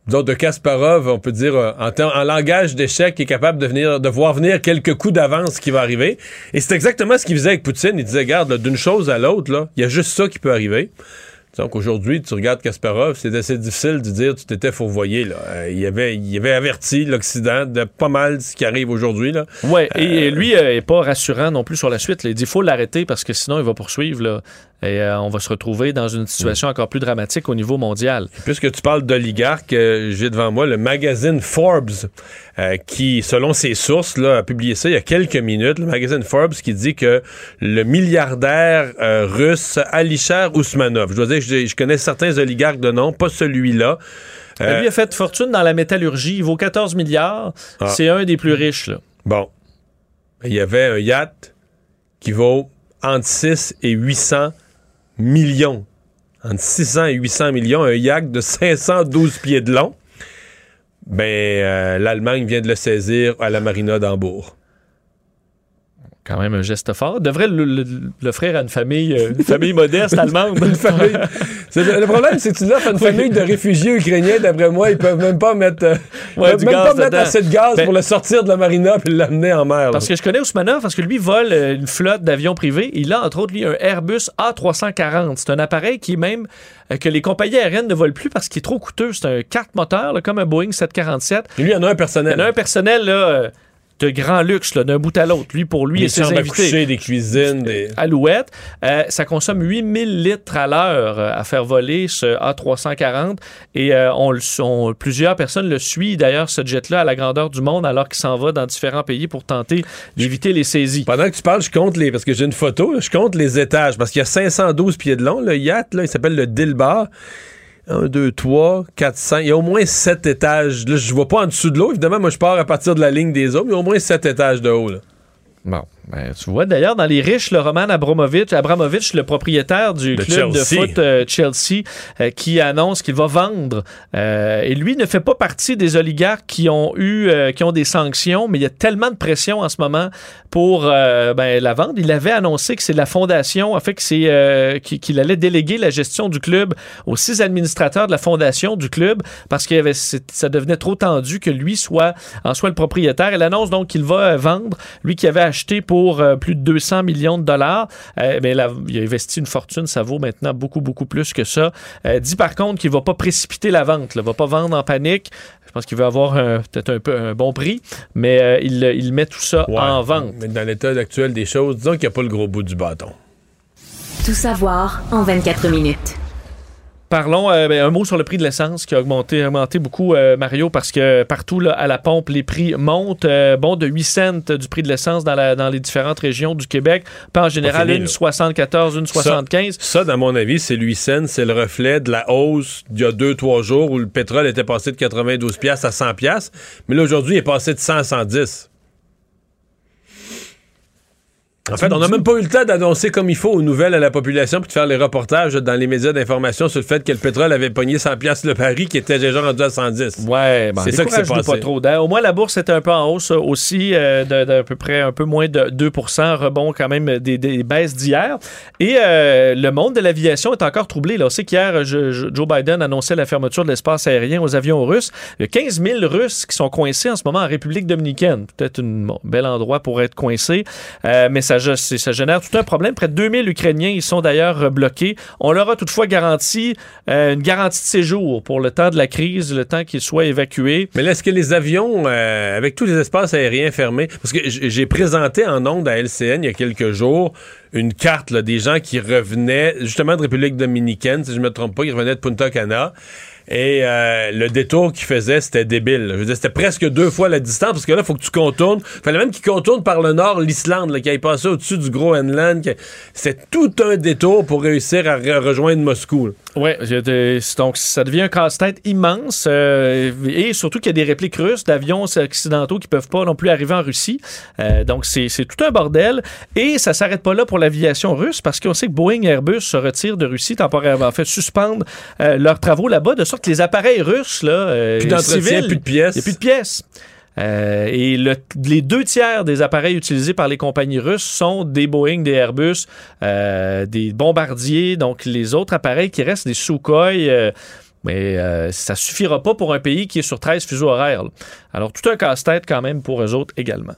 donc de Kasparov, on peut dire euh, en, en langage d'échec, qui est capable de, venir, de voir venir quelques coups d'avance qui va arriver. Et c'est exactement ce qu'il faisait avec Poutine. Il disait, regarde, d'une chose à l'autre, il y a juste ça qui peut arriver. Donc aujourd'hui, tu regardes Kasparov, c'est assez difficile de dire tu t'étais fourvoyé. Là. Euh, il, avait, il avait averti l'Occident de pas mal ce qui arrive aujourd'hui. Oui, et euh, lui euh, est pas rassurant non plus sur la suite. Il dit il faut l'arrêter parce que sinon il va poursuivre. Là. Et on va se retrouver dans une situation encore plus dramatique au niveau mondial. Puisque tu parles d'oligarques, j'ai devant moi le magazine Forbes qui, selon ses sources, là, a publié ça il y a quelques minutes. Le magazine Forbes qui dit que le milliardaire russe Alisher Ousmanov, je dois dire, je, je connais certains oligarques de nom, pas celui-là. Euh, lui a fait fortune dans la métallurgie. Il vaut 14 milliards. Ah. C'est un des plus riches. Là. Bon. Il y avait un yacht qui vaut entre 6 et 800 millions. Entre 600 et 800 millions. Un yacht de 512 pieds de long. Ben, euh, l'Allemagne vient de le saisir à la marina d'Hambourg quand même un geste fort. Devrait l'offrir à une famille, euh, une famille modeste allemande. <laughs> une famille. Le, problème, c'est que tu l'offres à une famille de réfugiés ukrainiens, d'après moi, ils peuvent même pas mettre, euh, même pas mettre assez de gaz ben pour le sortir de la marina puis l'amener en mer. Parce que je connais Ousmanov, parce que lui vole euh, une flotte d'avions privés. Il a, entre autres, lui, un Airbus A340. C'est un appareil qui, même, que les compagnies aériennes ne volent plus parce qu'il est trop coûteux. C'est un 4 moteurs, comme un Boeing 747. Et lui, il en a un personnel. Il en a un personnel, là de grand luxe d'un bout à l'autre. Lui, pour lui et ses invités. des cuisines, des... Alouettes. Euh, ça consomme 8000 litres à l'heure euh, à faire voler ce A340 et euh, on, plusieurs personnes le suivent d'ailleurs, ce jet-là, à la grandeur du monde alors qu'il s'en va dans différents pays pour tenter d'éviter les saisies. Pendant que tu parles, je compte les... Parce que j'ai une photo, je compte les étages parce qu'il y a 512 pieds de long. Le yacht, là, il s'appelle le Dilbar. 1, 2, 3, 4, 5. Il y a au moins 7 étages. Là, je vois pas en dessous de l'eau. Évidemment, moi, je pars à partir de la ligne des eaux, mais il y a au moins 7 étages de haut. Bon. Ben, tu vois d'ailleurs dans les riches, le Roman Abramovich, Abramovich le propriétaire du club de foot euh, Chelsea, euh, qui annonce qu'il va vendre. Euh, et lui ne fait pas partie des oligarques qui ont eu, qui ont des sanctions, mais il y a tellement de pression en ce moment pour ben, la vente. Il avait annoncé que c'est la fondation, en fait, que c'est qu'il allait déléguer la gestion du club aux six administrateurs de la fondation du club parce que ça devenait trop tendu que lui soit en soit le propriétaire. Il annonce donc qu'il va vendre, lui qui avait acheté pour pour euh, plus de 200 millions de dollars. Euh, mais là, il a investi une fortune, ça vaut maintenant beaucoup, beaucoup plus que ça. Euh, dit par contre qu'il ne va pas précipiter la vente, il ne va pas vendre en panique. Je pense qu'il va avoir peut-être un peu un bon prix, mais il, met tout ça en vente. Mais dans l'état actuel des choses, disons qu'il n'y a pas le gros bout du bâton. Tout savoir en 24 minutes. Parlons euh, ben, un mot sur le prix de l'essence qui a augmenté, augmenté beaucoup, euh, Mario, parce que partout là, à la pompe, les prix montent. Euh, bon, de 8 cents du prix de l'essence dans, dans les différentes régions du Québec. Pas en général, une 74, une 75. Ça, dans mon avis, c'est 8 cents. C'est le reflet de la hausse d'il y a 2-3 jours où le pétrole était passé de 92 à 100 Mais là, aujourd'hui, il est passé de 100 à 110. En fait, on n'a même pas eu le temps d'annoncer comme il faut aux nouvelles à la population puis de faire les reportages dans les médias d'information sur le fait que le pétrole avait pogné 100 pièces le pari qui était déjà rendu à 110. Ouais, ben, c'est ça qui s'est passé. Pas trop. Au moins la bourse était un peu en hausse aussi euh, d'à peu près un peu moins de 2% rebond quand même des, baisses d'hier et euh, le monde de l'aviation est encore troublé là. On sait qu'hier Joe Biden annonçait la fermeture de l'espace aérien aux avions russes. Il y a 15 000 Russes qui sont coincés en ce moment en République dominicaine. Peut-être un bel endroit pour être coincé, euh, mais ça, ça génère tout un problème. Près de 2000 Ukrainiens, ils sont d'ailleurs bloqués. On leur a toutefois garanti euh, une garantie de séjour pour le temps de la crise, le temps qu'ils soient évacués. Mais est-ce que les avions, euh, avec tous les espaces aériens fermés, parce que j'ai présenté en ondes à LCN il y a quelques jours une carte des gens qui revenaient justement de République dominicaine, si je ne me trompe pas, qui revenaient de Punta Cana. Et euh, le détour qu'il faisait, c'était débile. Je veux dire, c'était presque deux fois la distance, parce que là, il faut que tu contournes. Fallait même qu'il contourne par le nord l'Islande, qu'il aille passer au-dessus du Groenland. C'est tout un détour pour réussir à rejoindre Moscou. Oui, donc ça devient un casse-tête immense. Euh, et surtout qu'il y a des répliques russes d'avions occidentaux qui peuvent pas non plus arriver en Russie. Euh, donc c'est tout un bordel. Et ça s'arrête pas là pour l'aviation russe, parce qu'on sait que Boeing et Airbus se retirent de Russie temporairement, en fait, suspendent leurs travaux là-bas, de sorte que les appareils russes, là, euh, plus d'entretien, plus de pièces. Il n'y a plus de pièces. Euh, et les deux tiers des appareils utilisés par les compagnies russes sont des Boeing, des Airbus, euh, des bombardiers. Donc, les autres appareils qui restent des Sukhoi. mais ça suffira pas pour un pays qui est sur 13 fuseaux horaires. Alors, tout un casse-tête quand même pour eux autres également.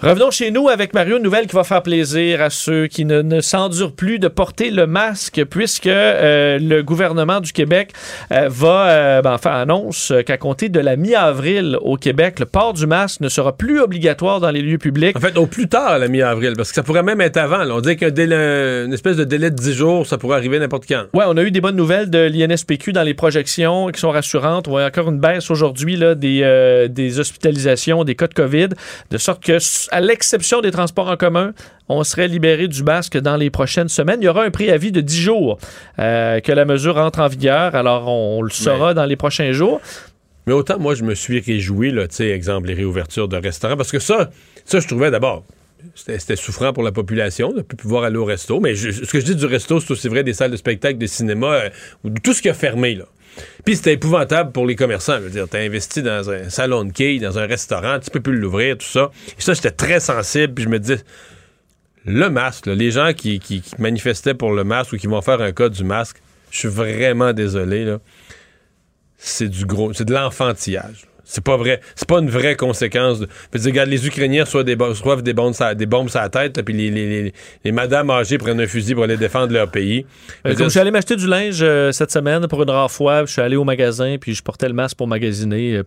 Revenons chez nous avec Mario, une nouvelle qui va faire plaisir à ceux qui ne, ne s'endurent plus de porter le masque, puisque euh, le gouvernement du Québec euh, va euh, ben, faire annonce qu'à compter de la mi-avril au Québec, le port du masque ne sera plus obligatoire dans les lieux publics. En fait, au plus tard à la mi-avril, parce que ça pourrait même être avant. là. On dit qu'un délai, une espèce de délai de 10 jours, ça pourrait arriver n'importe quand. Ouais, on a eu des bonnes nouvelles de l'INSPQ dans les projections qui sont rassurantes. On voit encore une baisse aujourd'hui des, euh, des hospitalisations, des cas de COVID, de sorte que, à l'exception des transports en commun, on serait libéré du masque dans les prochaines semaines. Il y aura un préavis de 10 jours euh, que la mesure entre en vigueur. Alors, on, le saura dans les prochains jours. Mais autant, moi, je me suis réjoui, là, tu sais, exemple, les réouvertures de restaurants, parce que ça, ça, je trouvais d'abord, c'était souffrant pour la population de ne plus pouvoir aller au resto. Mais je- ce que je dis du resto, c'est aussi vrai des salles de spectacle, de cinéma, euh, tout ce qui a fermé, là. Puis c'était épouvantable pour les commerçants. Je veux t'as investi dans un salon de quilles, dans un restaurant, tu peux plus l'ouvrir, tout ça. Et ça, j'étais très sensible, puis je me disais, le masque, les gens qui, manifestaient pour le masque ou qui vont faire un cas du masque, je suis vraiment désolé. C'est du gros, c'est de l'enfantillage. C'est pas vrai. C'est pas une vraie conséquence. De... Je veux dire, regarde, les Ukrainiens reçoivent des, reçoivent des bombes, sur- des bombes sur la tête, là, puis les, les, les, les madames âgées prennent un fusil pour aller défendre leur pays. Je Euh, comme je suis allé m'acheter du linge euh, cette semaine pour une rare fois, je suis allé au magasin, puis je portais le masque pour magasiner. euh,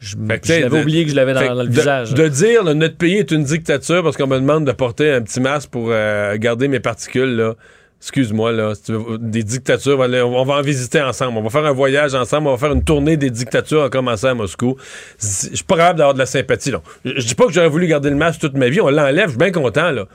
Je, l'avais oublié que je l'avais dans, le de, visage. De dire, là, notre pays est une dictature parce qu'on me demande de porter un petit masque pour euh, garder mes particules, là. Excuse-moi, là. des dictatures, on va, en visiter ensemble. On va faire un voyage ensemble. On va faire une tournée des dictatures en commençant à Moscou. Je suis pas capable d'avoir de la sympathie, là. Je je dis pas que j'aurais voulu garder le masque toute ma vie. On l'enlève. Je suis bien content, là.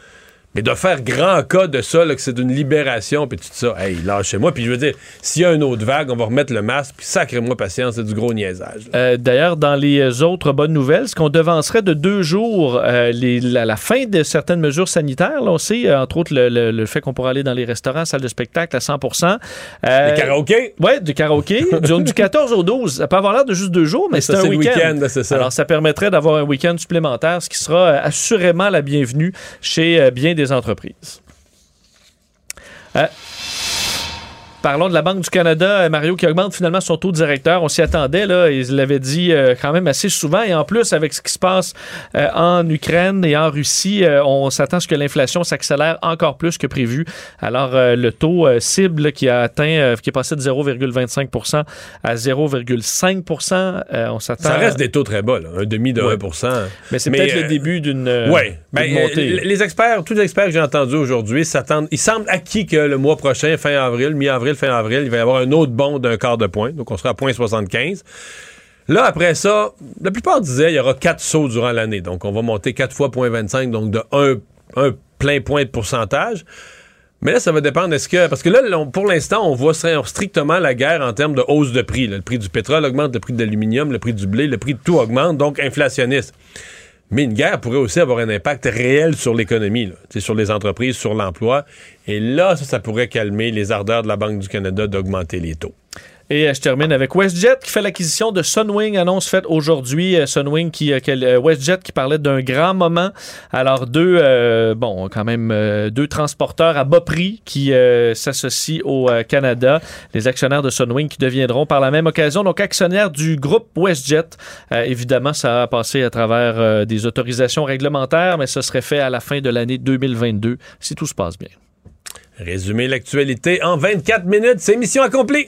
Mais de faire grand cas de ça, là, que c'est une libération, puis tout ça, hey, lâchez-moi. Puis je veux dire, s'il y a une autre vague, on va remettre le masque, puis sacrez-moi patience, c'est du gros niaisage. Euh, D'ailleurs, dans les autres bonnes nouvelles, ce qu'on devancerait de deux jours euh, les- la, la fin de certaines mesures sanitaires, là, on sait, euh, entre autres, le, le- le fait qu'on pourra aller dans les restaurants, salles de spectacle à 100% euh, Les karaokés? Oui, du karaoké. <laughs> du, du 14 au 12. Ça peut avoir l'air de juste deux jours, mais c'est un week-end. ça. Alors, ça permettrait d'avoir un week-end supplémentaire, ce qui sera euh, assurément la bienvenue chez euh, bien des entreprises. Euh, Parlons de la Banque du Canada, euh, Mario, qui augmente finalement son taux directeur. On s'y attendait, là. Il l'avait dit euh, quand même assez souvent. Et en plus, avec ce qui se passe euh, en Ukraine et en Russie, euh, on s'attend à ce que l'inflation s'accélère encore plus que prévu. Alors, le taux cible qui a atteint, qui est passé de 0,25% à 0,5% euh, on s'attend. Ça reste des taux très bas, là, un demi de Ouais. 1 Mais c'est peut-être le début d'une Oui. d'une Ben, montée. les experts, tous les experts que j'ai entendus aujourd'hui s'attendent. Il semble acquis que le mois prochain, fin avril, mi-avril, fin avril, il va y avoir un autre bond d'un quart de point. Donc, on sera à 0,75. Là, après ça, la plupart disaient qu'il y aura quatre sauts durant l'année. Donc, on va monter 4 fois 0,25, donc de un, un plein point de pourcentage. Mais là, ça va dépendre. Est-ce que. Parce que là, pour l'instant, on voit stri- strictement la guerre en termes de hausse de prix. Le prix du pétrole augmente, le prix de l'aluminium, le prix du blé, le prix de tout augmente, donc inflationniste. Mais une guerre pourrait aussi avoir un impact réel sur l'économie, sur les entreprises, sur l'emploi. Et là, ça, ça pourrait calmer les ardeurs de la Banque du Canada d'augmenter les taux. Et euh, je termine avec WestJet qui fait l'acquisition de Sunwing, annonce faite aujourd'hui. Euh, Sunwing qui, euh, WestJet qui parlait d'un grand moment. Alors deux, bon, quand même deux transporteurs à bas prix qui s'associent au Canada. Les actionnaires de Sunwing qui deviendront par la même occasion donc actionnaires du groupe WestJet. Évidemment, ça a passé à travers des autorisations réglementaires, mais ce serait fait à la fin de l'année 2022 si tout se passe bien. Résumer l'actualité en 24 minutes, c'est mission accomplie.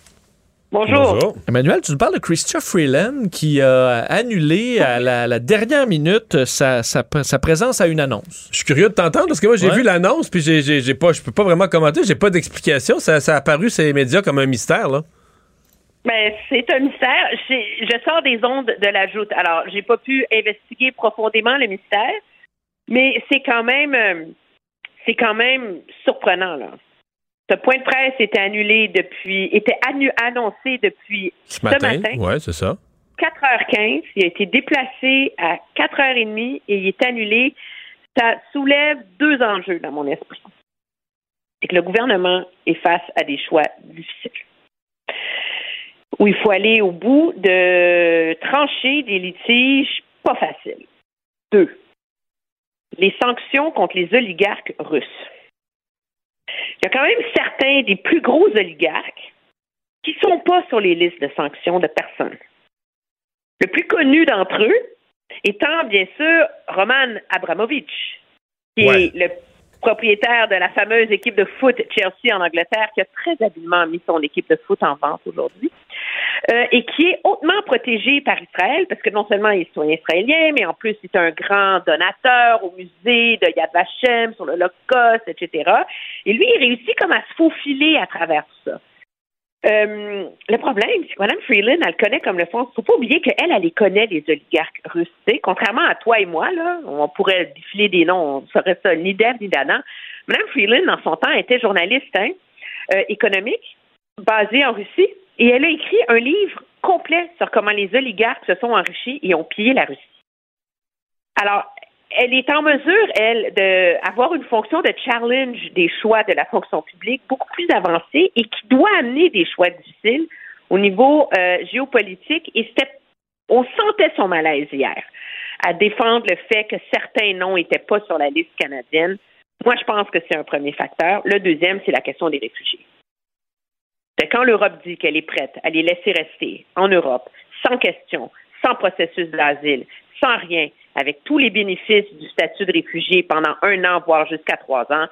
Bonjour. Emmanuel, tu nous parles de Christopher Freeland qui a annulé à la, la dernière minute sa, sa- sa présence à une annonce. Je suis curieux de t'entendre parce que moi, j'ai Ouais. vu l'annonce, puis j'ai, j'ai, pas, je peux pas vraiment commenter, j'ai pas d'explication. Ça, ça a apparu sur les médias comme un mystère, là. Ben, c'est un mystère. J'ai- Je sors des ondes de la joute. Alors, j'ai pas pu investiguer profondément le mystère, mais c'est quand même, euh, c'est quand même surprenant là. Ce point de presse était annulé depuis, était annoncé depuis ce matin? Oui, c'est ça. 4h15. Il a été déplacé à 4h30 et il est annulé. Ça soulève deux enjeux dans mon esprit. C'est que le gouvernement est face à des choix difficiles où il faut aller au bout de trancher des litiges pas faciles. Deux, les sanctions contre les oligarques russes. Il y a quand même certains des plus gros oligarques qui ne sont pas sur les listes de sanctions de personne. Le plus connu d'entre eux étant, bien sûr, Roman Abramovich, qui est le propriétaire de la fameuse équipe de foot Chelsea en Angleterre, qui a très habilement mis son équipe de foot en vente aujourd'hui, euh, et qui est hautement protégé par Israël, parce que non seulement il est citoyen israélien, mais en plus il est un grand donateur au musée de Yad Vashem sur l'Holocauste, etc. Et lui, il réussit comme à se faufiler à travers ça. Euh, le problème, c'est que Mme Freeland, elle connaît comme le fond. Il faut pas oublier qu'elle, elle les connaît, les oligarques russes. Contrairement à toi et moi, là, on pourrait défiler des noms, on saurait ça ni d'Ève ni d'Anna. Mme Freeland, dans son temps, était journaliste hein, euh, économique, basée en Russie, et elle a écrit un livre complet sur comment les oligarques se sont enrichis et ont pillé la Russie. Alors, elle est en mesure, elle, d'avoir une fonction de challenge des choix de la fonction publique beaucoup plus avancée et qui doit amener des choix difficiles au niveau euh, géopolitique. Et on sentait son malaise hier à défendre le fait que certains noms n'étaient pas sur la liste canadienne. Moi, je pense que c'est un premier facteur. Le deuxième, c'est la question des réfugiés. C'est quand l'Europe dit qu'elle est prête à les laisser rester en Europe, sans question, sans processus d'asile, sans rien, avec tous les bénéfices du statut de réfugié pendant un an, voire jusqu'à trois ans,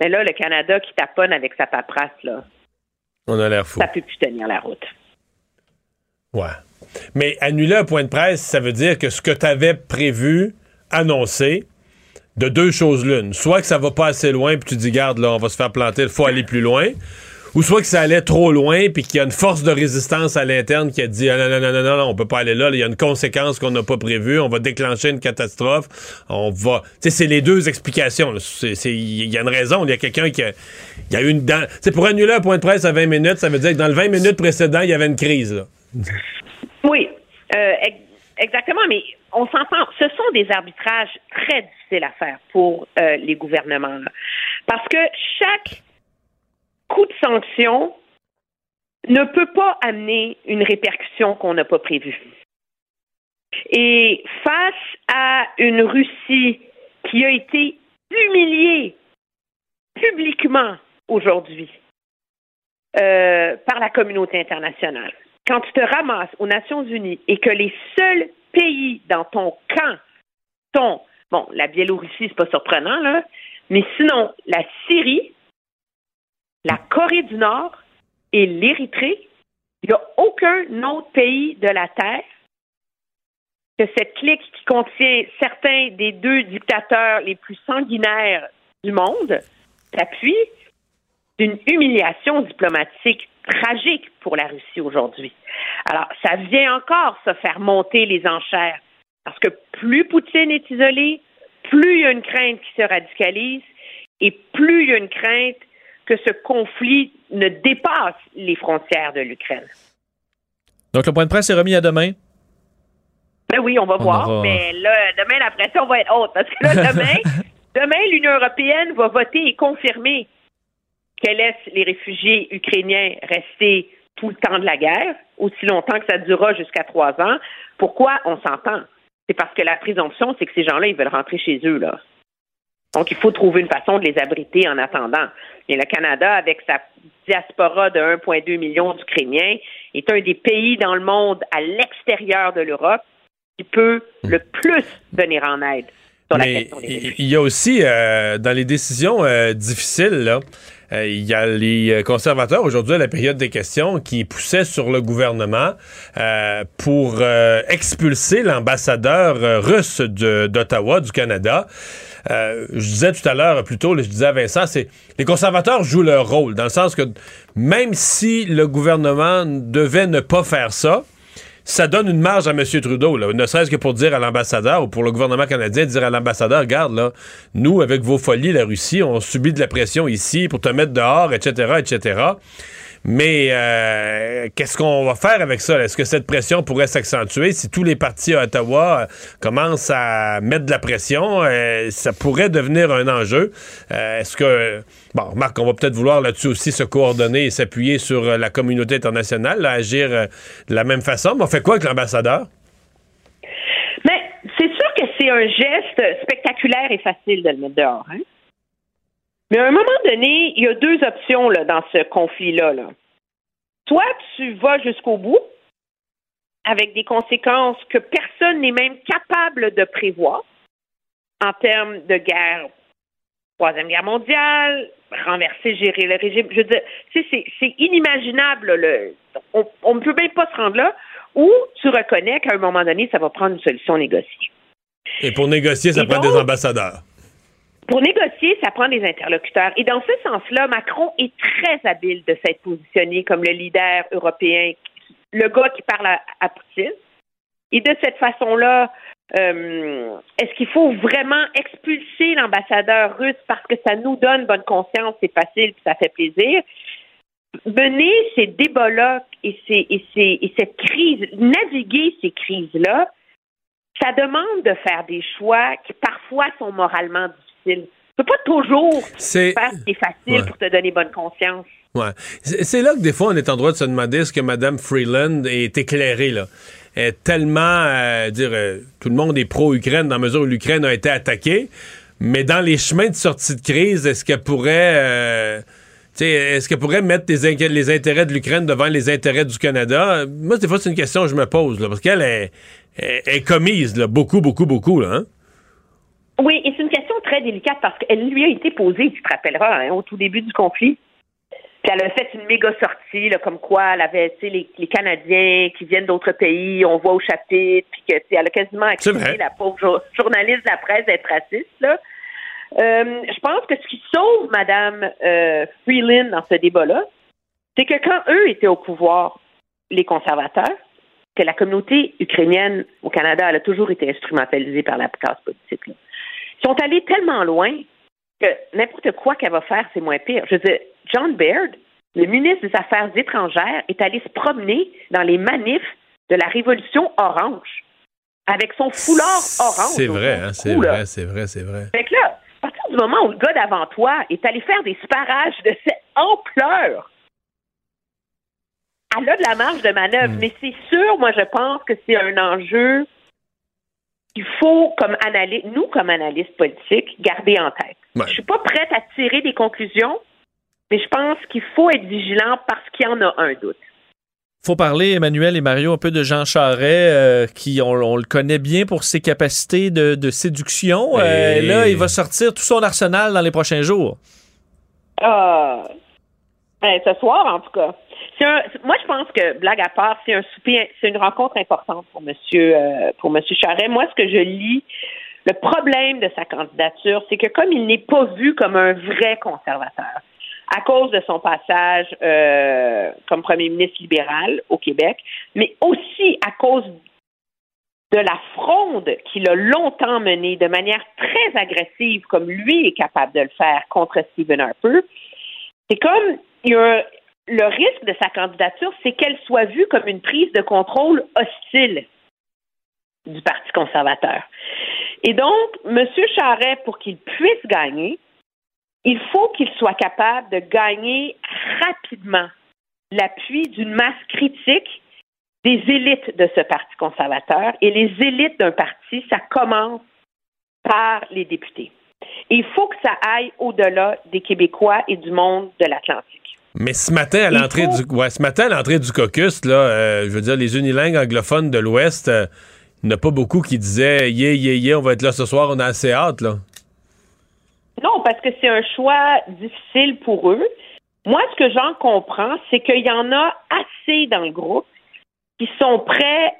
mais là, le Canada qui taponne avec sa paperasse, là, on a l'air fou. Ça peut plus tenir la route. Ouais. Mais annuler un point de presse, ça veut dire que ce que tu avais prévu, annoncé, de deux choses l'une. Soit que ça va pas assez loin, puis tu dis, garde, là, on va se faire planter, il faut aller plus loin ou soit que ça allait trop loin, puis qu'il y a une force de résistance à l'interne qui a dit ah, non, non, non, non, non, on peut pas aller là, il y a une conséquence qu'on n'a pas prévue, on va déclencher une catastrophe, on va... Tu sais, c'est les deux explications. Il y a une raison, il y a quelqu'un qui a, y a une... C'est pour annuler un point de presse à 20 minutes, ça veut dire que dans le 20 minutes précédent, il y avait une crise. Oui, euh, exactement, mais on s'entend, ce sont des arbitrages très difficiles à faire pour euh, les gouvernements. Parce que chaque coup de sanction ne peut pas amener une répercussion qu'on n'a pas prévue. Et face à une Russie qui a été humiliée publiquement aujourd'hui euh, par la communauté internationale, quand tu te ramasses aux Nations Unies et que les seuls pays dans ton camp sont, bon, la Biélorussie, c'est pas surprenant, là, mais sinon, la Syrie, la Corée du Nord et l'Érythrée, il n'y a aucun autre pays de la Terre que cette clique qui contient certains des deux dictateurs les plus sanguinaires du monde s'appuie d'une humiliation diplomatique tragique pour la Russie aujourd'hui. Alors, ça vient encore se faire monter les enchères, parce que plus Poutine est isolé, plus il y a une crainte qui se radicalise, et plus il y a une crainte que ce conflit ne dépasse les frontières de l'Ukraine. Donc le point de presse est remis à demain? Ben oui, on va voir. Mais là, demain, la pression va être haute. Parce que là, demain, <laughs> demain l'Union européenne va voter et confirmer qu'elle laisse les réfugiés ukrainiens rester tout le temps de la guerre, aussi longtemps que ça durera jusqu'à trois ans. Pourquoi? On s'entend? C'est parce que la présomption, c'est que ces gens-là, ils veulent rentrer chez eux, là. Donc, il faut trouver une façon de les abriter en attendant. Et le Canada, avec sa diaspora de 1,2 million d'Ukrainiens, est un des pays dans le monde à l'extérieur de l'Europe qui peut le plus venir en aide sur la question des Il y a aussi, euh, dans les décisions euh, difficiles, là, euh, il y a les conservateurs aujourd'hui à la période des questions qui poussaient sur le gouvernement pour expulser l'ambassadeur russe d'Ottawa, du Canada. Euh, je disais tout à l'heure, plutôt, je disais à Vincent, c'est les conservateurs jouent leur rôle, dans le sens que même si le gouvernement devait ne pas faire ça, ça donne une marge à M. Trudeau, ne serait-ce que pour dire à l'ambassadeur ou pour le gouvernement canadien, dire à l'ambassadeur, regarde, là, nous, avec vos folies, la Russie, on subit de la pression ici pour te mettre dehors, etc., etc. Mais euh, qu'est-ce qu'on va faire avec ça? Est-ce que cette pression pourrait s'accentuer si tous les partis à Ottawa euh, commencent à mettre de la pression? Euh, ça pourrait devenir un enjeu? Est-ce que... Bon, Marc, on va peut-être vouloir là-dessus aussi se coordonner et s'appuyer sur la communauté internationale, agir de la même façon. Mais on fait quoi avec l'ambassadeur? Mais c'est sûr que c'est un geste spectaculaire et facile de le mettre dehors. Hein? Mais à un moment donné, il y a deux options là, dans ce conflit-là. Là. Soit tu vas jusqu'au bout avec des conséquences que personne n'est même capable de prévoir en termes de guerre, troisième guerre mondiale, renverser, gérer le régime. Je veux dire, c'est inimaginable. Le, on ne peut même pas se rendre là. Ou tu reconnais qu'à un moment donné, ça va prendre une solution négociée. Et pour négocier, ça prend des ambassadeurs. Pour négocier, ça prend des interlocuteurs. Et dans ce sens-là, Macron est très habile de s'être positionné comme le leader européen, le gars qui parle à, Poutine. Et de cette façon-là, euh, est-ce qu'il faut vraiment expulser l'ambassadeur russe parce que ça nous donne bonne conscience, c'est facile, ça fait plaisir? Mener ces débats-là et, et, et cette crise, naviguer ces crises-là, ça demande de faire des choix qui parfois sont moralement difficiles Tu peux pas toujours faire ce qui est facile pour te donner bonne conscience. Ouais. C'est là que des fois, on est en droit de se demander est-ce que Mme Freeland est éclairée, là. est tellement, euh, dire, euh, tout le monde est pro-Ukraine dans la mesure où l'Ukraine a été attaquée, mais dans les chemins de sortie de crise, est-ce qu'elle pourrait, euh, est-ce qu'elle pourrait mettre les, les intérêts de l'Ukraine devant les intérêts du Canada? Moi, des fois, c'est une question que je me pose, là, parce qu'elle est, est, commise, là, beaucoup, beaucoup, beaucoup, là, hein? Oui, et c'est une question très délicate parce qu'elle lui a été posée, tu te rappelleras, hein, au tout début du conflit. Puis elle a fait une méga sortie, là, comme quoi elle avait les, les Canadiens qui viennent d'autres pays, on voit au chapitre, puis que elle a quasiment accusé la pauvre journaliste de la presse d'être raciste. Là. Euh, je pense que ce qui sauve Mme euh, Freeland dans ce débat-là, c'est que quand eux étaient au pouvoir, les conservateurs, que la communauté ukrainienne au Canada, elle a toujours été instrumentalisée par la classe politique. Là sont allés tellement loin que n'importe quoi qu'elle va faire, c'est moins pire. Je veux dire, John Baird, le ministre des Affaires étrangères, est allé se promener dans les manifs de la Révolution orange avec son foulard orange. C'est vrai, hein, c'est vrai, c'est vrai, c'est vrai. Fait que là, à partir du moment où le gars d'avant toi est allé faire des sparages de cette ampleur, elle a de la marge de manœuvre. Hmm. Mais c'est sûr, moi, je pense que c'est un enjeu il faut, comme analyste, nous, comme analystes politiques, garder en tête. Je Je suis pas prête à tirer des conclusions, mais je pense qu'il faut être vigilant parce qu'il y en a un doute faut parler, Emmanuel et Mario, un peu de Jean Charret, euh, qui on, le connaît bien pour ses capacités de, séduction. Euh, là, il va sortir tout son arsenal dans les prochains jours. Ah, ben, ce soir, en tout cas moi, je pense que, blague à part, c'est un souper, c'est une rencontre importante pour Monsieur, euh, pour Monsieur Charret. Moi, ce que je lis, le problème de sa candidature, c'est que comme il n'est pas vu comme un vrai conservateur, à cause de son passage euh, comme premier ministre libéral au Québec, mais aussi à cause de la fronde qu'il a longtemps menée de manière très agressive, comme lui est capable de le faire contre Stephen Harper, c'est comme il y a le risque de sa candidature, c'est qu'elle soit vue comme une prise de contrôle hostile du Parti conservateur. Et donc, M. Charret, pour qu'il puisse gagner, il faut qu'il soit capable de gagner rapidement l'appui d'une masse critique des élites de ce Parti conservateur. Et les élites d'un parti, ça commence par les députés. Et il faut que ça aille au-delà des Québécois et du monde de l'Atlantique. Mais ce matin, à l'entrée du, ouais, ce matin, à l'entrée du caucus, là, euh, je veux dire, les unilingues anglophones de l'Ouest, euh, il n'y en a pas beaucoup qui disaient, yeah, yeah, yeah, on va être là ce soir, on a assez hâte, là. Non, parce que c'est un choix difficile pour eux. Moi, ce que j'en comprends, c'est qu'il y en a assez dans le groupe qui sont prêts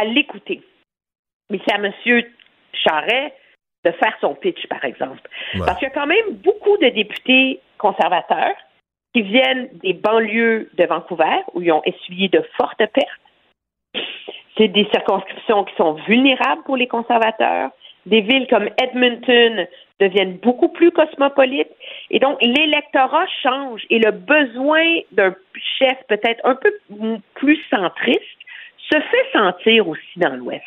à l'écouter. Mais c'est à M. Charret de faire son pitch, par exemple. Parce qu'il y a quand même beaucoup de députés conservateurs qui viennent des banlieues de Vancouver, où ils ont essuyé de fortes pertes, c'est des circonscriptions qui sont vulnérables pour les conservateurs. Des villes comme Edmonton deviennent beaucoup plus cosmopolites. Et donc, l'électorat change et le besoin d'un chef peut-être un peu plus centriste se fait sentir aussi dans l'Ouest.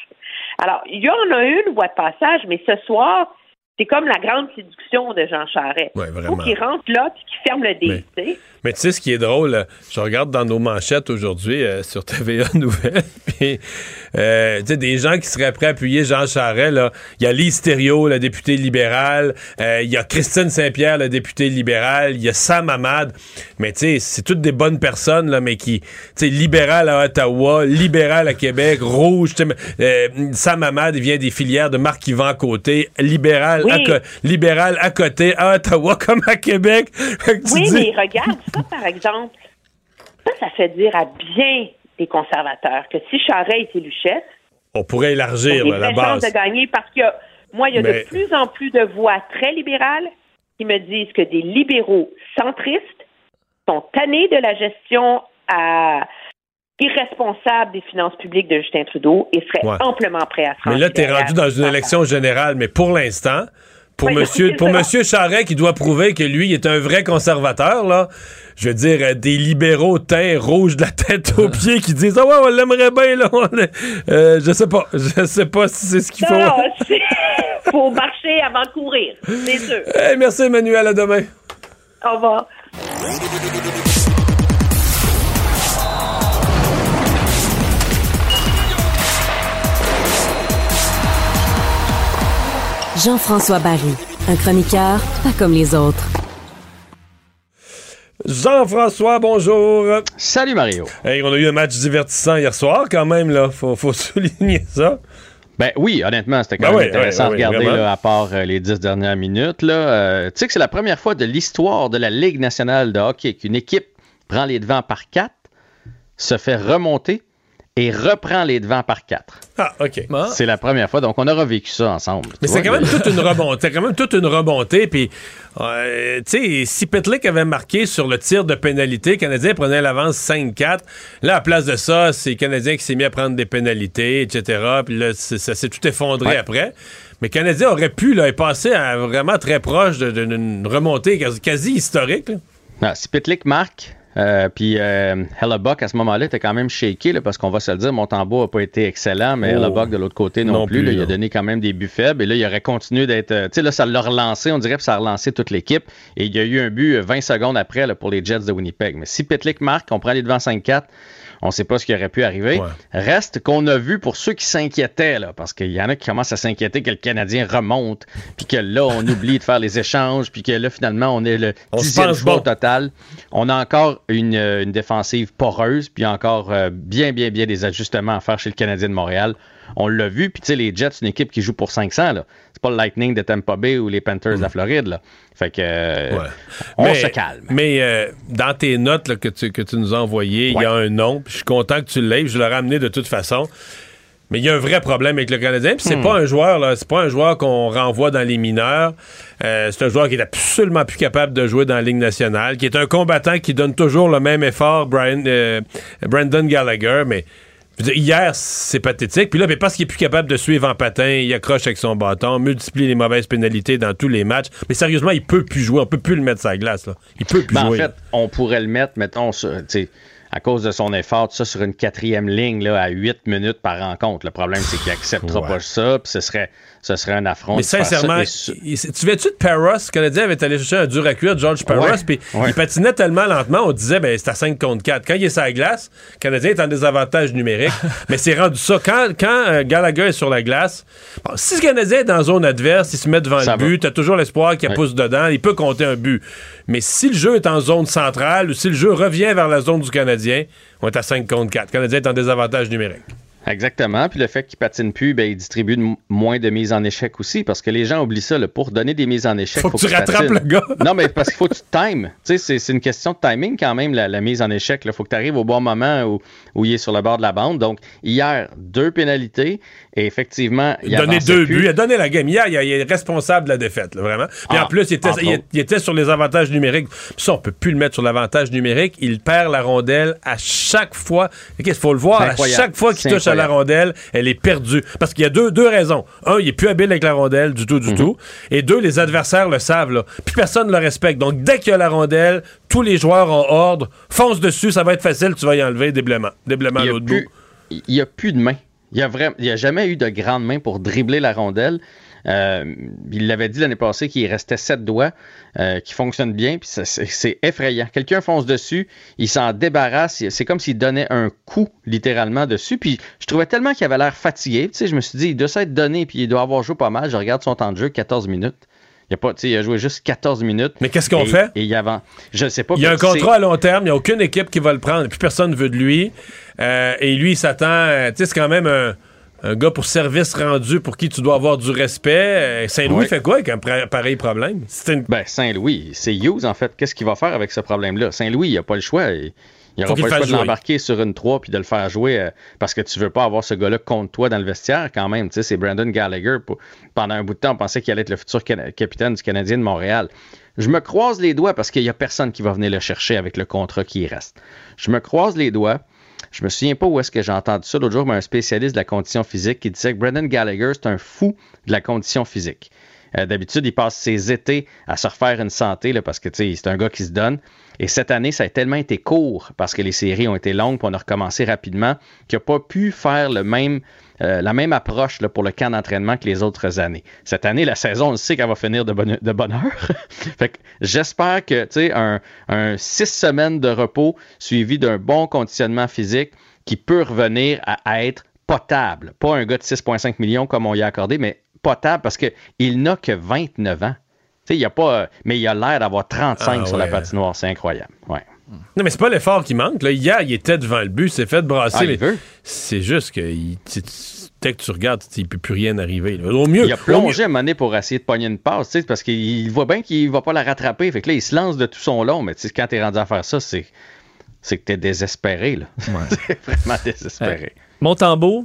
Alors, il y en a une voie de passage, mais ce soir, c'est comme la grande séduction de Jean Charest. Ouais, Il faut qu'il rentre là et qu'il ferme le DC. Mais tu sais, ce qui est drôle, je regarde dans nos manchettes aujourd'hui euh, sur TVA <laughs> Nouvelles, puis euh, tu sais, des gens qui seraient prêts à appuyer Jean Charest, là. Il y a Lise Thériault, la députée libérale, euh, il y a Christine Saint-Pierre, la députée libérale, il y a Sam Hamad, mais tu sais, c'est toutes des bonnes personnes, là, mais qui, tu sais, libéral à Ottawa, libéral à Québec, rouge, Sam Hamad, vient des filières de Marc-Yvan Côté, libéral, Oui. à, co- libéral à côté, à Ottawa <laughs> comme à Québec. Oui, dis- mais regarde, ça, par exemple, ça, ça fait dire à bien des conservateurs que si Charest est élu chef, On pourrait élargir là, a la base. de gagner parce que moi, il y a Mais- de plus en plus de voix très libérales qui me disent que des libéraux centristes sont tannés de la gestion à- irresponsable des finances publiques de Justin Trudeau et Ouais. amplement prêts à franchir Mais là, t'es derrière. rendu dans une élection générale, mais pour l'instant, pour Oui, monsieur, pour monsieur Charest qui doit prouver que lui est un vrai conservateur, là, je veux dire, euh, des libéraux teints rouges de la tête aux pieds qui disent Ah ouais, on l'aimerait bien, là. Euh, je sais pas. Je sais pas si c'est ce qu'il faut. Non, c'est- <laughs> faut marcher avant de courir, c'est sûr. Hey, merci Emmanuel, à demain. Au revoir. Jean-François Barry, un chroniqueur pas comme les autres. Jean-François, bonjour. Salut Mario. Hey, on a eu un match divertissant hier soir, quand même, là. Faut, faut <laughs> souligner ça. Ben oui, honnêtement, c'était quand Ben même intéressant ouais, ouais, à regarder là, à part euh, les dix dernières minutes. Euh, tu sais que c'est la première fois de l'histoire de la Ligue nationale de hockey qu'une équipe prend les devants par quatre, se fait remonter et reprend les devants par quatre. Ah, OK. C'est la première fois, donc on aura vécu ça ensemble. Mais c'est quand même toute une remontée. C'est quand même toute une remontée. Puis, euh, tu sais, si Petlick avait marqué sur le tir de pénalité, le Canadien prenait l'avance 5-4. Là, à place de ça, c'est le Canadien qui s'est mis à prendre des pénalités, etc. Puis là, ça s'est tout effondré Ouais. après. Mais le Canadien aurait pu là, passer à vraiment très proche d'une remontée quasi, quasi historique. là. Ah, si Pitlick marque, euh, puis euh, Hellebuck à ce moment-là était quand même shaké là, parce qu'on va se le dire, Montembeau n'a pas été excellent, mais Oh. Hellebuck de l'autre côté non, Non plus. plus, là, il a donné quand même des buts faibles et là il aurait continué d'être. euh, tu sais là ça l'a relancé, on dirait que ça a relancé toute l'équipe et il y a eu un but euh, 20 secondes après là, pour les Jets de Winnipeg. Mais si Pitlick marque, on prend les devants 5-4. On ne sait pas ce qui aurait pu arriver. Reste qu'on a vu pour ceux qui s'inquiétaient, là, parce qu'il y en a qui commencent à s'inquiéter que le Canadien remonte, puis que là, on oublie de faire les échanges, puis que là, finalement, on est le dixième bon. total. On a encore une, euh, une défensive poreuse, puis encore euh, bien, bien, bien des ajustements à faire chez le Canadien de Montréal. On l'a vu, puis tu sais, les Jets, c'est une équipe qui joue pour 500, là. C'est pas le Lightning de Tampa Bay ou les Panthers de la Floride, là. Fait que, euh, on mais, se calme. Mais euh, dans tes notes là, que, tu, que tu nous as envoyées, il y a un nom. Je suis content que tu l'aies. Je l'aurais amené de toute façon. Mais il y a un vrai problème avec le Canadien. Puis c'est Hmm. pas un joueur, là. C'est pas un joueur qu'on renvoie dans les mineurs. Euh, c'est un joueur qui est absolument plus capable de jouer dans la Ligue nationale, qui est un combattant qui donne toujours le même effort, Brian, Brandon Gallagher. Mais je veux dire, hier, c'est pathétique. Puis là, mais parce qu'il est plus capable de suivre en patin, il accroche avec son bâton, multiplie les mauvaises pénalités dans tous les matchs. Mais sérieusement, il peut plus jouer. On peut plus le mettre sur la glace. Là. Il peut plus Ben, en jouer. fait, on pourrait le mettre, mettons, sur- tu sais, à cause de son effort, tout ça sur une quatrième ligne là, à 8 minutes par rencontre. Le problème, c'est qu'il acceptera Ouais. pas ça, puis ce serait, ce serait un affront. Mais ça. sincèrement, tu viens-tu de Paros? Le Canadien avait allé chercher un dur à cuire, George Paros, Ouais, puis ouais. il patinait tellement lentement, on disait, ben, c'est à 5 contre 4. Quand il est sur la glace, le Canadien est en désavantage numérique, <laughs> mais c'est rendu ça. Quand, quand euh, Gallagher est sur la glace, bon, si le Canadien est dans zone adverse, il se met devant Ça le but, t'as toujours l'espoir qu'il Ouais. pousse dedans, il peut compter un but. Mais si le jeu est en zone centrale ou si le jeu revient vers la zone du Canadien, on est à 5 contre 4. Le Canadien est en désavantage numérique. Exactement. Puis le fait qu'il patine plus, ben, il distribue de moins de mises en échec aussi, parce que les gens oublient ça. là, pour donner des mises en échec, Faut que tu rattrapes le gars. <laughs> non, mais parce qu'il faut que tu times. Tu sais, c'est- une question de timing quand même, la, la mise en échec. Il faut que tu arrives au bon moment où, où il est sur le bord de la bande. Donc, hier, deux pénalités. Et effectivement, il a donné deux plus. buts. Il a donné la game. Hier, il, est responsable de la défaite, là, vraiment. Puis Ah, en plus, il était, entre il- autres. il était sur les avantages numériques. Puis ça, on peut plus le mettre sur l'avantage numérique. Il perd la rondelle à chaque fois. Il faut le voir. À chaque fois qu'il touche à la rondelle, elle est perdue. Parce qu'il y a deux, deux raisons. Un, il est plus habile avec la rondelle du tout, du mhm. tout. Et deux, les adversaires le savent. Là. Puis personne ne le respecte. Donc, dès qu'il y a la rondelle, tous les joueurs en ordre, fonce dessus, ça va être facile, tu vas y enlever déblement. Déblement à l'autre bout. Il n'y a plus de main. Il n'y a, a jamais eu de grande main pour dribbler la rondelle. Euh, il l'avait dit l'année passée qu'il restait sept doigts euh, qui fonctionnent bien, puis c'est effrayant. Quelqu'un fonce dessus, il s'en débarrasse, c'est comme s'il donnait un coup littéralement dessus. Puis je trouvais tellement qu'il avait l'air fatigué, tu sais, je me suis dit, il doit s'être donné, puis il doit avoir joué pas mal. Je regarde son temps de jeu, 14 minutes. Il a, pas, il a joué juste 14 minutes. Mais qu'est-ce qu'on fait? Et il avant, je sais pas. Il y a un contrat à long terme, il n'y a aucune équipe qui va le prendre, puis personne ne veut de lui. Euh, et lui, il s'attend. Tu sais, c'est quand même un un gars pour service rendu pour qui tu dois avoir du respect. Euh, Saint-Louis fait quoi avec un pareil problème? Ben, Saint-Louis, c'est Hughes, en fait. Qu'est-ce qu'il va faire avec ce problème-là? Saint-Louis, il a pas le choix. Il n'aura pas le choix de l'embarquer sur une 3 puis de le faire jouer euh, parce que tu veux pas avoir ce gars-là contre toi dans le vestiaire quand même. Tu sais, c'est Brandon Gallagher. pendant un bout de temps, on pensait qu'il allait être le futur capitaine du Canadien de Montréal. Je me croise les doigts parce qu'il n'y a personne qui va venir le chercher avec le contrat qui reste. Je me croise les doigts je me souviens pas où est-ce que j'ai entendu ça l'autre jour, mais un spécialiste de la condition physique qui disait que Brendan Gallagher, c'est un fou de la condition physique. Euh, d'habitude, il passe ses étés à se refaire une santé là, parce que c'est un gars qui se donne. Et cette année, ça a tellement été court parce que les séries ont été longues, pour on a recommencé rapidement, qu'il n'a pas pu faire le même euh, la même approche pour le camp d'entraînement que les autres années. Cette année, la saison, on sait qu'elle va finir de bonne, de bonne heure. <laughs> fait j'espère que, tu sais, un, un six semaines de repos suivi d'un bon conditionnement physique qui peut revenir à, être potable. Pas un gars de 6,5 millions comme on y a accordé, mais potable parce qu'il n'a que 29 ans. Il y a pas, mais il a l'air d'avoir 35 ah sur la patinoire. C'est incroyable. Ouais. Non, mais c'est pas l'effort qui manque. Là. Hier, il était devant le but, s'est fait brasser. Ah, c'est juste que dès que tu regardes, il peut plus rien arriver. Au mieux, il a plongé à un pour essayer de pogner une passe, parce qu'il voit bien qu'il va pas la rattraper. Fait que là, il se lance de tout son long, mais quand tu es rendu à faire ça, c'est c'est que tu es désespéré. Là. Ouais. <laughs> vraiment désespéré. Mon tambour,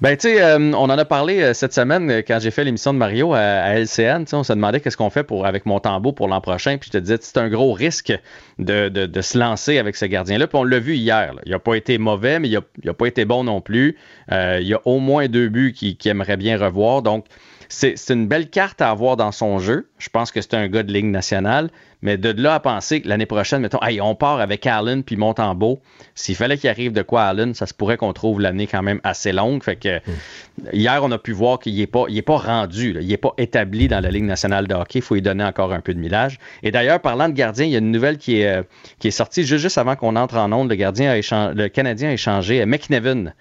ben, tu sais, euh, on en a parlé euh, cette semaine euh, quand j'ai fait l'émission de Mario à, LCN. On se demandait qu'est-ce qu'on fait pour, avec mon tambour pour l'an prochain. Puis je te disais, c'est un gros risque de, de, se lancer avec ce gardien-là. Puis on l'a vu hier. Il n'a pas été mauvais, mais il n'a pas été bon non plus. il y a au moins deux buts qu'il aimerait bien revoir. Donc, c'est une belle carte à avoir dans son jeu. Je pense que c'est un gars de ligne nationale. Mais de là à penser que l'année prochaine, mettons, hey, on part avec Allen puis Montembeau. S'il fallait qu'il arrive de quoi Allen, ça se pourrait qu'on trouve l'année quand même assez longue. Fait que hier, on a pu voir qu'il n'est pas, pas rendu, il n'est pas établi dans la Ligue nationale de hockey. Il faut lui donner encore un peu de millage. Et d'ailleurs, parlant de gardien, il y a une nouvelle qui est, euh, sortie juste, avant qu'on entre en onde. Le gardien le Canadien a échangé McNevin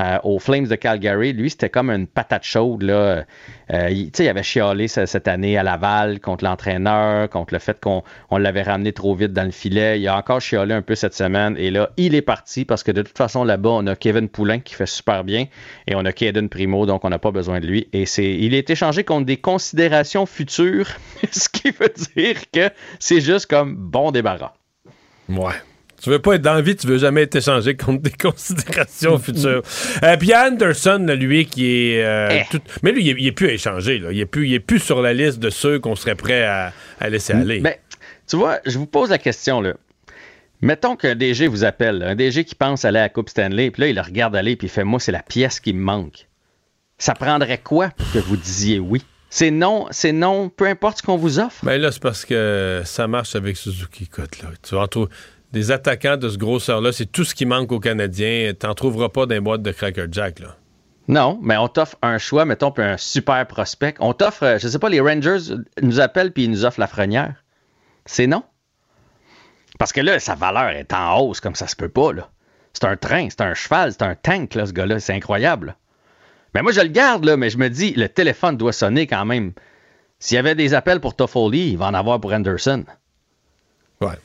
euh, aux Flames de Calgary. Lui, c'était comme une patate chaude. Là. Euh, il, avait chialé cette année à Laval contre l'entraîneur, contre le fait qu'on l'avait ramené trop vite dans le filet. Il a encore chialé un peu cette semaine. Et là, il est parti parce que de toute façon, là-bas, on a Kevin Poulin qui fait super bien et on a Kaden Primo, donc on n'a pas besoin de lui. Et c'est, il est échangé contre des considérations futures, <laughs> ce qui veut dire que c'est juste comme bon débarras. Ouais. Tu veux pas être dans la vie, tu veux jamais être échangé <laughs> contre des considérations futures. Euh, puis Anderson, lui, qui est. Euh, eh. Mais lui, il est, plus à échanger. Là. Il, est plus, il est plus sur la liste de ceux qu'on serait prêt à, laisser aller. Mais, tu vois, je vous pose la question, là. Mettons qu'un DG vous appelle, un DG qui pense aller à la Coupe Stanley, puis là, il le regarde aller, puis il fait Moi, c'est la pièce qui me manque. Ça prendrait quoi pour que vous disiez oui? C'est non, c'est non, peu importe ce qu'on vous offre. Mais ben là, c'est parce que ça marche avec Suzuki. Écoute, là. Tu vas trouver des attaquants de ce grosseur-là, c'est tout ce qui manque aux Canadiens. T'en trouveras pas les boîtes de Cracker Jack, là. Non, mais on t'offre un choix, mettons, puis un super prospect. On t'offre, euh, je sais pas, les Rangers nous appellent puis ils nous offrent la frenière. C'est non. Parce que là, sa valeur est en hausse comme ça se peut pas, là. C'est un train, c'est un cheval, c'est un tank, là, ce gars-là. C'est incroyable. Mais moi, je le garde, là, mais je me dis, le téléphone doit sonner quand même. S'il y avait des appels pour Toffoli, il va en avoir pour Anderson. Ouais.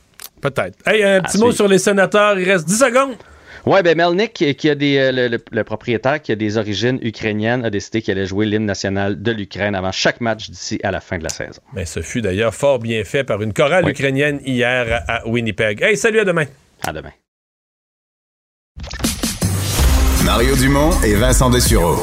Peut-être. Hey, un petit mot sur les sénateurs. Il reste 10 secondes. Oui, ben Melnick, qui a des, euh, le, propriétaire qui a des origines ukrainiennes, a décidé qu'il allait jouer l'hymne national de l'Ukraine avant chaque match d'ici à la fin de la saison. Mais ce fut d'ailleurs fort bien fait par une chorale ukrainienne hier à Winnipeg. Hey, salut, à demain. À demain. Mario Dumont et Vincent Dessureau.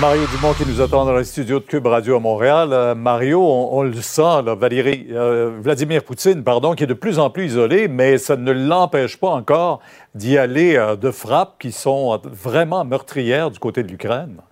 Mario Dumont qui nous attend dans le studio de Cube Radio à Montréal. Euh, Mario, on, le sent, Valérie, euh, Vladimir Poutine, pardon, qui est de plus en plus isolé, mais ça ne l'empêche pas encore d'y aller euh, de frappes qui sont vraiment meurtrières du côté de l'Ukraine.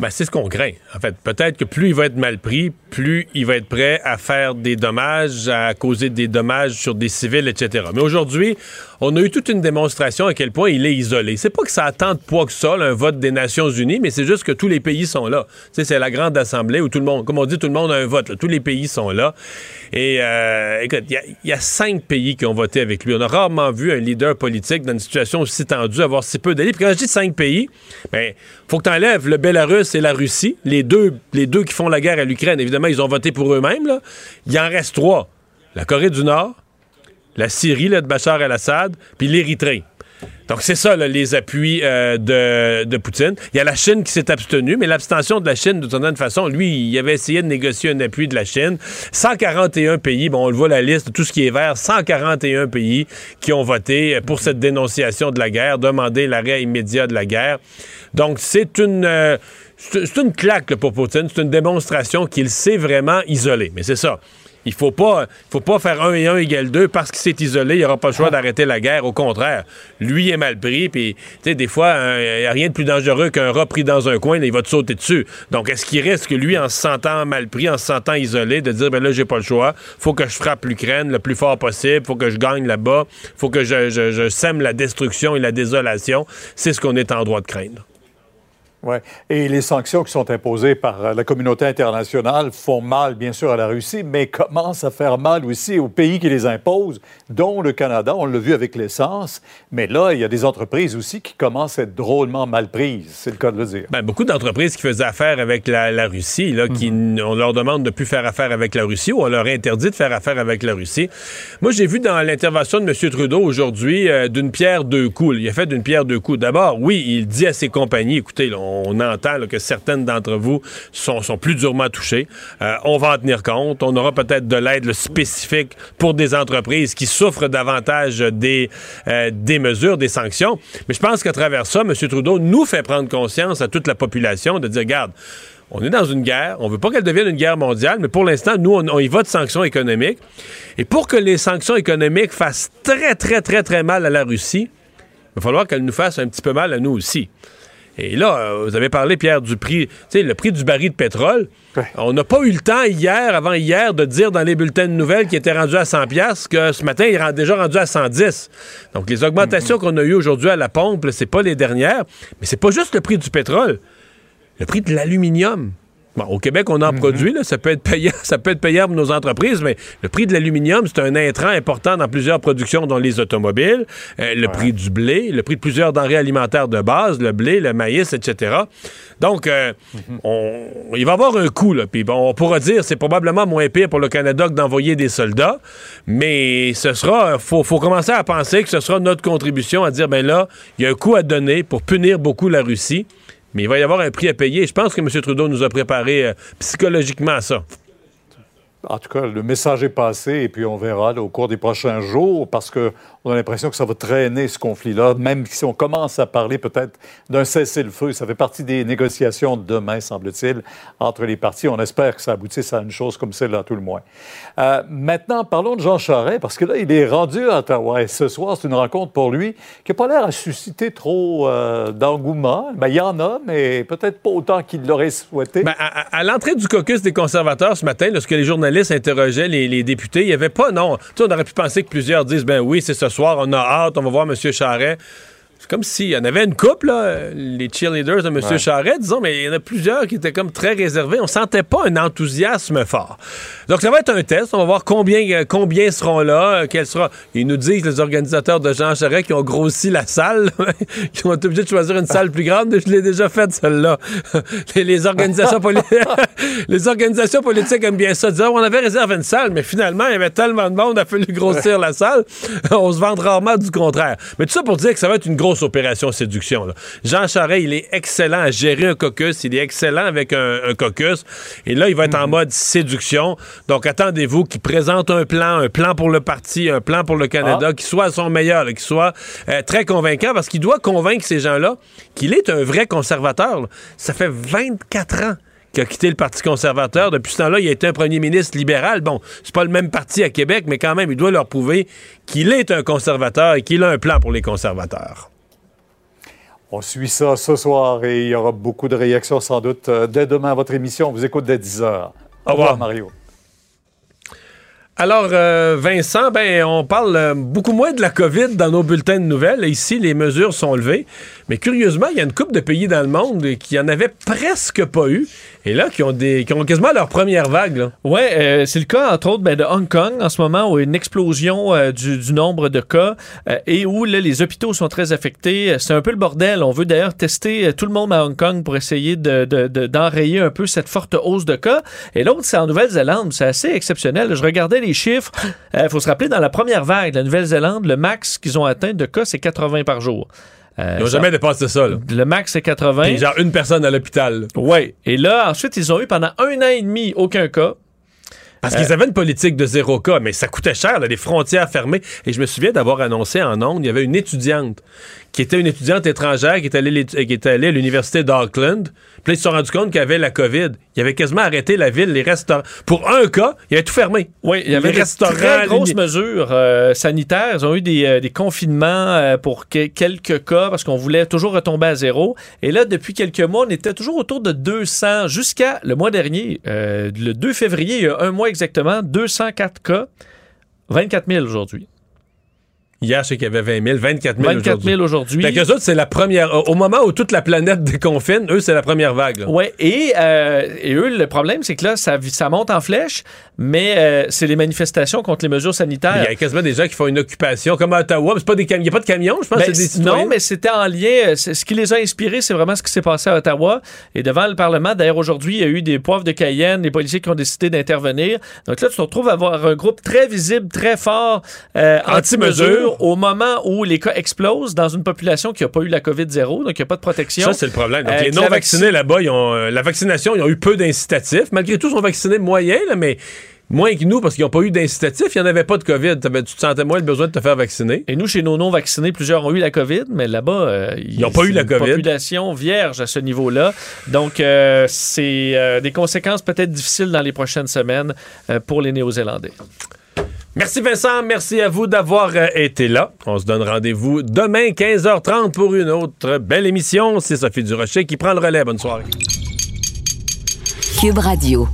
Ben, c'est ce qu'on craint. En fait, peut-être que plus il va être mal pris, plus il va être prêt à faire des dommages, à causer des dommages sur des civils, etc. Mais aujourd'hui, on a eu toute une démonstration à quel point il est isolé. C'est pas que ça attend de poids que ça, un vote des Nations Unies, mais c'est juste que tous les pays sont là. C'est la grande assemblée où tout le monde, comme on dit, tout le monde a un vote. Tous les pays sont là. Et euh, écoute, il y, a cinq pays qui ont voté avec lui. On a rarement vu un leader politique dans une situation aussi tendue avoir si peu d'alliés. Puis quand je dis cinq pays, ben faut que tu enlèves le Bélarus et la Russie, les deux, qui font la guerre à l'Ukraine. Évidemment, ils ont voté pour eux-mêmes. Il en reste trois. La Corée du Nord, la Syrie là, de Bachar el-Assad, puis l'Érythrée. Donc, c'est ça, les appuis euh, de, Poutine. Il y a la Chine qui s'est abstenue, mais l'abstention de la Chine, de toute façon, lui, il avait essayé de négocier un appui de la Chine. 141 pays, bon, on le voit la liste, tout ce qui est vert, 141 pays qui ont voté pour cette dénonciation de la guerre, demander l'arrêt immédiat de la guerre. Donc, c'est une... Euh, c'est une claque pour Poutine, c'est une démonstration qu'il s'est vraiment isolé. Mais c'est ça. Il faut pas, faut pas faire 1 et 1 égale 2 parce qu'il s'est isolé, il n'aura pas le choix d'arrêter la guerre. Au contraire, lui est mal pris, puis des fois, il n'y a rien de plus dangereux qu'un rat pris dans un coin, il va te sauter dessus. Donc, est-ce qu'il risque, lui, en se sentant mal pris, en se sentant isolé, de dire, ben là, j'ai pas le choix, faut que je frappe l'Ukraine le plus fort possible, faut que je gagne là-bas, faut que je, je sème la destruction et la désolation. C'est ce qu'on est en droit de craindre. Oui. Et les sanctions qui sont imposées par euh, la communauté internationale font mal, bien sûr, à la Russie, mais commencent à faire mal aussi aux pays qui les imposent, dont le Canada. On l'a vu avec l'essence. Mais là, il y a des entreprises aussi qui commencent à être drôlement mal prises. C'est le cas de le dire. Bien, beaucoup d'entreprises qui faisaient affaire avec la, Russie, là, qui, mhm. on leur demande de plus faire affaire avec la Russie ou on leur interdit de faire affaire avec la Russie. Moi, j'ai vu dans l'intervention de M. Trudeau aujourd'hui euh, d'une pierre deux coups. Il a fait d'une pierre deux coups. D'abord, oui, il dit à ses compagnies, écoutez, là, on entend que certaines d'entre vous sont, plus durement touchées. Euh, on va en tenir compte. On aura peut-être de l'aide spécifique pour des entreprises qui souffrent davantage des, euh, des mesures, des sanctions. Mais je pense qu'à travers ça, M. Trudeau nous fait prendre conscience à toute la population de dire, regarde, on est dans une guerre, on veut pas qu'elle devienne une guerre mondiale, mais pour l'instant, nous, on, on, y va de sanctions économiques. Et pour que les sanctions économiques fassent très, très, très, très mal à la Russie, il va falloir qu'elles nous fassent un petit peu mal à nous aussi. Et là, euh, vous avez parlé, Pierre, du prix, tu sais, le prix du baril de pétrole. On n'a pas eu le temps hier, avant hier, de dire dans les bulletins de nouvelles qu'il était rendu à 100 pièces que ce matin, il est déjà rendu à 110. Donc, les augmentations mm-hmm. qu'on a eues aujourd'hui à la pompe, c'est pas les dernières. Mais c'est pas juste le prix du pétrole. Le prix de l'aluminium. Bon, au Québec, on en mhm. produit, ça peut être payant, <laughs> ça peut être payant pour nos entreprises, mais le prix de l'aluminium, c'est un intrant important dans plusieurs productions, dont les automobiles, euh, le prix du blé, le prix de plusieurs denrées alimentaires de base, le blé, le maïs, etc. Donc, euh, mhm. il va y avoir un coût, là. Puis bon, on pourra dire c'est probablement moins pire pour le Canada que d'envoyer des soldats, mais ce sera, faut, faut commencer à penser que ce sera notre contribution à dire, ben là, il y a un coût à donner pour punir beaucoup la Russie. Mais il va y avoir un prix à payer. Je pense que M. Trudeau nous a préparé euh, psychologiquement à ça. En tout cas, le message est passé et puis on verra au cours des prochains jours parce que on a l'impression que ça va traîner ce conflit-là, même si on commence à parler peut-être d'un cessez-le-feu. Ça fait partie des négociations de demain, semble-t-il, entre les partis. On espère que ça aboutisse à une chose comme celle-là, tout le moins. Euh, maintenant, parlons de Jean Charest, parce que là, il est rendu à Ottawa. Et ce soir, c'est une rencontre pour lui qui n'a pas l'air à susciter trop euh, d'engouement. Ben, il y en a, mais peut-être pas autant qu'il l'aurait souhaité. Ben, à, l'entrée du caucus des conservateurs ce matin, lorsque les journalistes interrogeaient les, députés, il n'y avait pas, non. Tu on aurait pu penser que plusieurs disent, ben oui, c'est ce soir, on a hâte, on va voir M. Charret. C'est comme s'il y en avait une couple, les cheerleaders de M. Ouais. Charret, disons, mais il y en a plusieurs qui étaient comme très réservés. On sentait pas un enthousiasme fort. Donc, ça va être un test. On va voir combien, euh, combien seront là, euh, sera. Ils nous disent, les organisateurs de Jean Charest, qui ont grossi la salle, <laughs> qui ont été obligés de choisir une salle plus grande. Je l'ai déjà faite, celle-là. <laughs> les, organisations <laughs> les organisations politiques aiment bien ça. Dire, on avait réservé une salle, mais finalement, il y avait tellement de monde, il a fallu grossir la salle. on se vend rarement du contraire. Mais tout ça pour dire que ça va être une grosse grosse opération séduction. Jean Charest, il est excellent à gérer un caucus, il est excellent avec un, caucus, et là, il va être en mhm. mode séduction. Donc, attendez-vous qu'il présente un plan, un plan pour le parti, un plan pour le Canada, ah. qui soit à son meilleur, qui soit euh, très convaincant, parce qu'il doit convaincre ces gens-là qu'il est un vrai conservateur. Ça fait 24 ans qui a quitté le Parti conservateur. Depuis ce temps-là, il a été un premier ministre libéral. Bon, c'est pas le même parti à Québec, mais quand même, il doit leur prouver qu'il est un conservateur et qu'il a un plan pour les conservateurs. On suit ça ce soir et il y aura beaucoup de réactions sans doute euh, dès demain à votre émission. On vous écoute dès 10 heures. Au revoir, Mario. Alors, euh, Vincent, ben, on parle euh, beaucoup moins de la COVID dans nos bulletins de nouvelles. Ici, les mesures sont levées. Mais curieusement, il y a une couple de pays dans le monde qui en avaient presque pas eu. Et là, qui ont, des, qui ont quasiment leur première vague. Oui, euh, c'est le cas, entre autres, ben, de Hong Kong, en ce moment, où une explosion du, nombre de cas et où là, les hôpitaux sont très affectés. C'est un peu le bordel. On veut d'ailleurs tester tout le monde à Hong Kong pour essayer d'enrayer de, un peu cette forte hausse de cas. Et l'autre, c'est en Nouvelle-Zélande. C'est assez exceptionnel. Je regardais les chiffres. Il euh, faut se rappeler, dans la première vague de la Nouvelle-Zélande, le max qu'ils ont atteint de cas, c'est 80 par jour. Euh, ils n'ont jamais dépassé ça. Le max, c'est 80. Et genre une personne à l'hôpital. Oui. Et là, ensuite, ils ont eu pendant un an et demi aucun cas. Parce qu'ils euh, avaient une politique de zéro cas, mais ça coûtait cher, là, les frontières fermées. Et je me souviens d'avoir annoncé en ondes, il y avait une étudiante qui était une étudiante étrangère qui est allée, qui est allée à l'université d'Auckland. Puis là, ils se sont rendus compte qu'il y avait la COVID. Il avait quasiment arrêté la ville, les restaurants. Pour un cas, il avait tout fermé. Oui, il y avait des très grosses mesures euh, sanitaires. Ils ont eu des, euh, confinements euh, pour quelques cas parce qu'on voulait toujours retomber à zéro. Et là, depuis quelques mois, on était toujours autour de 200 jusqu'à le mois dernier, le 2 février, il y a un mois exactement, 204 cas, 24 000 aujourd'hui. Hier, je sais qu'il y avait 20 000, 24 000 24 000 aujourd'hui. Fait qu'eux autres, c'est la première. Au moment où toute la planète <laughs> déconfine, eux, c'est la première vague. Oui, et, euh, et, eux, le problème, c'est que là, ça, ça monte en flèche, mais euh, c'est les manifestations contre les mesures sanitaires. Il y a quasiment des gens qui font une occupation, comme à Ottawa, mais pas des il n'y a pas de camions, je pense que ben, c'est des Non, mais c'était en lien. Euh, ce qui les a inspirés, c'est vraiment ce qui s'est passé à Ottawa. Et devant le Parlement, d'ailleurs, aujourd'hui, il y a eu des poivres de Cayenne, des policiers qui ont décidé d'intervenir. Donc là, tu te retrouves à avoir un groupe très visible, très fort, au moment où les cas explosent dans une population qui n'a pas eu la COVID-0, donc il n'y a pas de protection. Ça, c'est le problème. Donc, euh, les non-vaccinés là-bas, euh, la vaccination, ils ont eu peu d'incitatifs. Malgré tout, ils sont vaccinés moyens, mais moins que nous parce qu'ils n'ont pas eu d'incitatifs. Il n'y en avait pas de COVID. Tu te sentais moins le besoin de te faire vacciner. Et nous, chez nos non-vaccinés, plusieurs ont eu la COVID, mais là-bas, euh, ils n'ont pas eu la COVID. population vierge à ce niveau-là. Donc, c'est des conséquences peut-être difficiles dans les prochaines semaines pour les Néo-Zélandais. Merci Vincent, merci à vous d'avoir euh, été là. On se donne rendez-vous demain 15h30 pour une autre belle émission. C'est Sophie Durocher qui prend le relais. Bonne soirée. Cube Radio.